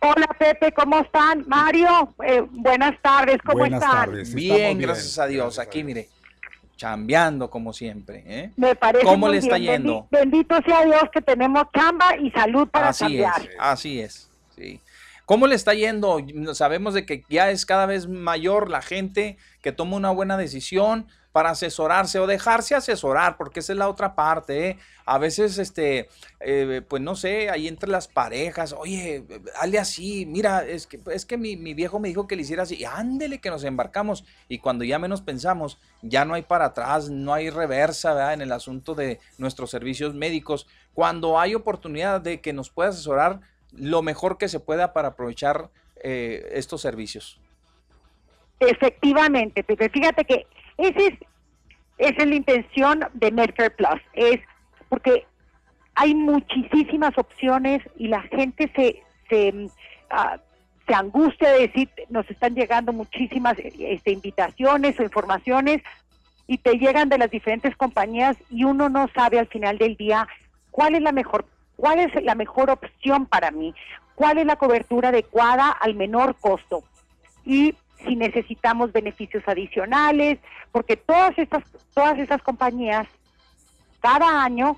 Hola Pepe, ¿cómo están? Mario, eh, buenas tardes, ¿cómo están? Bien, gracias a Dios. Aquí, mire, chambeando como siempre. ¿eh? Me parece ¿Cómo muy le está bien. yendo? Bendi- Bendito sea Dios que tenemos chamba y salud para Así cambiar. es, así es. Sí. ¿Cómo le está yendo? Sabemos de que ya es cada vez mayor la gente que toma una buena decisión para asesorarse o dejarse asesorar, porque esa es la otra parte. ¿eh? A veces, este, eh, pues no sé, ahí entre las parejas, oye, hazle así, mira, es que, es que mi, mi viejo me dijo que le hiciera así, ándele que nos embarcamos. Y cuando ya menos pensamos, ya no hay para atrás, no hay reversa ¿verdad? en el asunto de nuestros servicios médicos. Cuando hay oportunidad de que nos pueda asesorar, lo mejor que se pueda para aprovechar eh, estos servicios. Efectivamente, Pepe. Fíjate que ese es, esa es la intención de Medicare Plus. Es porque hay muchísimas opciones y la gente se, se, ah, se angustia de decir, nos están llegando muchísimas este, invitaciones o informaciones y te llegan de las diferentes compañías y uno no sabe al final del día cuál es la mejor cuál es la mejor opción para mí, cuál es la cobertura adecuada al menor costo y si necesitamos beneficios adicionales, porque todas estas todas estas compañías cada año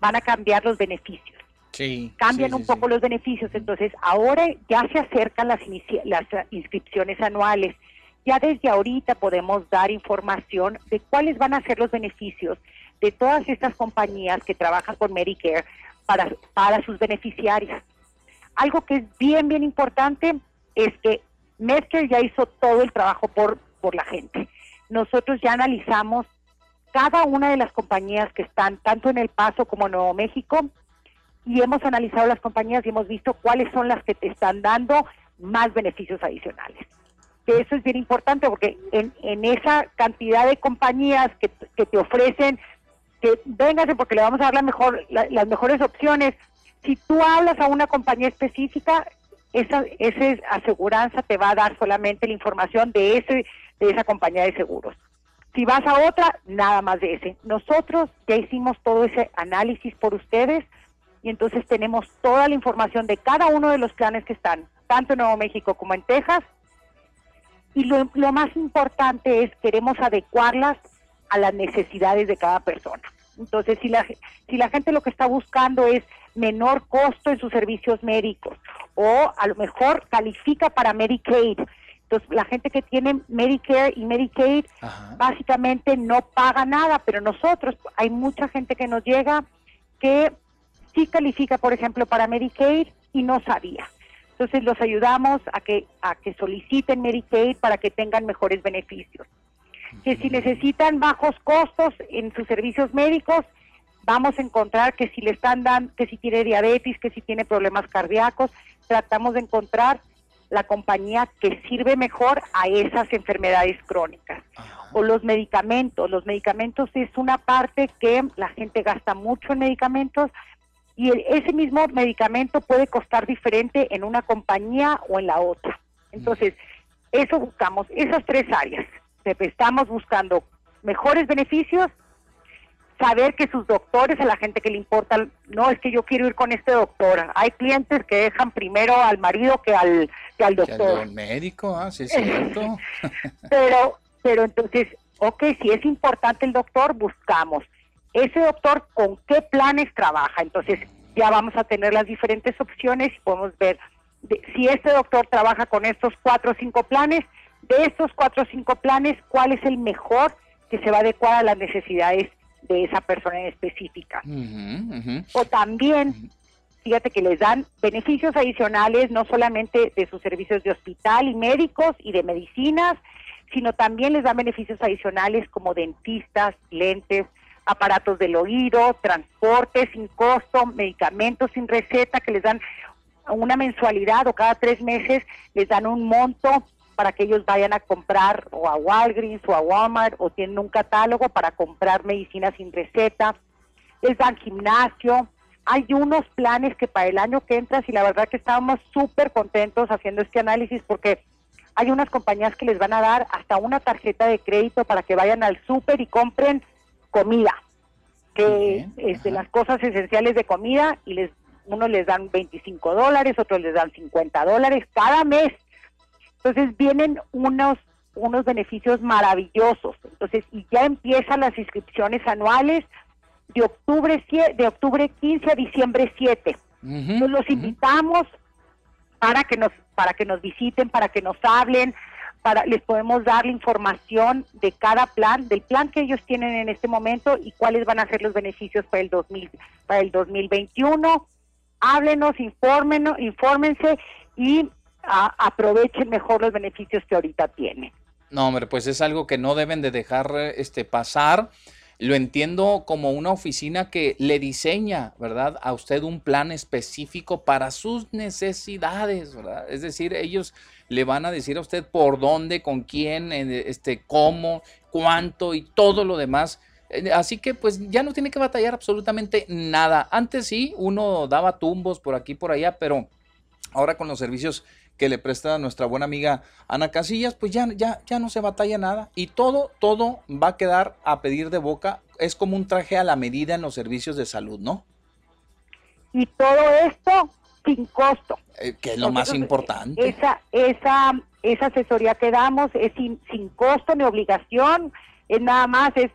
van a cambiar los beneficios Sí. cambian un poco los beneficios. Entonces, ahora ya se acercan las, las eh, inscripciones anuales. Ya desde ahorita podemos dar información de cuáles van a ser los beneficios de todas estas compañías que trabajan con Medicare para, para sus beneficiarios. Algo que es bien, bien importante es que Medicare ya hizo todo el trabajo por, por la gente. Nosotros ya analizamos cada una de las compañías que están tanto en El Paso como en Nuevo México y hemos analizado las compañías y hemos visto cuáles son las que te están dando más beneficios adicionales. Que eso es bien importante porque en, en esa cantidad de compañías que, que te ofrecen véngase porque le vamos a dar la mejor, la- las mejores opciones. Si tú hablas a una compañía específica, esa, esa aseguranza te va a dar solamente la información de ese de esa compañía de seguros. Si vas a otra, nada más de ese. Nosotros ya hicimos todo ese análisis por ustedes y entonces tenemos toda la información de cada uno de los planes que están, tanto en Nuevo México como en Texas. Y lo, lo más importante es queremos adecuarlas a las necesidades de cada persona. Entonces, si la, si la gente lo que está buscando es menor costo en sus servicios médicos o a lo mejor califica para Medicaid, entonces la gente que tiene Medicare y Medicaid básicamente no paga nada, pero nosotros, hay mucha gente que nos llega que sí califica, por ejemplo, para Medicaid y no sabía. Entonces los ayudamos a que a que soliciten Medicaid para que tengan mejores beneficios. Que si necesitan bajos costos en sus servicios médicos, vamos a encontrar que si le están dando, que si tiene diabetes, que si tiene problemas cardíacos, tratamos de encontrar la compañía que sirve mejor a esas enfermedades crónicas. O los medicamentos. Los medicamentos es una parte que la gente gasta mucho en medicamentos y el- ese mismo medicamento puede costar diferente en una compañía o en la otra. Entonces, eso buscamos, esas tres áreas. Pepe, Estamos buscando mejores beneficios, saber que sus doctores, a la gente que le importa, no es que yo quiero ir con este doctor. Hay clientes que dejan primero al marido que al, que al Que al doctor. médico, ah, sí es cierto. Pero, pero entonces, ok, si es importante el doctor, buscamos. Ese doctor, ¿con qué planes trabaja? Entonces, ya vamos a tener las diferentes opciones y podemos ver de- si este doctor trabaja con estos cuatro o cinco planes, de estos cuatro o cinco planes, ¿cuál es el mejor que se va a adecuar a las necesidades de esa persona en específica? O también, fíjate que les dan beneficios adicionales, no solamente de sus servicios de hospital y médicos y de medicinas, sino también les dan beneficios adicionales como dentistas, lentes, aparatos del oído, transporte sin costo, medicamentos sin receta, que les dan una mensualidad o cada tres meses les dan un monto para que ellos vayan a comprar o a Walgreens o a Walmart o tienen un catálogo para comprar medicinas sin receta, les dan gimnasio. Hay unos planes que para el año que entra, y la verdad que estábamos súper contentos haciendo este análisis porque hay unas compañías que les van a dar hasta una tarjeta de crédito para que vayan al súper y compren comida, que es de las cosas esenciales de comida y les unos les dan 25 dólares, otros les dan 50 dólares cada mes. Entonces vienen unos unos beneficios maravillosos. Entonces, y ya empiezan las inscripciones anuales de octubre de octubre 15 a diciembre 7. Nos los invitamos para que nos para que nos visiten, para que nos hablen, para les podemos dar la información de cada plan, del plan que ellos tienen en este momento y cuáles van a ser los beneficios para el 2000 para el 2021 háblenos, infórmenos, infórmense y aprovechen mejor los beneficios que ahorita tienen. No, hombre, pues es algo que no deben de dejar este pasar. Lo entiendo como una oficina que le diseña, ¿verdad? A usted un plan específico para sus necesidades, ¿verdad? Es decir, ellos le van a decir a usted por dónde, con quién, este, cómo, cuánto y todo lo demás eh, así que pues ya no tiene que batallar absolutamente nada. Antes sí, uno daba tumbos por aquí por allá, pero ahora con los servicios que le presta nuestra buena amiga Ana Casillas, pues ya, ya, ya no se batalla nada. Y todo, todo va a quedar a pedir de boca. Es como un traje a la medida en los servicios de salud, ¿no? Y todo esto sin costo. Eh, que es lo más importante. Esa, esa, esa asesoría que damos es sin, sin costo ni obligación. Es nada más, es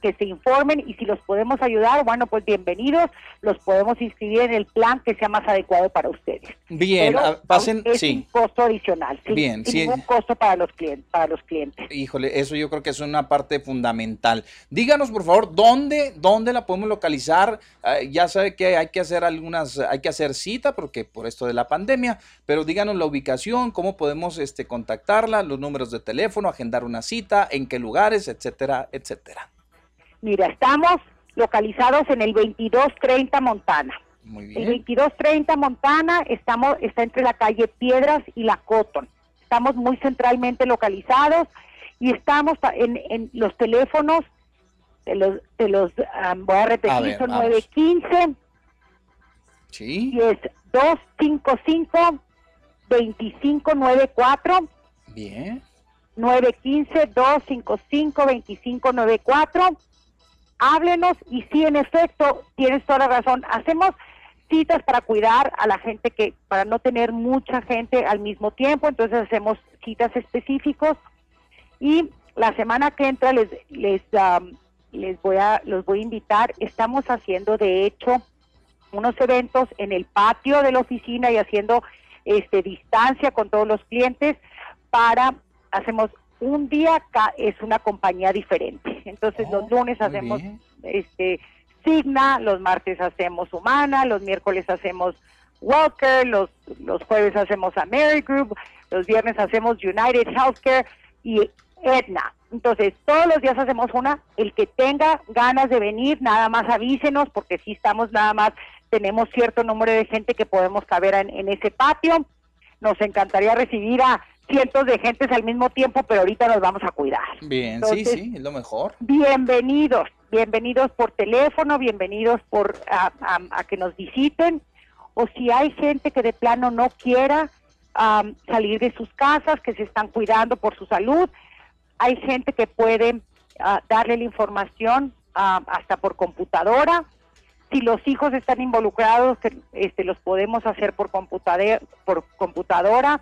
que, se informen y si los podemos ayudar, bueno, pues bienvenidos, los podemos inscribir en el plan que sea más adecuado para ustedes. Bien, ah, pasen, es sí. un costo adicional, Bien, sin ningún costo para los clientes, para los clientes. Híjole, eso yo creo que es una parte fundamental. Díganos, por favor, dónde, dónde la podemos localizar. Ah, ya sabe que hay que hacer algunas, hay que hacer cita porque por esto de la pandemia, pero díganos la ubicación, cómo podemos este, contactarla, los números de teléfono, agendar una cita, en qué lugares, etcétera, etcétera. Mira, estamos localizados en el 2230 Montana. Muy bien. El 2230 Montana estamos, está entre la calle Piedras y la Cotton. Estamos muy centralmente localizados y estamos en, los teléfonos de los, de los voy a repetir, son 915 sí. y es 255 2594. Bien. 915 255 2594 háblenos y sí, en efecto, tienes toda la razón, hacemos citas para cuidar a la gente que, para no tener mucha gente al mismo tiempo, entonces hacemos citas específicos y la semana que entra les, les, les voy a, los voy a invitar, estamos haciendo de hecho unos eventos en el patio de la oficina y haciendo este distancia con todos los clientes para, hacemos un día es una compañía diferente. Entonces los oh, lunes hacemos este Signa, los martes hacemos Humana, los miércoles hacemos Walker, los, los jueves hacemos Group, los viernes hacemos United Healthcare y Edna. Entonces, todos los días hacemos una. El que tenga ganas de venir, nada más avísenos, porque si estamos nada más, tenemos cierto número de gente que podemos caber en ese patio. Nos encantaría recibir a cientos de gentes al mismo tiempo, pero ahorita nos vamos a cuidar. Bien, sí, sí, es lo mejor. Bienvenidos, bienvenidos por teléfono, bienvenidos por a, que nos visiten, o si hay gente que de plano no quiera salir de sus casas, que se están cuidando por su salud, hay gente que puede ah, darle la información hasta por computadora. Si los hijos están involucrados, este, los podemos hacer por computadora, por computadora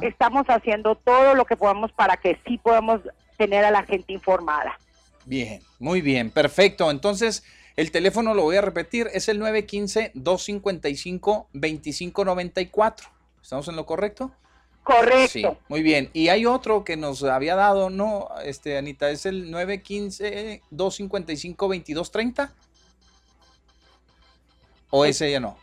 Estamos haciendo todo lo que podamos para que sí podamos tener a la gente informada. Bien, muy bien, perfecto. Entonces, el teléfono lo voy a repetir, es el 915-255-2594. ¿Estamos en lo correcto? Correcto. Sí, muy bien. Y hay otro que nos había dado, ¿no? Este, Anita, es el 915-255-2230. ¿O ese ya no?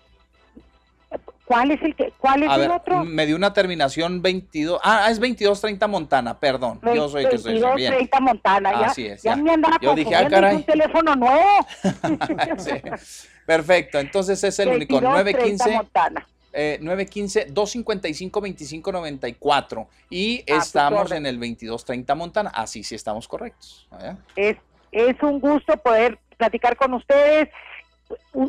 ¿Cuál es el que, cuál es el otro? Me dio una terminación 22. Ah, es 2230 Montana, perdón. yo soy que soy 2230 Montana, ya. Así es. Ya, me andaba yo dije, ah, caray. un teléfono nuevo. Perfecto, entonces es el único 915 Montana. eh, 915-255-2594 y estamos en el 2230 Montana. Así sí estamos correctos. ¿eh? Es, es un gusto poder platicar con ustedes,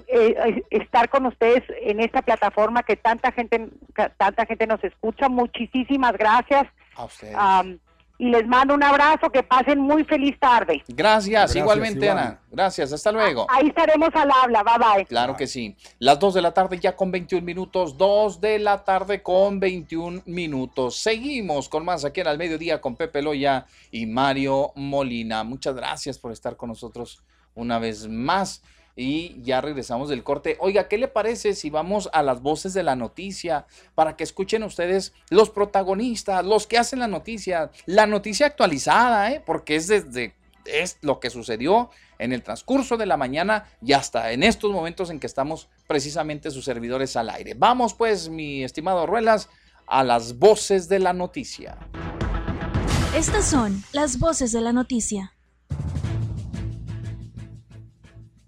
eh, estar con ustedes en esta plataforma que tanta gente, que tanta gente nos escucha. Muchísimas gracias. A ustedes. Am, y les mando un abrazo, que pasen muy feliz tarde. Gracias, Gracias, igualmente Iván. Ana. Gracias, hasta luego. Ahí estaremos al habla, bye bye. Claro que sí. Las 2 de la tarde ya con 21 minutos. 2 de la tarde con 21 minutos. Seguimos con más aquí en Al Mediodía con Pepe Loya y Mario Molina. Muchas gracias por estar con nosotros una vez más. Y ya regresamos del corte. Oiga, ¿qué le parece si vamos a las voces de la noticia para que escuchen ustedes los protagonistas, los que hacen la noticia, la noticia actualizada, ¿eh? porque es desde es lo que sucedió en el transcurso de la mañana y hasta en estos momentos en que estamos precisamente sus servidores al aire. Vamos pues, mi estimado Ruelas, a las voces de la noticia. Estas son las voces de la noticia.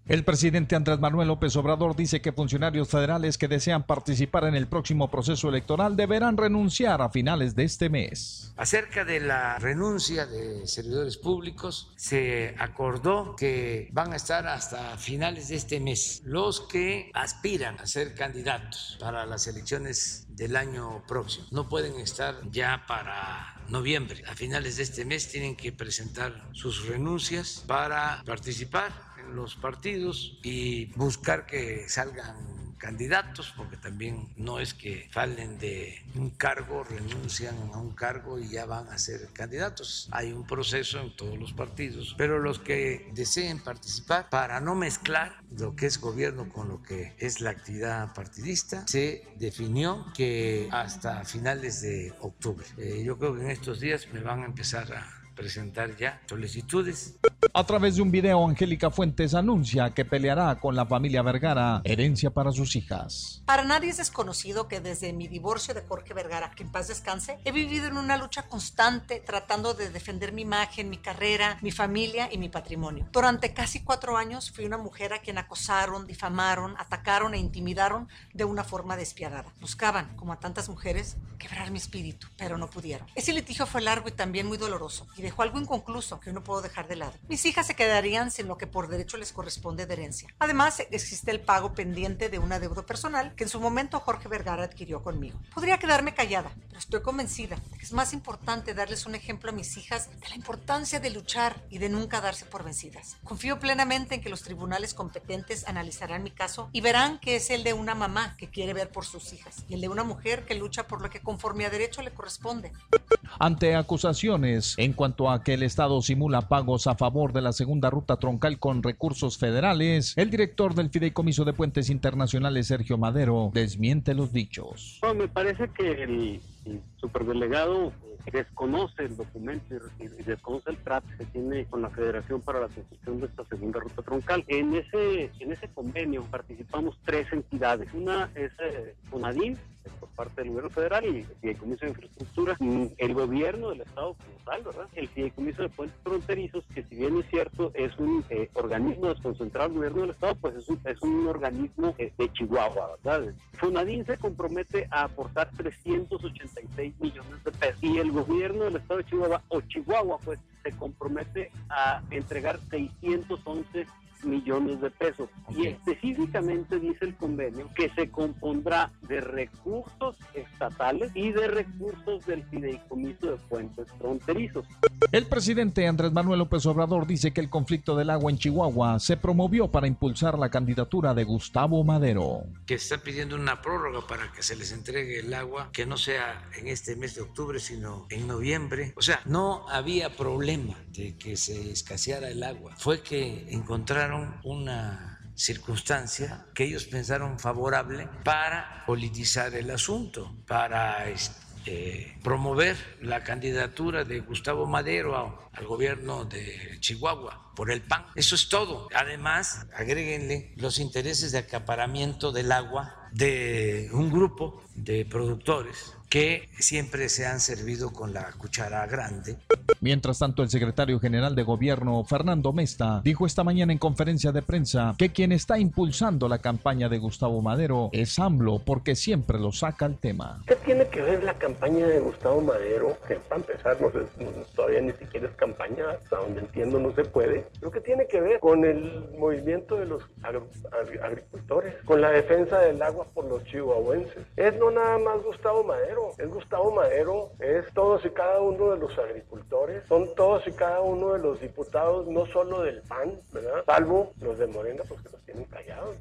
El presidente Andrés Manuel López Obrador dice que funcionarios federales que desean participar en el próximo proceso electoral deberán renunciar a finales de este mes. Acerca de la renuncia de servidores públicos, se acordó que van a estar hasta finales de este mes los que aspiran a ser candidatos para las elecciones del año próximo. No pueden estar ya para noviembre. A finales de este mes tienen que presentar sus renuncias para participar los partidos y buscar que salgan candidatos, porque también no es que falen de un cargo, renuncian a un cargo y ya van a ser candidatos. Hay un proceso en todos los partidos, pero los que deseen participar, para no mezclar lo que es gobierno con lo que es la actividad partidista, se definió que hasta finales de octubre. Eh, yo creo que en estos días me van a empezar a presentar ya solicitudes. A través de un video, Angélica Fuentes anuncia que peleará con la familia Vergara herencia para sus hijas. Para nadie es desconocido que desde mi divorcio de Jorge Vergara, que en paz descanse, he vivido en una lucha constante tratando de defender mi imagen, mi carrera, mi familia y mi patrimonio. Durante casi cuatro años fui una mujer a quien acosaron, difamaron, atacaron e intimidaron de una forma despiadada. Buscaban, como a tantas mujeres, quebrar mi espíritu, pero no pudieron. Ese litigio fue largo y también muy doloroso y dejó algo inconcluso que no puedo dejar de lado. Mis hijas se quedarían sin lo que por derecho les corresponde de herencia. Además, existe el pago pendiente de una deuda personal que en su momento Jorge Vergara adquirió conmigo. Podría quedarme callada, pero estoy convencida de que es más importante darles un ejemplo a mis hijas de la importancia de luchar y de nunca darse por vencidas. Confío plenamente en que los tribunales competentes analizarán mi caso y verán que es el de una mamá que quiere ver por sus hijas y el de una mujer que lucha por lo que conforme a derecho le corresponde. Ante acusaciones en cuanto a que el Estado simula pagos a favor de la segunda ruta troncal con recursos federales, el director del Fideicomiso de Puentes Internacionales, Sergio Madero, desmiente los dichos. No, me parece que el, el superdelegado desconoce el documento y, desconoce el trato que tiene con la Federación para la construcción de esta segunda ruta troncal. En ese, en ese convenio participamos tres entidades. Una es eh, por parte del gobierno federal y el Fideicomiso de Infraestructura, mm, el gobierno del Estado como tal, ¿verdad? El Fideicomiso de Puentes Fronterizos, que si bien es cierto, es un eh, organismo desconcentrado del gobierno del Estado, pues es un, es un organismo eh, de Chihuahua, ¿verdad? FONADIN se compromete a aportar 386 millones de pesos y el gobierno del Estado de Chihuahua, o Chihuahua, pues se compromete a entregar 611 millones de pesos. Y específicamente dice el convenio que se compondrá de recursos estatales y de recursos del fideicomiso de puentes fronterizos. El presidente Andrés Manuel López Obrador dice que el conflicto del agua en Chihuahua se promovió para impulsar la candidatura de Gustavo Madero. que está pidiendo una prórroga para que se les entregue el agua, que no sea en este mes de octubre, sino en noviembre. O sea, no había problema de que se escaseara el agua. Fue que encontraron una circunstancia que ellos pensaron favorable para politizar el asunto, para este, promover la candidatura de Gustavo Madero al gobierno de Chihuahua por el PAN. Eso es todo. Además, agréguenle los intereses de acaparamiento del agua de un grupo de productores que siempre se han servido con la cuchara grande. Mientras tanto, el secretario general de gobierno, Fernando Mesta, dijo esta mañana en conferencia de prensa que quien está impulsando la campaña de Gustavo Madero es AMLO porque siempre lo saca el tema. ¿Qué tiene que ver la campaña de Gustavo Madero? Que para empezar, no sé, todavía ni siquiera es campaña, hasta donde entiendo no se puede. Lo que tiene que ver con el movimiento de los agricultores, con la defensa del agua por los chihuahuenses. Es no nada más Gustavo Madero, es Gustavo Madero, es todos y cada uno de los agricultores, son todos y cada uno de los diputados, no solo del PAN, ¿verdad? Salvo los de Morena, pues que los tienen callados.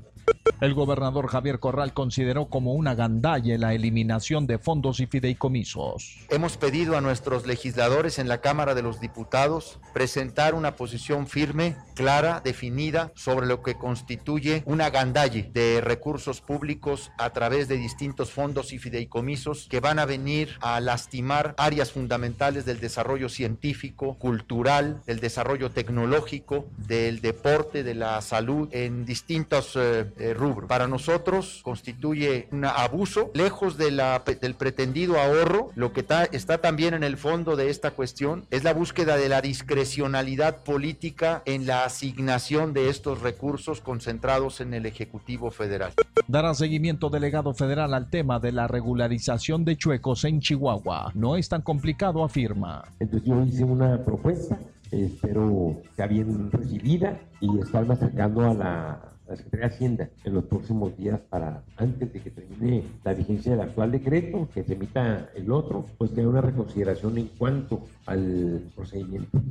El gobernador Javier Corral consideró como una gandalla la eliminación de fondos y fideicomisos. Hemos pedido a nuestros legisladores en la Cámara de los Diputados presentar una posición firme, clara, definida sobre lo que constituye una gandalle de recursos públicos a través de distintos fondos y fideicomisos que van a venir a lastimar áreas fundamentales del desarrollo científico, cultural, del desarrollo tecnológico, del deporte, de la salud en distintos eh, eh, rubros. Para nosotros constituye un abuso, lejos de la, del pretendido ahorro, lo que está también en el fondo de esta cuestión es la búsqueda de la discrecionalidad política en la asignación de estos recursos concentrados en el Ejecutivo Federal. Dará seguimiento delegado federal al tema de la regularización de chuecos en Chihuahua. No es tan complicado, afirma. Entonces yo hice una propuesta, espero sea bien recibida y estarme acercando a la la Secretaría de Hacienda en los próximos días para, antes de que termine la vigencia del actual decreto, que se emita el otro, pues que una reconsideración en cuanto al procedimiento.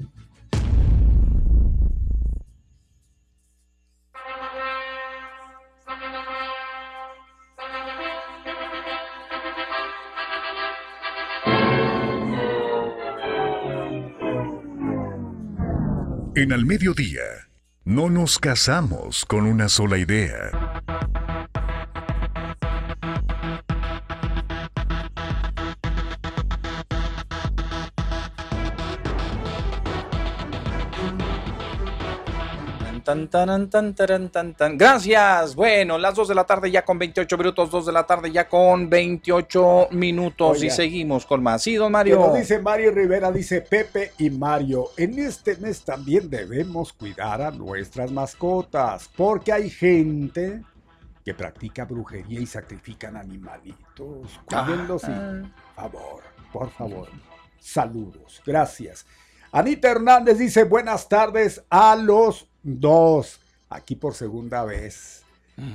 En al mediodía no nos casamos con una sola idea. Tan, tan, tan, tan, tan, tan, Gracias. Bueno, las 2 de la tarde ya con 28 minutos, 2 de la tarde ya con 28 minutos y seguimos con más. Sí, don Mario. dice Mario Rivera, dice Pepe y Mario, en este mes también debemos cuidar a nuestras mascotas, porque hay gente que practica brujería y sacrifican animalitos. Cuídenlos ah. favor, por favor. Saludos, gracias. Anita Hernández dice buenas tardes a los dos, aquí por segunda vez.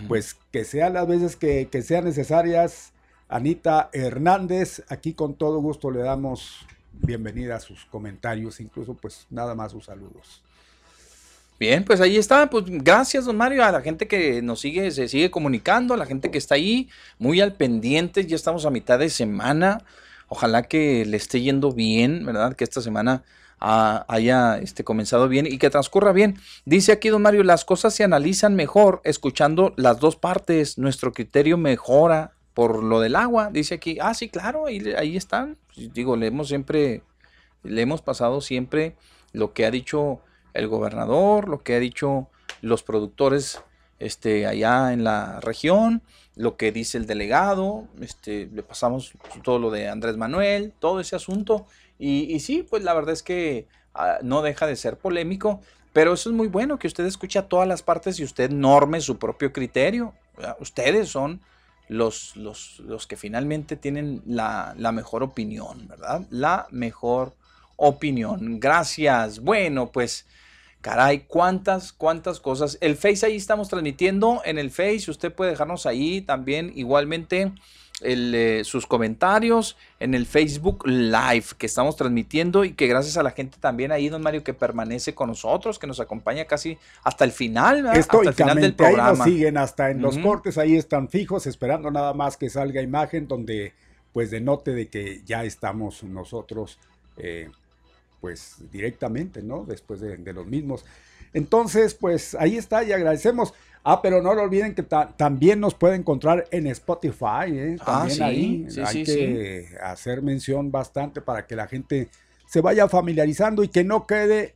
Pues que sean las veces que, sean necesarias. Anita Hernández, aquí con todo gusto le damos bienvenida a sus comentarios, incluso pues nada más sus saludos. Bien, pues ahí está. Pues gracias, don Mario, a la gente que nos sigue, se sigue comunicando, a la gente que está ahí, muy al pendiente. Ya estamos a mitad de semana. Ojalá que le esté yendo bien, ¿verdad? Que esta semana haya este, comenzado bien y que transcurra bien. Dice aquí don Mario, las cosas se analizan mejor escuchando las dos partes, nuestro criterio mejora por lo del agua. Dice aquí, ah, sí, claro, ahí, ahí están. Pues, digo, le hemos siempre, le hemos pasado siempre lo que ha dicho el gobernador, lo que ha dicho los productores este, allá en la región, lo que dice el delegado, este, le pasamos todo lo de Andrés Manuel, todo ese asunto, y, sí, pues la verdad es que ah, no deja de ser polémico, pero eso es muy bueno, que usted escuche a todas las partes y usted norme su propio criterio. Ustedes son los, los, los que finalmente tienen la, la, mejor opinión, ¿verdad? La mejor opinión. Gracias. Bueno, pues, caray, cuántas, cuántas cosas. El Face ahí estamos transmitiendo. En el Face, usted puede dejarnos ahí también igualmente eh, sus comentarios en el Facebook Live que estamos transmitiendo y que gracias a la gente también ahí, don Mario, que permanece con nosotros, que nos acompaña casi hasta el final, hasta el final del programa. Ahí nos siguen hasta en los cortes, ahí están fijos, esperando nada más que salga imagen donde pues denote de que ya estamos nosotros eh, pues directamente, ¿no? Después de, de los mismos. Entonces, pues ahí está y agradecemos. Ah, pero no lo olviden que también nos puede encontrar en Spotify. ¿eh? Ah, también ahí hay que hacer mención bastante para que la gente se vaya familiarizando y que no quede,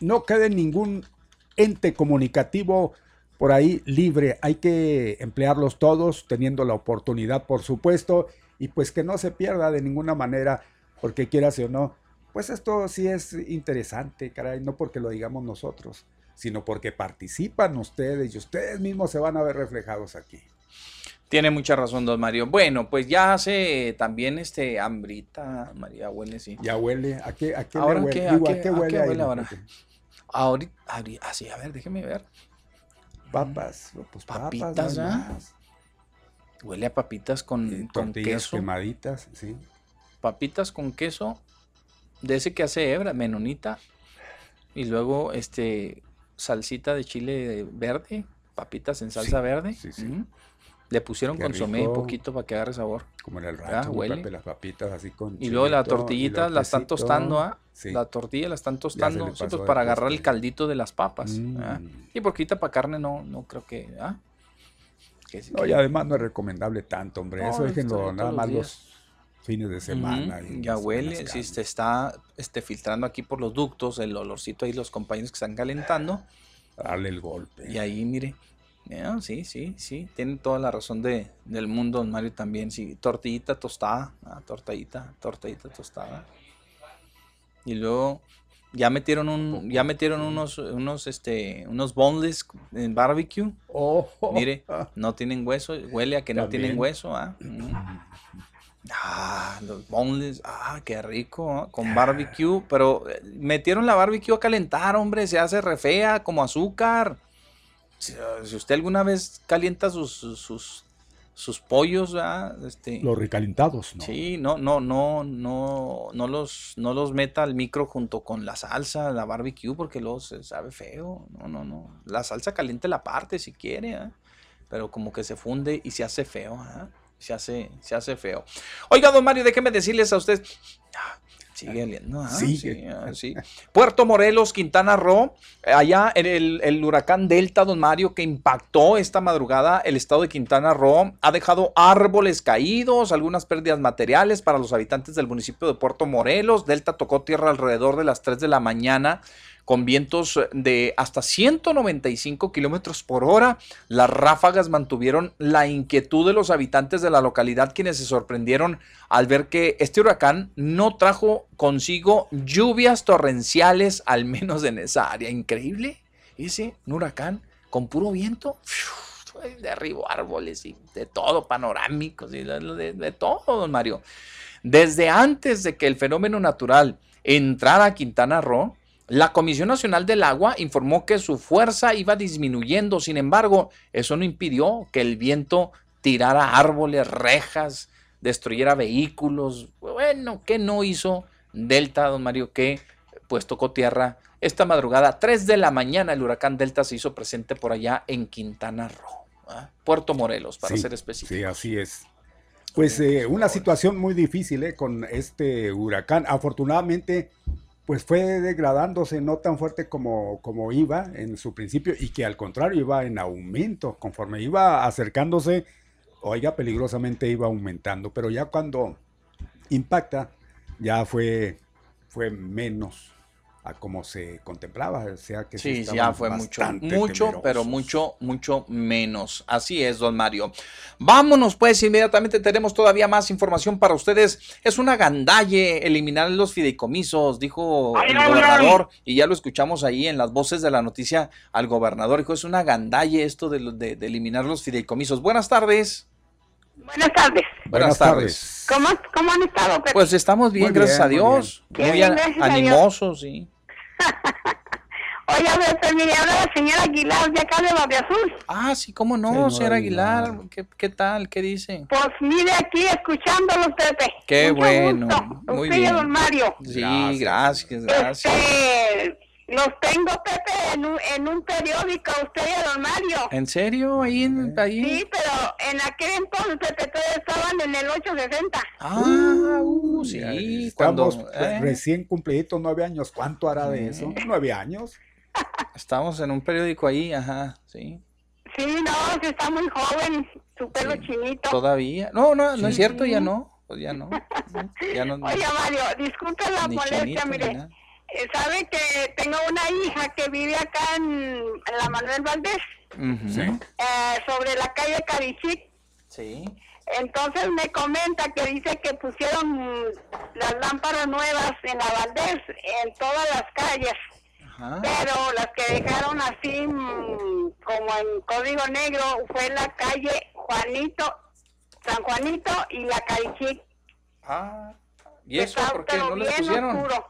no quede ningún ente comunicativo por ahí libre. Hay que emplearlos todos, teniendo la oportunidad, por supuesto. y pues que no se pierda de ninguna manera, porque quieras o no, pues esto sí es interesante, caray, no porque lo digamos nosotros, sino porque participan ustedes y ustedes mismos se van a ver reflejados aquí. Tiene mucha razón, don Mario. Bueno, pues ya hace también este hambrita, María huele, sí. Ya huele. ¿A qué, a qué Ahora, huele? ¿qué- a qué- ¿a qué a huele ahora? Porque Ahorita, ahorita- así, a ver, déjeme ver. Papas, pues papas, Papitas, no hay ¿ah? Huele a papitas con, con Tortillas queso. quemaditas, sí. Papitas con queso de ese que hace hebra, menonita. Y luego este salsita de chile verde, papitas en salsa Sí, verde. sí, sí. Ujú. Le pusieron Qué consomé rico. poquito para que agarre sabor. Como en el Ah, rancho, huele. Pepe, las papitas así con Y luego chilito, y tortillitas luego las están tostando, ¿ah? Sí. La tortilla la están tostando, sí, pues para agarrar el caldito de las papas. Mm. ¿ah? Y porque ahorita para carne no, no creo que, ¿ah? Que No, que- y además no es recomendable tanto, hombre. No, Eso déjenlo nada más los fines de semana. Ya huele, si se está este, filtrando aquí por los ductos, el olorcito ahí, los compañeros que están calentando. Darle el golpe. Y ahí, mire, sí, sí, sí, tiene toda la razón de, del mundo, don Mario también, sí, tortillita tostada, ah, tortadita, tortadita tostada. Y luego ya metieron un, ya metieron unos, unos, este, unos boneless en barbecue. Oh, Mire, no tienen hueso, huele a que no También. tienen hueso, ah. mm. Ah, los boneless, ah, qué rico, ah, con barbecue, pero eh, metieron la barbecue a calentar, hombre, se hace re fea, como azúcar. Si, ah, si usted alguna vez calienta sus, sus, sus, sus pollos, ah, este, Los recalentados, ¿no? Sí, no, no, no, no, no los, no los meta al micro junto con la salsa, la barbecue, porque luego se sabe feo. No, no, no. La salsa caliente la parte si quiere, ¿ah? pero como que se funde y se hace feo, ¿ah? Se hace, se hace feo. Oiga, don Mario, déjeme decirles a usted. Ah, Sigue ¿ah? Sigue. Sí, ah, sí. Puerto Morelos, Quintana Roo, allá en el, el huracán Delta, don Mario, que impactó esta madrugada el estado de Quintana Roo, ha dejado árboles caídos, algunas pérdidas materiales para los habitantes del municipio de Puerto Morelos. Delta tocó tierra alrededor de las 3 de la mañana con vientos de hasta 195 kilómetros por hora. Las ráfagas mantuvieron la inquietud de los habitantes de la localidad, quienes se sorprendieron al ver que este huracán no trajo consigo lluvias torrenciales, al menos en esa área. Increíble. Ese, un huracán con puro viento. Derribó árboles y de todo, panorámicos y de, de- de todo, don Mario. Desde antes de que el fenómeno natural entrara a Quintana Roo, la Comisión Nacional del Agua informó que su fuerza iba disminuyendo. Sin embargo, eso no impidió que el viento tirara árboles, rejas, destruyera vehículos. Bueno, ¿qué no hizo Delta, don Mario? Que pues tocó tierra esta madrugada, 3 de la mañana, el huracán Delta se hizo presente por allá en Quintana Roo, ¿ah? Puerto Morelos, para Sí, ser específico. Sí, así es. Pues eh, una situación muy difícil eh, con este huracán. Afortunadamente, pues fue degradándose, no tan fuerte como, como iba en su principio y que al contrario iba en aumento. Conforme iba acercándose, oiga, peligrosamente iba aumentando. Pero ya cuando impacta, ya fue, fue menos a como se contemplaba. O sea que Sí, estaban ya fue mucho, mucho, temerosos. pero mucho, mucho menos. Así es, don Mario. Vámonos pues, inmediatamente tenemos todavía más información para ustedes. Es una gandalle eliminar los fideicomisos, dijo ¡Ay, el ay, gobernador, y ya lo escuchamos ahí en las voces de la noticia al gobernador. Dijo, es una gandalle esto de, de- de eliminar los fideicomisos. Buenas tardes. Buenas tardes. Buenas, tardes. ¿Cómo, ¿Cómo han estado? Pepe? Pues estamos bien, Muy gracias a muy Dios. bien. Muy, bien, animosos, sí. Oiga, Pepe, mire, habla la señora Aguilar de acá de Barrio Azul. Ah, sí, cómo no, Señora señora Aguilar. Aguilar. ¿Qué, qué tal? ¿Qué dice? Pues mire aquí escuchándolos, Pepe. Qué Mucho bueno, gusto. muy Usted y bien. don Mario. Sí, Gracias. gracias, gracias. Este, los tengo, Pepe, en un, en un periódico, usted y don Mario. ¿En serio? Ahí en ahí. Sí, pero en aquel entonces, estaban en el 860. Ah, uh, sí, Ya cuando Estamos pues, eh, recién cumpliditos nueve años. ¿Cuánto hará de eso? ¿Nueve años? estamos en un periódico ahí, ajá, sí. Sí, no, sí está muy joven, su pelo chinito. Todavía. No, no, no es Sí. cierto, ya no. Pues ya no. Ya no. Oiga, Mario, disculpe la molestia, chinito, mire. eh, sabe que tengo una hija que vive acá en, en la Manuel Valdés, Sí. eh, sobre la calle Carichit. Sí. Entonces me comenta que dice que pusieron las lámparas nuevas en la Valdés, en todas las calles. Pero las que dejaron así mm, como en código negro fue la calle Juanito, San Juanito y la calle Ah, ¿y eso por qué no les pusieron? Oscuro.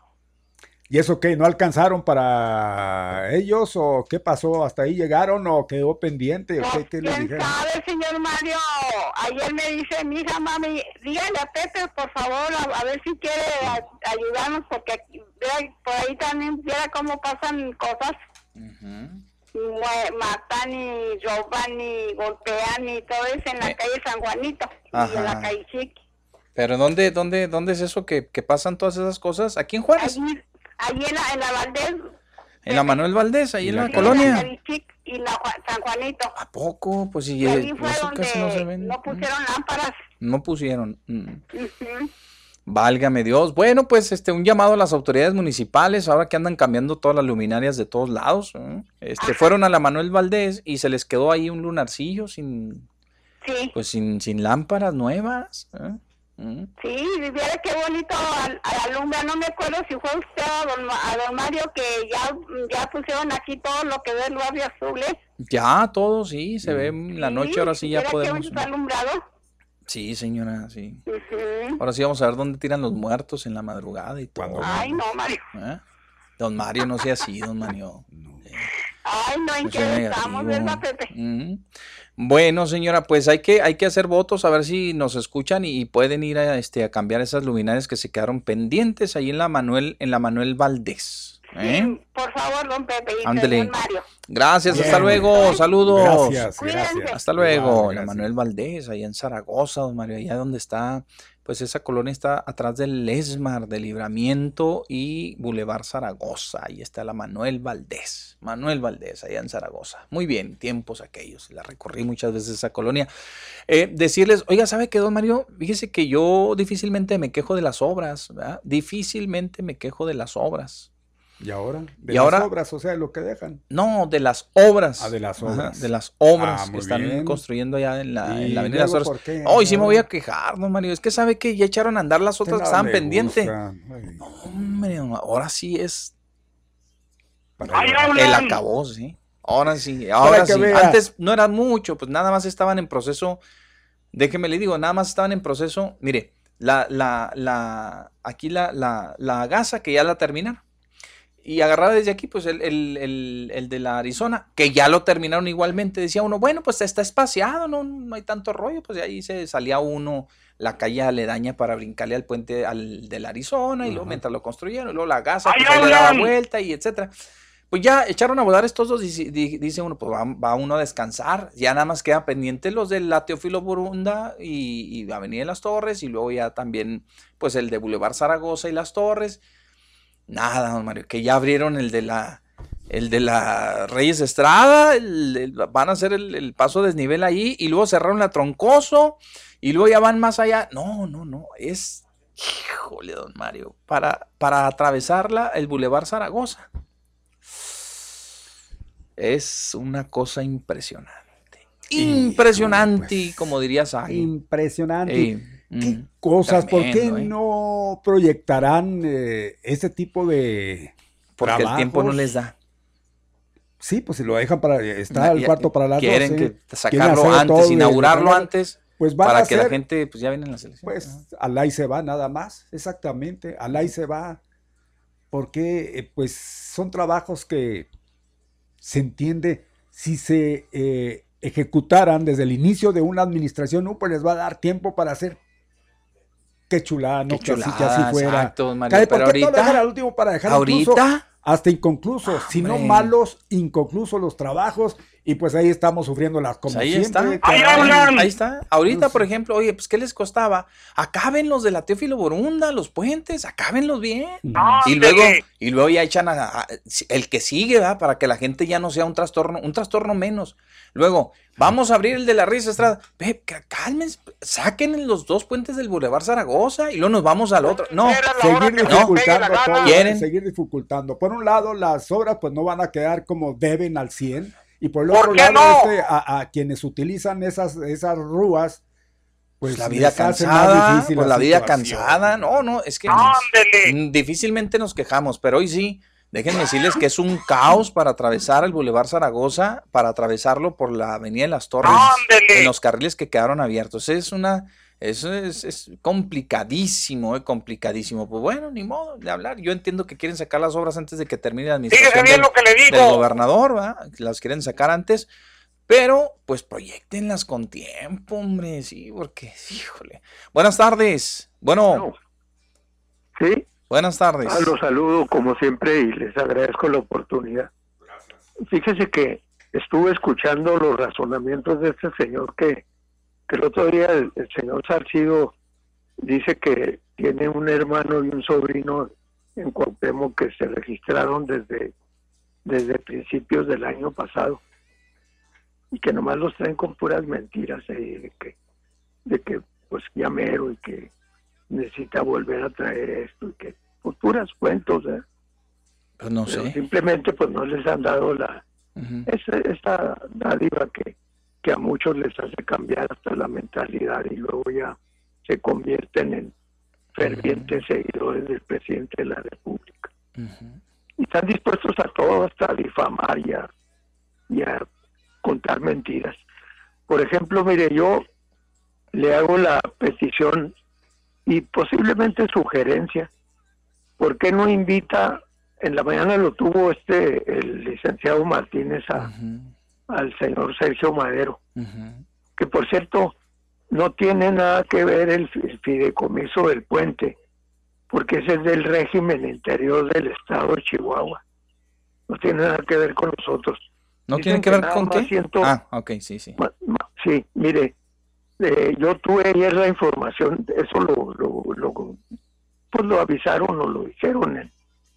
¿Y eso qué? ¿No alcanzaron para ellos o qué pasó? ¿Hasta ahí llegaron o quedó pendiente? ¿O qué, qué les ¿Quién dijeron? sabe, señor Mario? Ayer me dice mi hija, mami, dígale a Pepe, por favor, a, a ver si quiere a- ayudarnos, porque aquí- vea, por ahí también, viera cómo pasan cosas. Mue- Matan y roban y golpean y todo eso en la calle San Juanito y en Ajá. la calle Chiqui. ¿Pero dónde, dónde, dónde es eso que, que pasan todas esas cosas? ¿Aquí en Juárez? Allí, allí en, la, en la Valdés, En la Manuel Valdés, ahí en la colonia. la Chiqui y la San Juanito. ¿A poco? Pues ahí eh, fue donde casi no se ven. no pusieron lámparas. No pusieron. mm. Ujú. Válgame Dios. Bueno, pues este, un llamado a las autoridades municipales, ahora que andan cambiando todas las luminarias de todos lados. ¿eh? Este, fueron a la Manuel Valdés y se les quedó ahí un lunarcillo sin, Sí. pues sin, sin lámparas nuevas. ¿eh? Mm. Sí, viera qué bonito al, alumbra. No me acuerdo si fue usted a don, Ma- a don Mario que ya, ya pusieron aquí todo lo que ve el barrio azules. Ya, todo, sí, se ve en la noche, ahora sí ya qué podemos. bonito alumbrado. Sí, señora, sí. Ahora sí vamos a ver dónde tiran los muertos en la madrugada y todo. Ay, no, Mario. ¿eh? Don Mario, no sea así, don Mario. Ay, no, ¿en qué estamos, verdad, Pepe? Bueno, señora, pues hay que, hay que hacer votos a ver si nos escuchan y, y pueden ir a, este, a cambiar esas luminarias que se quedaron pendientes ahí en la Manuel, en la Manuel Valdés. ¿eh? Por favor, don Pepe y Ándele. señor Mario. Gracias, Bien. hasta luego, saludos. Gracias, gracias. Hasta luego, la. Manuel Valdés, allá en Zaragoza, don Mario, allá donde está, pues esa colonia está atrás del Esmar, de Libramiento y Boulevard Zaragoza, ahí está la Manuel Valdés, Manuel Valdés, allá en Zaragoza. Muy bien, tiempos aquellos, la recorrí muchas veces esa colonia. Eh, decirles, oiga, ¿sabe qué, don Mario? Fíjese que yo difícilmente me quejo de las obras, ¿verdad? Difícilmente me quejo de las obras. ¿Y ahora? De Y las ahora- obras, o sea, de lo que dejan. No, de las obras. Ah, de las Ajá, obras. de las obras Ah, que están bien. construyendo allá en la, en ¿Y la Avenida luego Las por Horas. qué? Hoy sí me voy a quejar, no, Mario. Es que sabe que ya echaron a andar las otras que estaban pendientes. Ay, Hombre, ahora sí es para ¡Ay, allá. el acabó, sí. Ahora sí, ahora que sí. vea. Antes no era mucho, pues nada más estaban en proceso. Déjeme le digo, nada más estaban en proceso. Mire, la, la, la, aquí la, la, la gasa que ya la terminaron. Y agarraba desde aquí, pues el, el, el, el de la Arizona, que ya lo terminaron igualmente. Decía uno, bueno, pues está espaciado, no, no hay tanto rollo. Pues ahí se salía uno la calle aledaña para brincarle al puente al de la Arizona, y luego mientras lo construyeron, y luego la gasa, ¡Ay, pues le daba vuelta y etcétera. Pues ya echaron a volar estos dos, dice, di- dice uno, pues va, va uno a descansar. Ya nada más quedan pendientes los de la Teófilo Burunda y, y Avenida de las Torres, y luego ya también, pues el de Boulevard Zaragoza y las Torres. Nada, don Mario, que ya abrieron el de la, el de la Reyes Estrada, el- el- van a hacer el, el paso desnivel ahí, y luego cerraron la Troncoso, y luego ya van más allá. No, no, no, es, híjole, don Mario, para, para atravesarla, el Boulevard Zaragoza. Es una cosa impresionante. Impresionante, pues, como dirías ahí. Impresionante. Ey, ¿Qué cosas? ¿Por qué ¿eh? no proyectarán eh, ese tipo de Porque el tiempo no les da. Sí, pues si lo dejan para está el cuarto para las Quieren 12, que sacarlo antes, inaugurarlo antes, pues van para a que la gente, pues ya viene las elecciones. pues al ahí se va nada más, exactamente, al ahí se va, porque eh, pues son trabajos que se entiende si se eh, ejecutaran desde el inicio de una administración, no, pues les va a dar tiempo para hacer qué chulada, no Qué que así, que chulada, así fuera. exacto, Mario, Caray, ¿Por pero qué no ahorita- dejan al último para dejar ahorita- incluso hasta inconclusos, sino Hombre. malos, inconclusos los trabajos, y pues ahí estamos sufriéndolas como Pues ahí siempre. está. ¡Ahí caray. hablan! Ahí está. Ahorita, por ejemplo, oye, pues ¿qué les costaba? Acaben los de la Teófilo Borunda, los puentes, acábenlos bien. No, Y luego, y luego ya echan a, a- el que sigue, ¿verdad? Para que la gente ya no sea un trastorno, un trastorno menos. Luego, vamos a abrir el de la Risa Estrada. Ve, cálmense, saquen los dos puentes del Boulevard Zaragoza y luego nos vamos al otro. No, seguir dificultando todo, Quieren. seguir dificultando. Por un lado, las obras pues no van a quedar como deben al 100 y por el ¿Por otro qué lado, no? este, a, a quienes utilizan esas, esas rúas, Pues la vida cansada, pues la, vida cansada, no, no, es que difícilmente nos quejamos, pero hoy sí, déjenme decirles que es un caos para atravesar el Boulevard Zaragoza, para atravesarlo por la Avenida de las Torres, en los carriles que quedaron abiertos. Es una, eso es, es complicadísimo, eh, complicadísimo. Pues bueno, ni modo de hablar. Yo entiendo que quieren sacar las obras antes de que termine la administración del, lo que le digo. del gobernador, ¿va? Las quieren sacar antes, pero, pues proyectenlas con tiempo, hombre, sí, porque, híjole. Buenas tardes. Bueno. Sí. Buenas tardes. Ah, los saludo como siempre y les agradezco la oportunidad. Fíjese que estuve escuchando los razonamientos de este señor que, que el otro día el, señor Sarcido dice que tiene un hermano y un sobrino en Cuauhtémoc que se registraron desde, desde principios del año pasado y que nomás los traen con puras mentiras eh, de que de que pues llamero y que necesita volver a traer esto y que pues puras cuentos ¿eh? pues no sé simplemente pues no les han dado la esa, esa dádiva que, que a muchos les hace cambiar hasta la mentalidad y luego ya se convierten en fervientes seguidores del presidente de la república. Y están dispuestos a todo hasta difamar ya y a contar mentiras. Por ejemplo, mire, yo le hago la petición y posiblemente sugerencia, ¿por qué no invita, en la mañana lo tuvo este, el licenciado Martínez a, al señor Sergio Madero, que por cierto no tiene nada que ver el, fideicomiso del puente, porque ese es del régimen interior del estado de Chihuahua, no tiene nada que ver con nosotros. ¿No tiene que ver con qué? ah, ok, sí, sí. Sí, mire, eh, yo tuve ayer la información, eso lo, lo, pues lo avisaron o lo dijeron en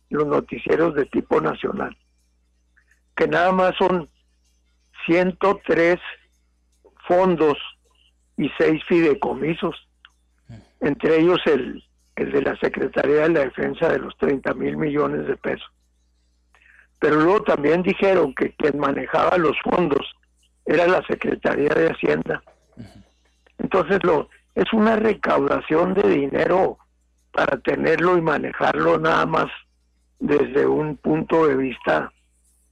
los noticieros de tipo nacional, que nada más son 103 fondos y 6 fideicomisos, entre ellos el, el de la Secretaría de la Defensa de los 30 mil millones de pesos pero luego también dijeron que quien manejaba los fondos era la Secretaría de Hacienda. Entonces lo es una recaudación de dinero para tenerlo y manejarlo nada más desde un punto de vista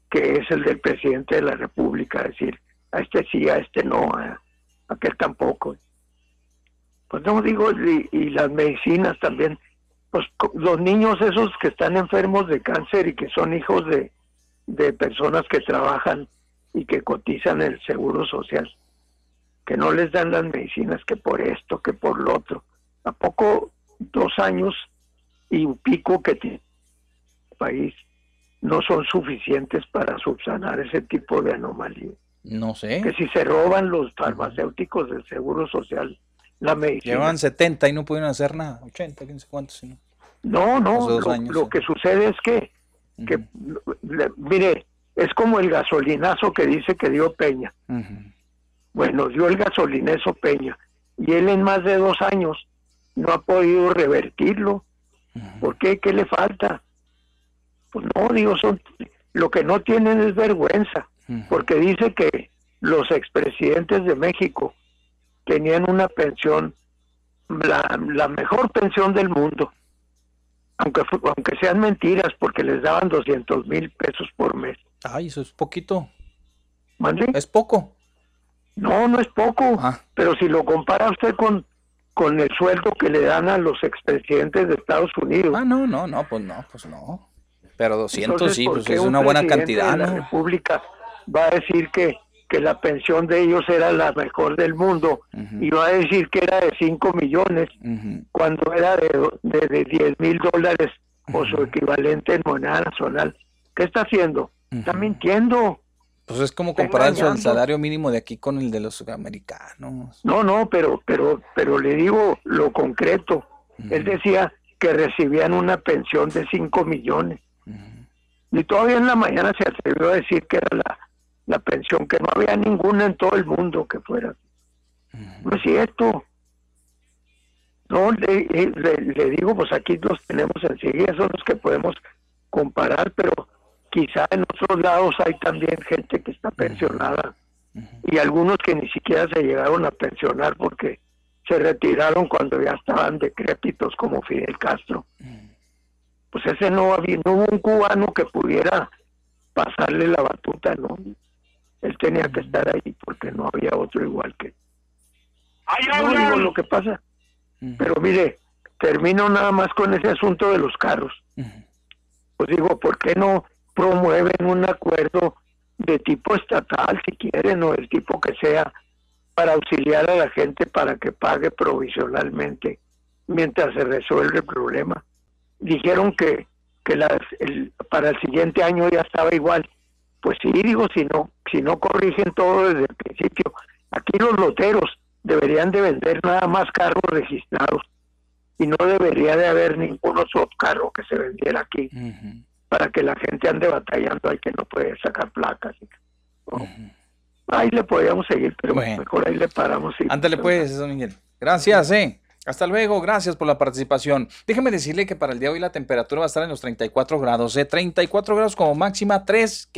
que es el del presidente de la República, decir, a este sí, a este no, a aquel tampoco. Pues no digo, y, las medicinas también, pues los niños esos que están enfermos de cáncer y que son hijos de, de personas que trabajan y que cotizan el seguro social, que no les dan las medicinas que por esto, que por lo otro. ¿A poco dos años y un pico que tiene el país no son suficientes para subsanar ese tipo de anomalía? No sé. Que si se roban los farmacéuticos del seguro social, la medicina. Llevan 70 y no pudieron hacer nada, 80, quién sé cuántos. No, no, lo, lo que sucede es que que mire, es como el gasolinazo que dice que dio Peña. Bueno, dio el gasolinazo Peña y él en más de dos años no ha podido revertirlo. ¿Por qué? ¿Qué le falta? Pues no, digo, son, lo que no tienen es vergüenza, porque dice que los expresidentes de México tenían una pensión, la, la mejor pensión del mundo aunque, aunque sean mentiras, porque les daban 200 mil pesos por mes. Ay, eso es poquito. ¿Mande? ¿Es poco? No, no es poco. Ah. Pero si lo compara usted con, con el sueldo que le dan a los expresidentes de Estados Unidos. Ah, no, no, no, pues no, pues no. Pero 200 sí, pues es una buena cantidad, de la República va a decir que que la pensión de ellos era la mejor del mundo y va a decir que era de 5 millones cuando era de, de, 10 mil dólares o su equivalente en moneda nacional. ¿Qué está haciendo? Está mintiendo. Pues es como comparar el salario mínimo de aquí con el de los americanos. No, no, pero, pero, pero le digo lo concreto. Él decía que recibían una pensión de 5 millones. Y todavía en la mañana se atrevió a decir que era la la pensión, que no había ninguna en todo el mundo que fuera. No es cierto. No, eh, le, digo, pues aquí los tenemos enseguida, son los que podemos comparar, pero quizá en otros lados hay también gente que está pensionada y algunos que ni siquiera se llegaron a pensionar porque se retiraron cuando ya estaban decrépitos como Fidel Castro. Pues ese no había, no hubo un cubano que pudiera pasarle la batuta, ¿no? Él tenía que estar ahí porque no había otro igual que. No digo lo que pasa. Pero mire, termino nada más con ese asunto de los carros. Pues digo, ¿por qué no promueven un acuerdo de tipo estatal, si quieren, o el tipo que sea, para auxiliar a la gente para que pague provisionalmente mientras se resuelve el problema? Dijeron que, que las, el, para el siguiente año ya estaba igual. Pues sí, digo, si no, si no corrigen todo desde el principio. Aquí los loteros deberían de vender nada más carros registrados y no debería de haber ningún otro carro que se vendiera aquí para que la gente ande batallando hay que no puede sacar placas. Ahí le podríamos seguir, pero mejor ahí le paramos. Y Ándale pues, don Miguel. Gracias, eh. Hasta luego, gracias por la participación. Déjeme decirle que para el día de hoy la temperatura va a estar en los 34 grados, ¿eh? 34 grados como máxima, 3,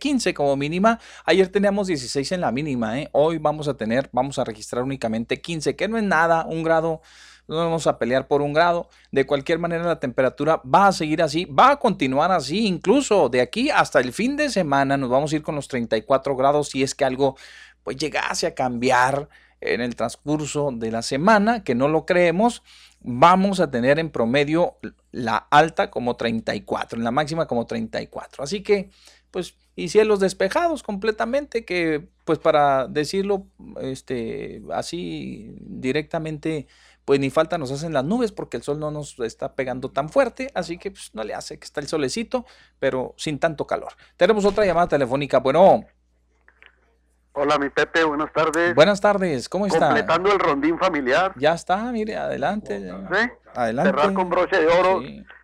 15 como mínima. Ayer teníamos 16 en la mínima, ¿eh? Hoy vamos a tener, vamos a registrar únicamente 15, que no es nada, un grado no vamos a pelear por un grado. De cualquier manera, la temperatura va a seguir así, va a continuar así, incluso de aquí hasta el fin de semana nos vamos a ir con los 34 grados si es que algo pues llegase a cambiar en el transcurso de la semana, que no lo creemos, vamos a tener en promedio la alta como 34, en la máxima como 34. Así que, pues, y cielos despejados completamente, que pues para decirlo este, así directamente, pues ni falta nos hacen las nubes porque el sol no nos está pegando tan fuerte, así que pues, no le hace que está el solecito, pero sin tanto calor. Tenemos otra llamada telefónica. Bueno. Hola, mi Pepe, buenas tardes. Buenas tardes, ¿cómo está? Completando el rondín familiar. Ya está, mire, adelante. ¿Sí? Adelante. Cerrar con broche de oro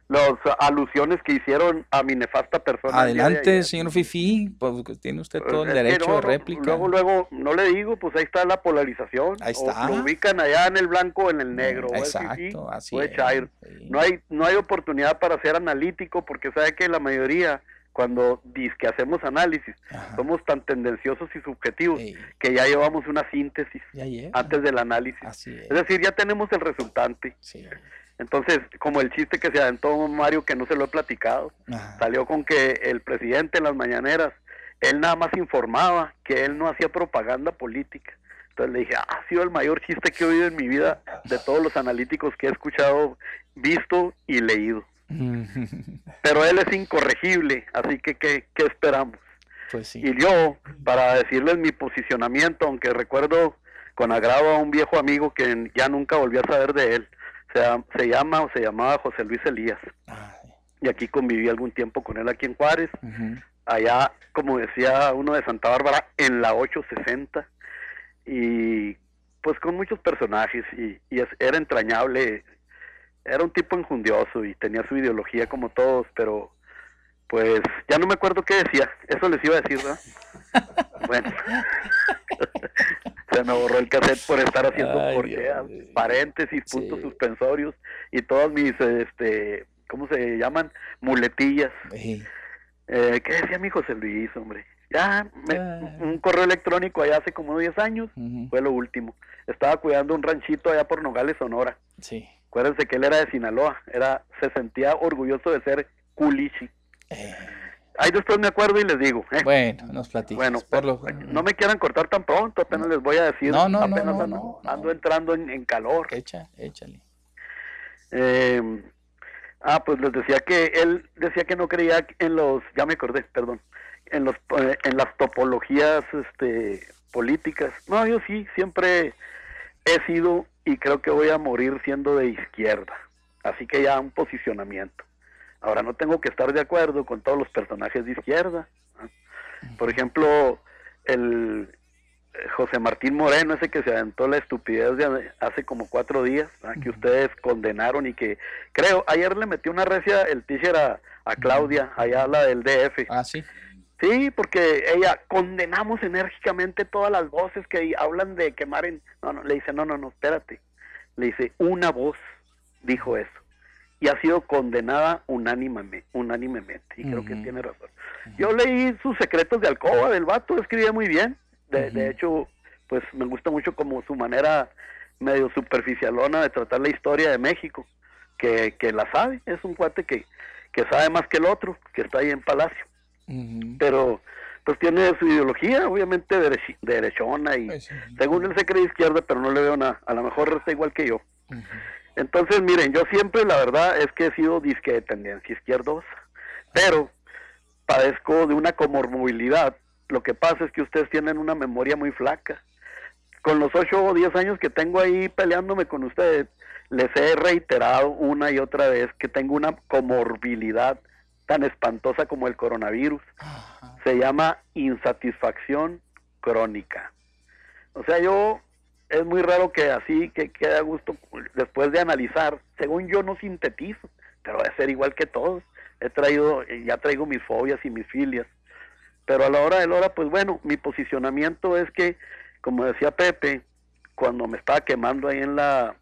las alusiones que hicieron a mi nefasta persona. Adelante, señor Fifi, pues tiene usted todo el derecho no, de réplica. Luego, luego, no le digo, pues ahí está la polarización. Ahí está. O lo ubican allá en el blanco o en el negro. es Exacto, fifí así es chairo. No hay, no hay oportunidad para ser analítico porque sabe que la mayoría, cuando que hacemos análisis, somos tan tendenciosos y subjetivos que ya llevamos una síntesis antes del análisis. es. decir, ya tenemos el resultante. Entonces, como el chiste que se aventó Mario, que no se lo he platicado, salió con que el presidente en las mañaneras, él nada más informaba que él no hacía propaganda política. Entonces le dije, "Ah, ha sido el mayor chiste que he oído en mi vida de todos los analíticos que he escuchado, visto y leído. Pero él es incorregible, así que ¿qué, qué esperamos? Pues sí. Y yo, para decirles mi posicionamiento, aunque recuerdo con agrado a un viejo amigo que ya nunca volví a saber de él, se, se llama o se llamaba José Luis Elías. Y aquí conviví algún tiempo con él aquí en Juárez, allá, como decía uno de Santa Bárbara, en la 860. Y pues con muchos personajes y, y es- era entrañable. Era un tipo enjundioso y tenía su ideología como todos, pero pues ya no me acuerdo qué decía. Eso les iba a decir, ¿verdad? bueno. Se me borró el cassette por estar haciendo Ay, porqueas, paréntesis, puntos suspensorios y todas mis, este, ¿cómo se llaman? Muletillas. Eh, ¿Qué decía mi José Luis, hombre? Ya, me- un correo electrónico allá hace como 10 años, fue lo último. Estaba cuidando un ranchito allá por Nogales, Sonora. Sí. Acuérdense que él era de Sinaloa, era, se sentía orgulloso de ser culichi. Ahí después me acuerdo y les digo. ¿eh? Bueno, nos platicas. Bueno, por lo- no me quieran cortar tan pronto, apenas les voy a decir. No, no, no, apenas no, ando, ando entrando en, en calor. Echa, échale. Eh, ah, pues les decía que él decía que no creía en los, ya me acordé, perdón, en los, eh, en las topologías, este, políticas. No, yo sí, siempre he sido y creo que voy a morir siendo de izquierda. Así que ya un posicionamiento. Ahora no tengo que estar de acuerdo con todos los personajes de izquierda. ¿no? Por ejemplo, el eh, José Martín Moreno, ese que se aventó la estupidez de hace como cuatro días, que ustedes condenaron y que creo, ayer le metió una recia el teacher a, a Claudia, allá la del DF. Ah, sí. Sí, porque ella condenamos enérgicamente todas las voces que hablan de quemar en... No, no, le dice, no, no, no, espérate. Le dice, una voz dijo eso. Y ha sido condenada unánimamente, unánimemente. Y creo que tiene razón. Yo leí sus secretos de alcoba del vato, escribía muy bien. De, de hecho, pues me gusta mucho como su manera medio superficialona de tratar la historia de México, que, que la sabe, es un cuate que, que sabe más que el otro, que está ahí en Palacio. Pero pues tiene su ideología, obviamente derech- derechona y según él se cree izquierda, pero no le veo nada, a lo mejor está igual que yo. Entonces, miren, yo siempre la verdad es que he sido disque de tendencia izquierdosa, pero padezco de una comorbilidad. Lo que pasa es que ustedes tienen una memoria muy flaca. Con los 8 o 10 años que tengo ahí peleándome con ustedes, les he reiterado una y otra vez que tengo una comorbilidad tan espantosa como el coronavirus. Se llama insatisfacción crónica. O sea, yo es muy raro que así, que quede a gusto después de analizar. Según yo no sintetizo, pero a ser igual que todos. He traído, ya traigo mis fobias y mis filias. Pero a la hora de la hora, pues bueno, mi posicionamiento es que, como decía Pepe, cuando me estaba quemando ahí en la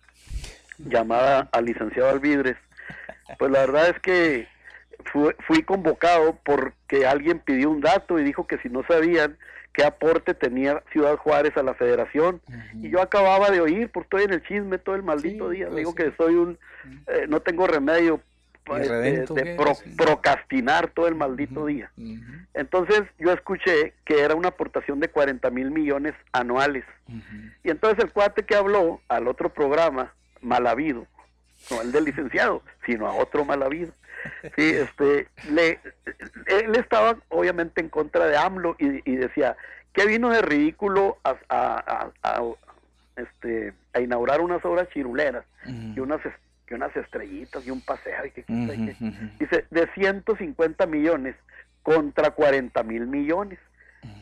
llamada al licenciado Alvidres, pues la verdad es que fui, convocado porque alguien pidió un dato y dijo que si no sabían qué aporte tenía Ciudad Juárez a la federación. Y yo acababa de oír, porque estoy en el chisme todo el maldito día. pues Digo que soy un, eh, no tengo remedio pues, de, procrastinar todo el maldito día. Entonces yo escuché que era una aportación de 40 mil millones anuales. Y entonces el cuate que habló al otro programa, mal habido, no el del licenciado, sino a otro mal habido. Sí, este, le, él estaba obviamente en contra de AMLO y, y decía, ¿qué vino de ridículo a, a- a- a- este, a inaugurar unas obras chiruleras y unas y unas estrellitas y un paseo y que sabe qué? dice de 150 millones contra 40 mil millones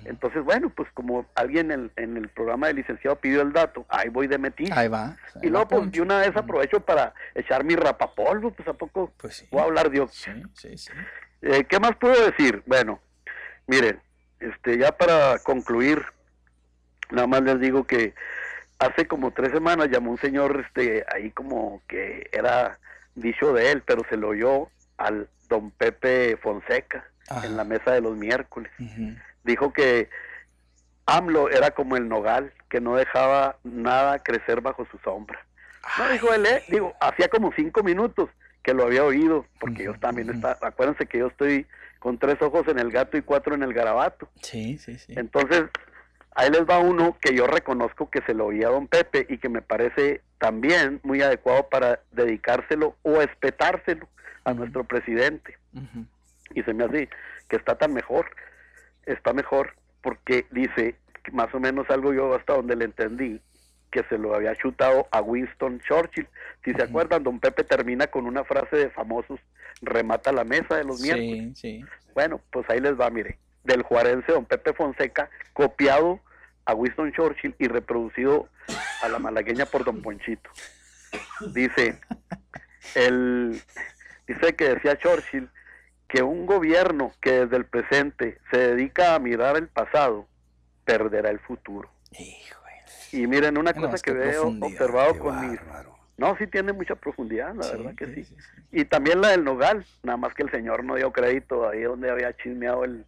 entonces bueno pues como alguien en, en el programa del licenciado pidió el dato ahí voy de metiche Ahí va. y luego pues de una vez aprovecho para echar mi rapapolvo pues a poco voy a hablar de eh, ¿Qué más puedo decir? Bueno, miren, este, ya para concluir, nada más les digo que hace como tres semanas llamó un señor, este, ahí como que era dicho de él, pero se lo oyó al don Pepe Fonseca en la mesa de los miércoles. Dijo que AMLO era como el nogal, que no dejaba nada crecer bajo su sombra. No dijo él, eh, digo, hacía como cinco minutos que lo había oído, porque yo también está, acuérdense que yo estoy con tres ojos en el gato y cuatro en el garabato. Sí, sí, sí. Entonces, ahí les va uno que yo reconozco que se lo oía a don Pepe y que me parece también muy adecuado para dedicárselo o espetárselo a nuestro presidente. Y se me hace que está tan mejor, está mejor porque dice, más o menos algo yo hasta donde le entendí, que se lo había chutado a Winston Churchill. Si se acuerdan, don Pepe termina con una frase de famosos, remata la mesa de los miércoles. Sí. Bueno, pues ahí les va, mire, del juarense don Pepe Fonseca, copiado a Winston Churchill y reproducido a la malagueña por don Ponchito. Dice, el, dice que decía Churchill que un gobierno que desde el presente se dedica a mirar el pasado, perderá el futuro. Y miren, una No, cosa es que veo observado con mis... No, sí tiene mucha profundidad, la verdad que sí. Y también la del Nogal, nada más que el señor no dio crédito ahí donde había chismeado el,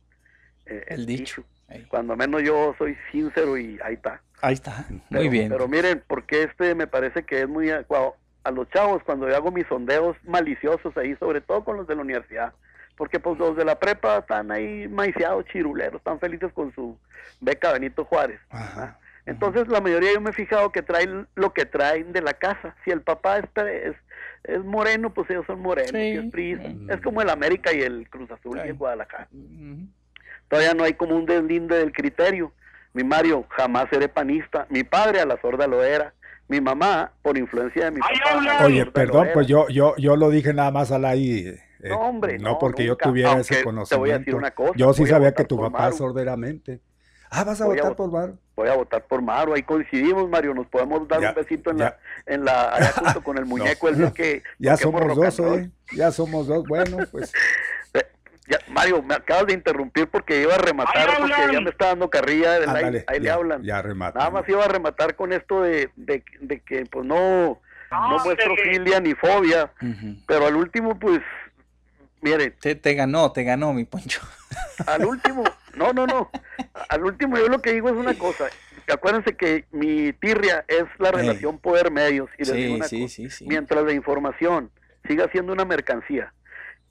eh, El dicho. Cuando menos yo soy sincero y ahí está. Ahí está. Muy Pero- bien. Pero miren, porque este me parece que es muy adecuado a los chavos cuando yo hago mis sondeos maliciosos ahí, sobre todo con los de la universidad. Porque pues los de la prepa están ahí maiciados, chiruleros, están felices con su beca Benito Juárez. ¿ah? Entonces la mayoría yo me he fijado que traen lo que traen de la casa. Si el papá es, es, es moreno, pues ellos son morenos. Si es como el América y el Cruz Azul y el Guadalajara. Todavía no hay como un deslinde del criterio. Mi Mario, jamás seré panista. Mi padre a la sorda lo era. Mi mamá, por influencia de mi papá. Oye, perdón, pues yo, yo, yo lo dije nada más al aire. Eh, No, hombre, no, no, porque nunca. yo tuviera Aunque ese te voy a conocimiento. decir una cosa, yo sí sabía que tu papá Maru. sorderamente. Ah, vas a Voy votar vot- por Maru. Voy a votar por Maru, ahí coincidimos, Mario, nos podemos dar Ya, un besito en la, en la, allá junto con el muñeco, el día que Ya somos dos, roll. ¿eh? Ya somos dos. Bueno, pues. Ya, Mario, me acabas de interrumpir porque iba a rematar, ¡Ahí porque ya me está dando carrilla, del ahí, ahí le hablan. Ya remata. Nada más iba a rematar con esto de, de, de que pues no, no muestro filia ni fobia, pero al último pues, miren. Te, te ganó, te ganó mi poncho. Al último, no, no, no, al último yo lo que digo es una cosa, acuérdense que mi tirria es la relación poder-medios. Y les Sí, digo una sí, cosa, sí. mientras la información siga siendo una mercancía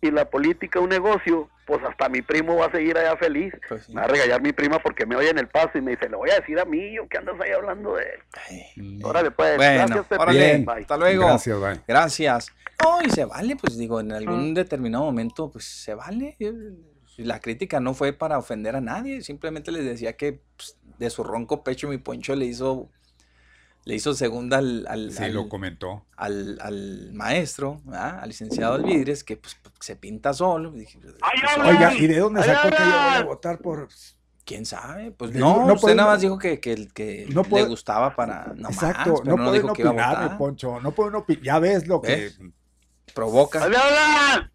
y la política un negocio, pues hasta mi primo va a seguir allá feliz. Pues Me va a regañar mi prima porque me oye en el paso y me dice, le voy a decir a mí, ¿yo qué andas ahí hablando de él? Órale, pues. Bueno, Gracias, órale, hasta luego. Gracias, bye. Gracias. No, y se vale, pues digo, en algún determinado momento, pues se vale. La crítica no fue para ofender a nadie, simplemente les decía que pues, de su ronco pecho mi poncho le hizo le hizo segunda al, al, Sí, al- lo comentó. al, al maestro, ¿verdad? al licenciado Alvidres, que pues se pinta solo. Dije, pues, Oiga, ¿y de dónde sacó que yo voy a votar por...? ¿Quién sabe? Pues no, no usted pueden- nada más dijo que, que, que no le puede- gustaba para... No Exacto, más, pero no, no, pueden dijo que iba a opinar. Poncho, no pueden opinar. Ya ves lo que... ¿Ves? Provoca. Bueno,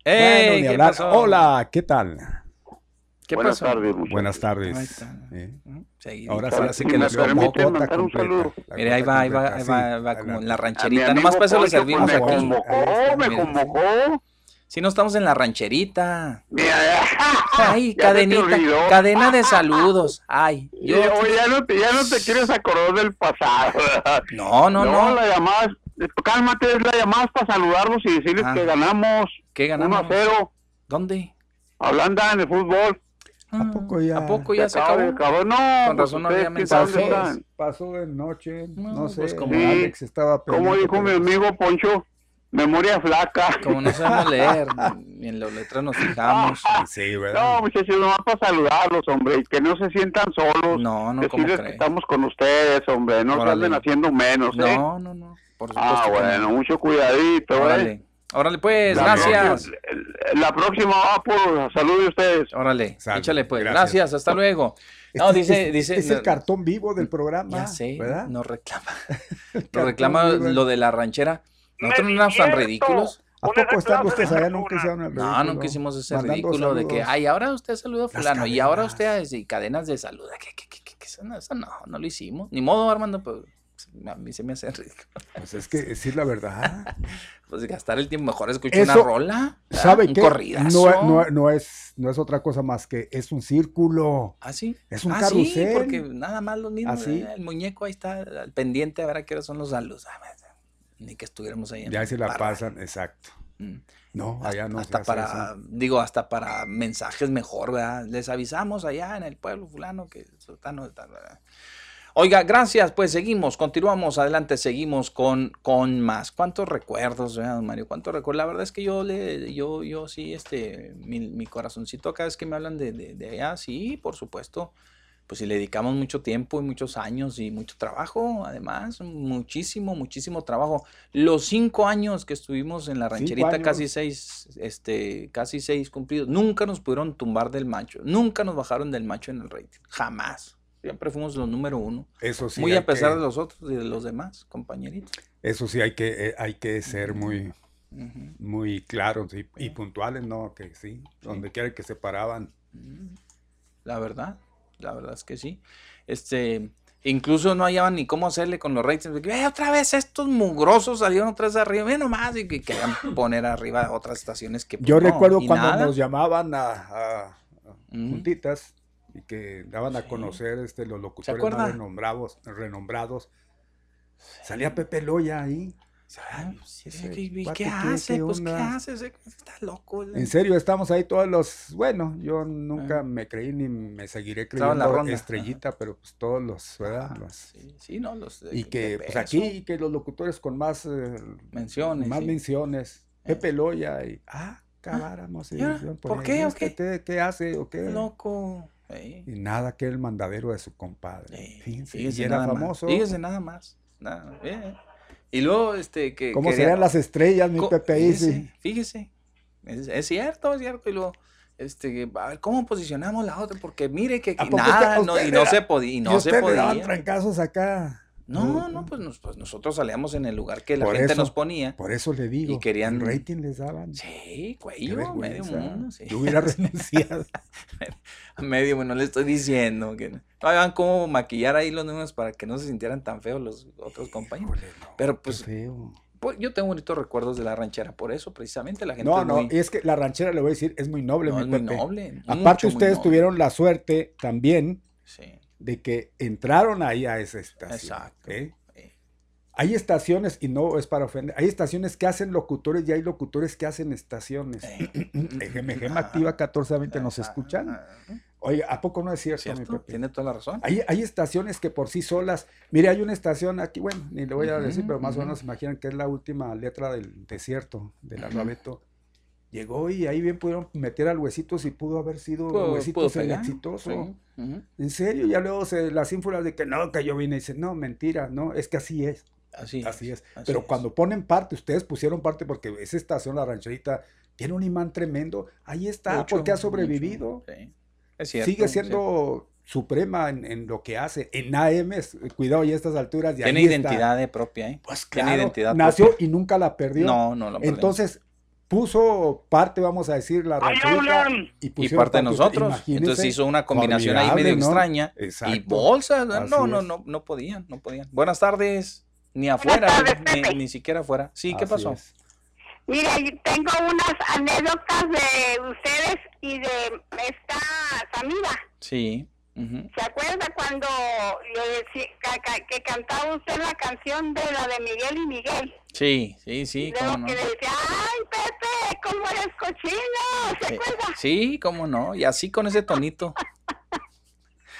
¡Ey! ni ¿Qué hablar. pasó? Hola, ¿qué tal? ¿Qué Buenas pasó? tardes, Buenas Ahí tardes. Eh, Seguidito. Ahora sí sí que me les permite mandar un saludo. Mire, ahí va, ahí va, ahí va, ahí va como en la rancherita. Nomás para eso le servimos pues, me aquí. convocó, me convocó. Si no estamos en la rancherita. Ay, cadenita, cadena de saludos. Ay, Y, oye, ya no, te, ya no te quieres acordar del pasado. No, no, no. la llamada, cálmate, es la llamada para saludarlos y decirles Ah. que ganamos. ¿Qué ganamos? 1 a 0. ¿Dónde? Hablando en el fútbol. ¿A poco ya? ¿A poco ya se acabó, acabó? acabó. No, Con pues razón no ustedes había mensajes. Pasó de noche, no, sé, pues como- como Alex estaba Como dijo mi amigo Poncho, memoria flaca. Como no sabemos leer, ni en las letras nos fijamos. Sí, No, muchachos, nomás para saludarlos, hombre, y que no se sientan solos. No, no, ¿cómo Decirles que estamos con ustedes, hombre, no se Órale. anden haciendo menos, ¿eh? No, no, no. Por supuesto Ah, que no. bueno, mucho cuidadito, ¿eh? Órale. Pues, La gracias. próxima- La próxima va por salud de ustedes. Órale, Salve, échale pues. gracias. Gracias, hasta luego. No, Este- dice, este- dice. Es el cartón vivo del programa. Ya sé, ¿verdad? nos reclama. Nos reclama vivo. lo de la ranchera. Nosotros no éramos tan ridículos. ¿A poco están ustedes allá? Nunca hicieron el No, nunca hicimos ese Mandando ridículo de que, ay, ahora usted saluda a fulano y ahora usted y cadenas de salud. ¿Qué, qué, qué, qué, qué? Eso, no, eso no, no lo hicimos. Ni modo, Armando, pues a mí se me hace ridículo. Pues es que decir la verdad. Pues gastar el tiempo, mejor escuchar una rola. ¿Sabe Un qué? corridazo. No, no- no es, no es otra cosa más que es un círculo. ¿Ah, sí? Es un Ah, carrusel. sí, porque nada más lo mismo. ¿Ah, sí? El muñeco ahí está al pendiente a ver a qué hora son los saludos. Ah, pues, Ni que estuviéramos ahí. en Ya se la pasan, exacto. Mm. No, allá no hasta para, digo, hasta para mensajes mejor, ¿verdad? Les avisamos allá en el pueblo fulano que sultano está, ¿verdad? Oiga, gracias, pues seguimos, continuamos, adelante, seguimos con, con más. ¿Cuántos recuerdos, ¿verdad, don Mario? ¿Cuántos recuerdos? La verdad es que yo le, yo, yo sí, este, mi, mi corazoncito cada vez que me hablan de, de, de allá, sí, por supuesto. Pues si le dedicamos mucho tiempo y muchos años y mucho trabajo, además, muchísimo, muchísimo trabajo. Los cinco años que estuvimos en la rancherita, casi seis, este, casi seis cumplidos, nunca nos pudieron tumbar del macho, nunca nos bajaron del macho en el rating, jamás. Siempre fuimos los número uno. Eso sí Muy a pesar que- de los otros y de los demás, compañeritos. Eso sí hay que, eh, hay que ser muy, muy claros y, y puntuales, ¿no? Que sí, donde quiera que se paraban. La verdad, la verdad es que sí. Este, incluso no hallaban ni cómo hacerle con los ratings. "Eh, otra vez estos mugrosos salieron otra vez arriba, ve nomás, y que querían poner arriba otras estaciones que. pues, Yo no, recuerdo cuando nada. nos llamaban a, a- a juntitas y que daban a conocer este, los locutores más renombrados, renombrados. Salía Pepe Loya ahí. Sí, sí, ¿qué- ¿Y cuate, qué ¿qué- hace? qué Pues, ¿qué hace? Está loco. En serio, estamos ahí todos los, bueno, yo nunca me creí ni me seguiré la creyendo ronda, estrellita, pero pues todos los, ¿verdad? Los- Sí, sí, no, los de- y que pues peso. aquí que los locutores con más eh, Menciones, más sí. menciones, Pepe Loya y ah, acabáramos ¿y ahora? ¿Por qué, o qué? ¿Qué, qué hace o qué? Loco. Ey. Y nada que el mandadero de su compadre. Fíjense, Fíjese y era nada famoso. Más. Fíjese nada más. Nada, eh. Y luego, este, que. ¿Cómo quería- serían las estrellas, mi Pepe? Fíjese, sí. fíjese. Es, es cierto, es cierto. Y luego, este, a ver, ¿cómo posicionamos la otra? Porque mire que, ¿A que nada, no, y no era- se podía, y no se podía. trancazos acá. No, no, pues, nos- pues nosotros salíamos en el lugar que la Por gente eso- nos ponía. Por eso le digo. Y querían- el rating les daban. Sí, cuello, medio mundo. Sí. Yo hubiera renunciado. A medio, bueno, le estoy diciendo que no. Hagan cómo maquillar ahí los números para que no se sintieran tan feos los otros compañeros. Pero pues, pues, yo tengo bonitos recuerdos de la ranchera, por eso precisamente la gente No, es no, muy- y es que la ranchera, le voy a decir, es muy noble, No, mi es muy noble, Aparte, ustedes noble. tuvieron la suerte también Sí. De que entraron ahí a esa estación. Exacto. ¿eh? Hay estaciones, y no es para ofender, hay estaciones que hacen locutores y hay locutores que hacen estaciones. Gema Activa 1420, ¿nos escuchan? Oye, ¿a poco no es cierto, mi? Tiene toda la razón. Hay, hay estaciones que por sí solas, mire, hay una estación aquí, bueno, ni le voy a decir, pero más o menos imaginan que es la última letra del desierto, del alfabeto. Llegó y ahí bien pudieron meter al Huesitos y pudo haber sido Pudo- Huesitos el exitoso. sí. En serio, ya luego se, las ínfulas de que no, que yo vine y dicen, no, mentira, no, es que así es. Así, Así es. así Pero es. cuando ponen parte, ustedes pusieron parte porque esa estación, la rancherita, tiene un imán tremendo. Ahí está, porque ha sobrevivido. sí. Es cierto, Sigue es siendo suprema en, en lo que hace. En AM, cuidado, y a estas alturas. y Tiene ahí está. identidad de propia, ¿eh? Pues Tiene claro, identidad nació propia. y nunca la perdió. No, no la perdió. Entonces, puso parte, vamos a decir, la ¡Ahí rancherita. hablan! Y, Y parte de nosotros. Imagínense, Entonces hizo una combinación ahí medio ¿no? extraña. Y Exacto. bolsas. No, no, no, no, podían, no podían. Buenas tardes. Ni afuera, ni, ni- ni siquiera afuera. Sí, ¿qué Así pasó? es. Mira, tengo unas anécdotas de ustedes y de esta Samira. Sí. ¿Se acuerda cuando le ca- que cantaba usted la canción de la de Miguel y Miguel? Sí, sí, sí, cómo no. que le decía, ¡ay, Pepe, cómo eres cochino! ¿Se Sí, acuerda? Sí, cómo no. Y así con ese tonito.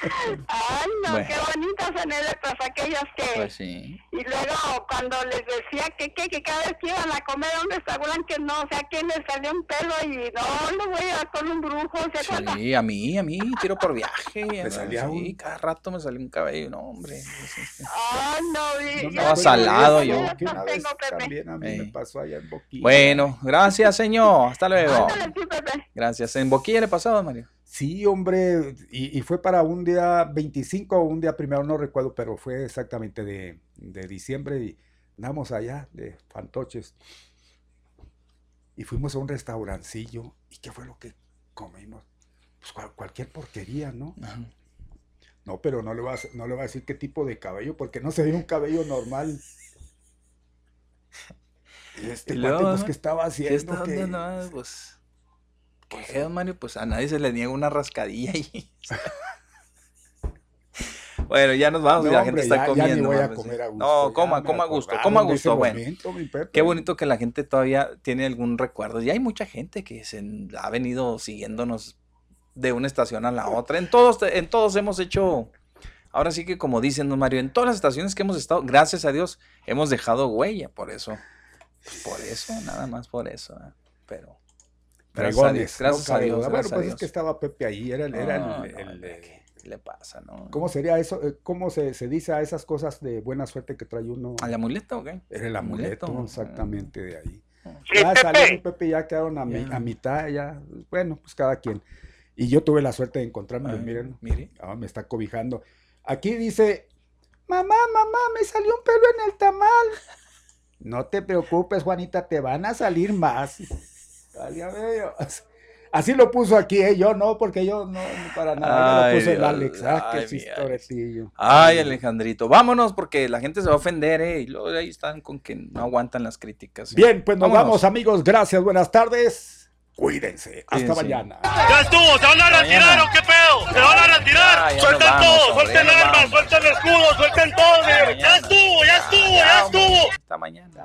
Ay, no, Bueno. qué bonitas anécdotas aquellas que... Pues sí. Y luego cuando les decía que, que, que cada vez que iban a comer a un restaurante que no, o sea, que les salió un pelo y no, no voy a con un brujo, ¿se? Sí, a mí, a mí, tiro por viaje. Me salía sí, cada rato me salió un cabello, no, hombre. Ay, no, y- No Estaba salado yo. una vez también a mí me pasó allá en Boquilla. Bueno, gracias, señor. Hasta luego. Ándale, sí, Pepe. Gracias. ¿En Boquilla le pasaba, Mario? Sí, hombre, y, y fue para un día 25 o un día primero, no recuerdo, pero fue exactamente de, de diciembre y andamos allá de fantoches. Y fuimos a un restaurancillo. ¿Y qué fue lo que comimos? Pues cual- cualquier porquería, ¿no? No, pero no le, va a, no le va a decir qué tipo de cabello, porque no se ve un cabello normal. Y este Y cuate, pues. ¿qué estaba ¿Qué haciendo? está- Que- no, no, pues, ¿qué, Mario? Pues a nadie se le niega una rascadilla y... Bueno, ya nos vamos y No, la hombre, gente está ya- ya ni comiendo. voy a comer a gusto, No, coma, coma a gusto, coma a gusto. Bueno, momento, qué bonito que la gente todavía tiene algún recuerdo. Y hay mucha gente que se ha venido siguiéndonos de una estación a la otra. En todos, en todos hemos hecho, ahora sí que como dicen, don Mario, en todas las estaciones que hemos estado, gracias a Dios, hemos dejado huella por eso. Pues por eso, nada más por eso. ¿eh? Pero... Fregones, gracias a Dios. Bueno, pues es que estaba Pepe ahí, era el, era No, el- no, el- ¿qué le pasa, no? ¿Cómo sería eso? Eh, ¿Cómo se, se dice a esas cosas de buena suerte que trae uno? ¿Al amuleto o qué? Era el amuleto, Amuleto, exactamente de ahí. Sí, ya Pepe. salió mi Pepe, ya quedaron a, mi- a mitad, ya, bueno, pues cada quien. Y yo tuve la suerte de encontrarme, Ay, miren, mire. ah, me está cobijando. Aquí dice, mamá, mamá, me salió un pelo en el tamal. No te preocupes, Juanita, te van a salir más. Así lo puso aquí, ¿eh? yo no, porque yo no, no para nada. Ay, lo puso el Alex. Ah, qué ay, mi chistoretillo. Ay, Alejandrito, vámonos porque la gente se va a ofender, ¿eh? Y luego ahí están con que no aguantan las críticas. ¿eh? Bien, pues nos Vámonos. vamos, amigos. Gracias, buenas tardes. Cuídense. Hasta Cuídense. mañana. ¡Ya estuvo! ¿Se van a retirar o qué pedo? ¿Se van a retirar? Ah, ¡Suelten vamos, todo! hombre, ¡Suelten armas! ¡Suelten escudos! ¡Suelten todo! ¡Ya estuvo! ¡Ya estuvo! ¡Ya estuvo! Hasta mañana.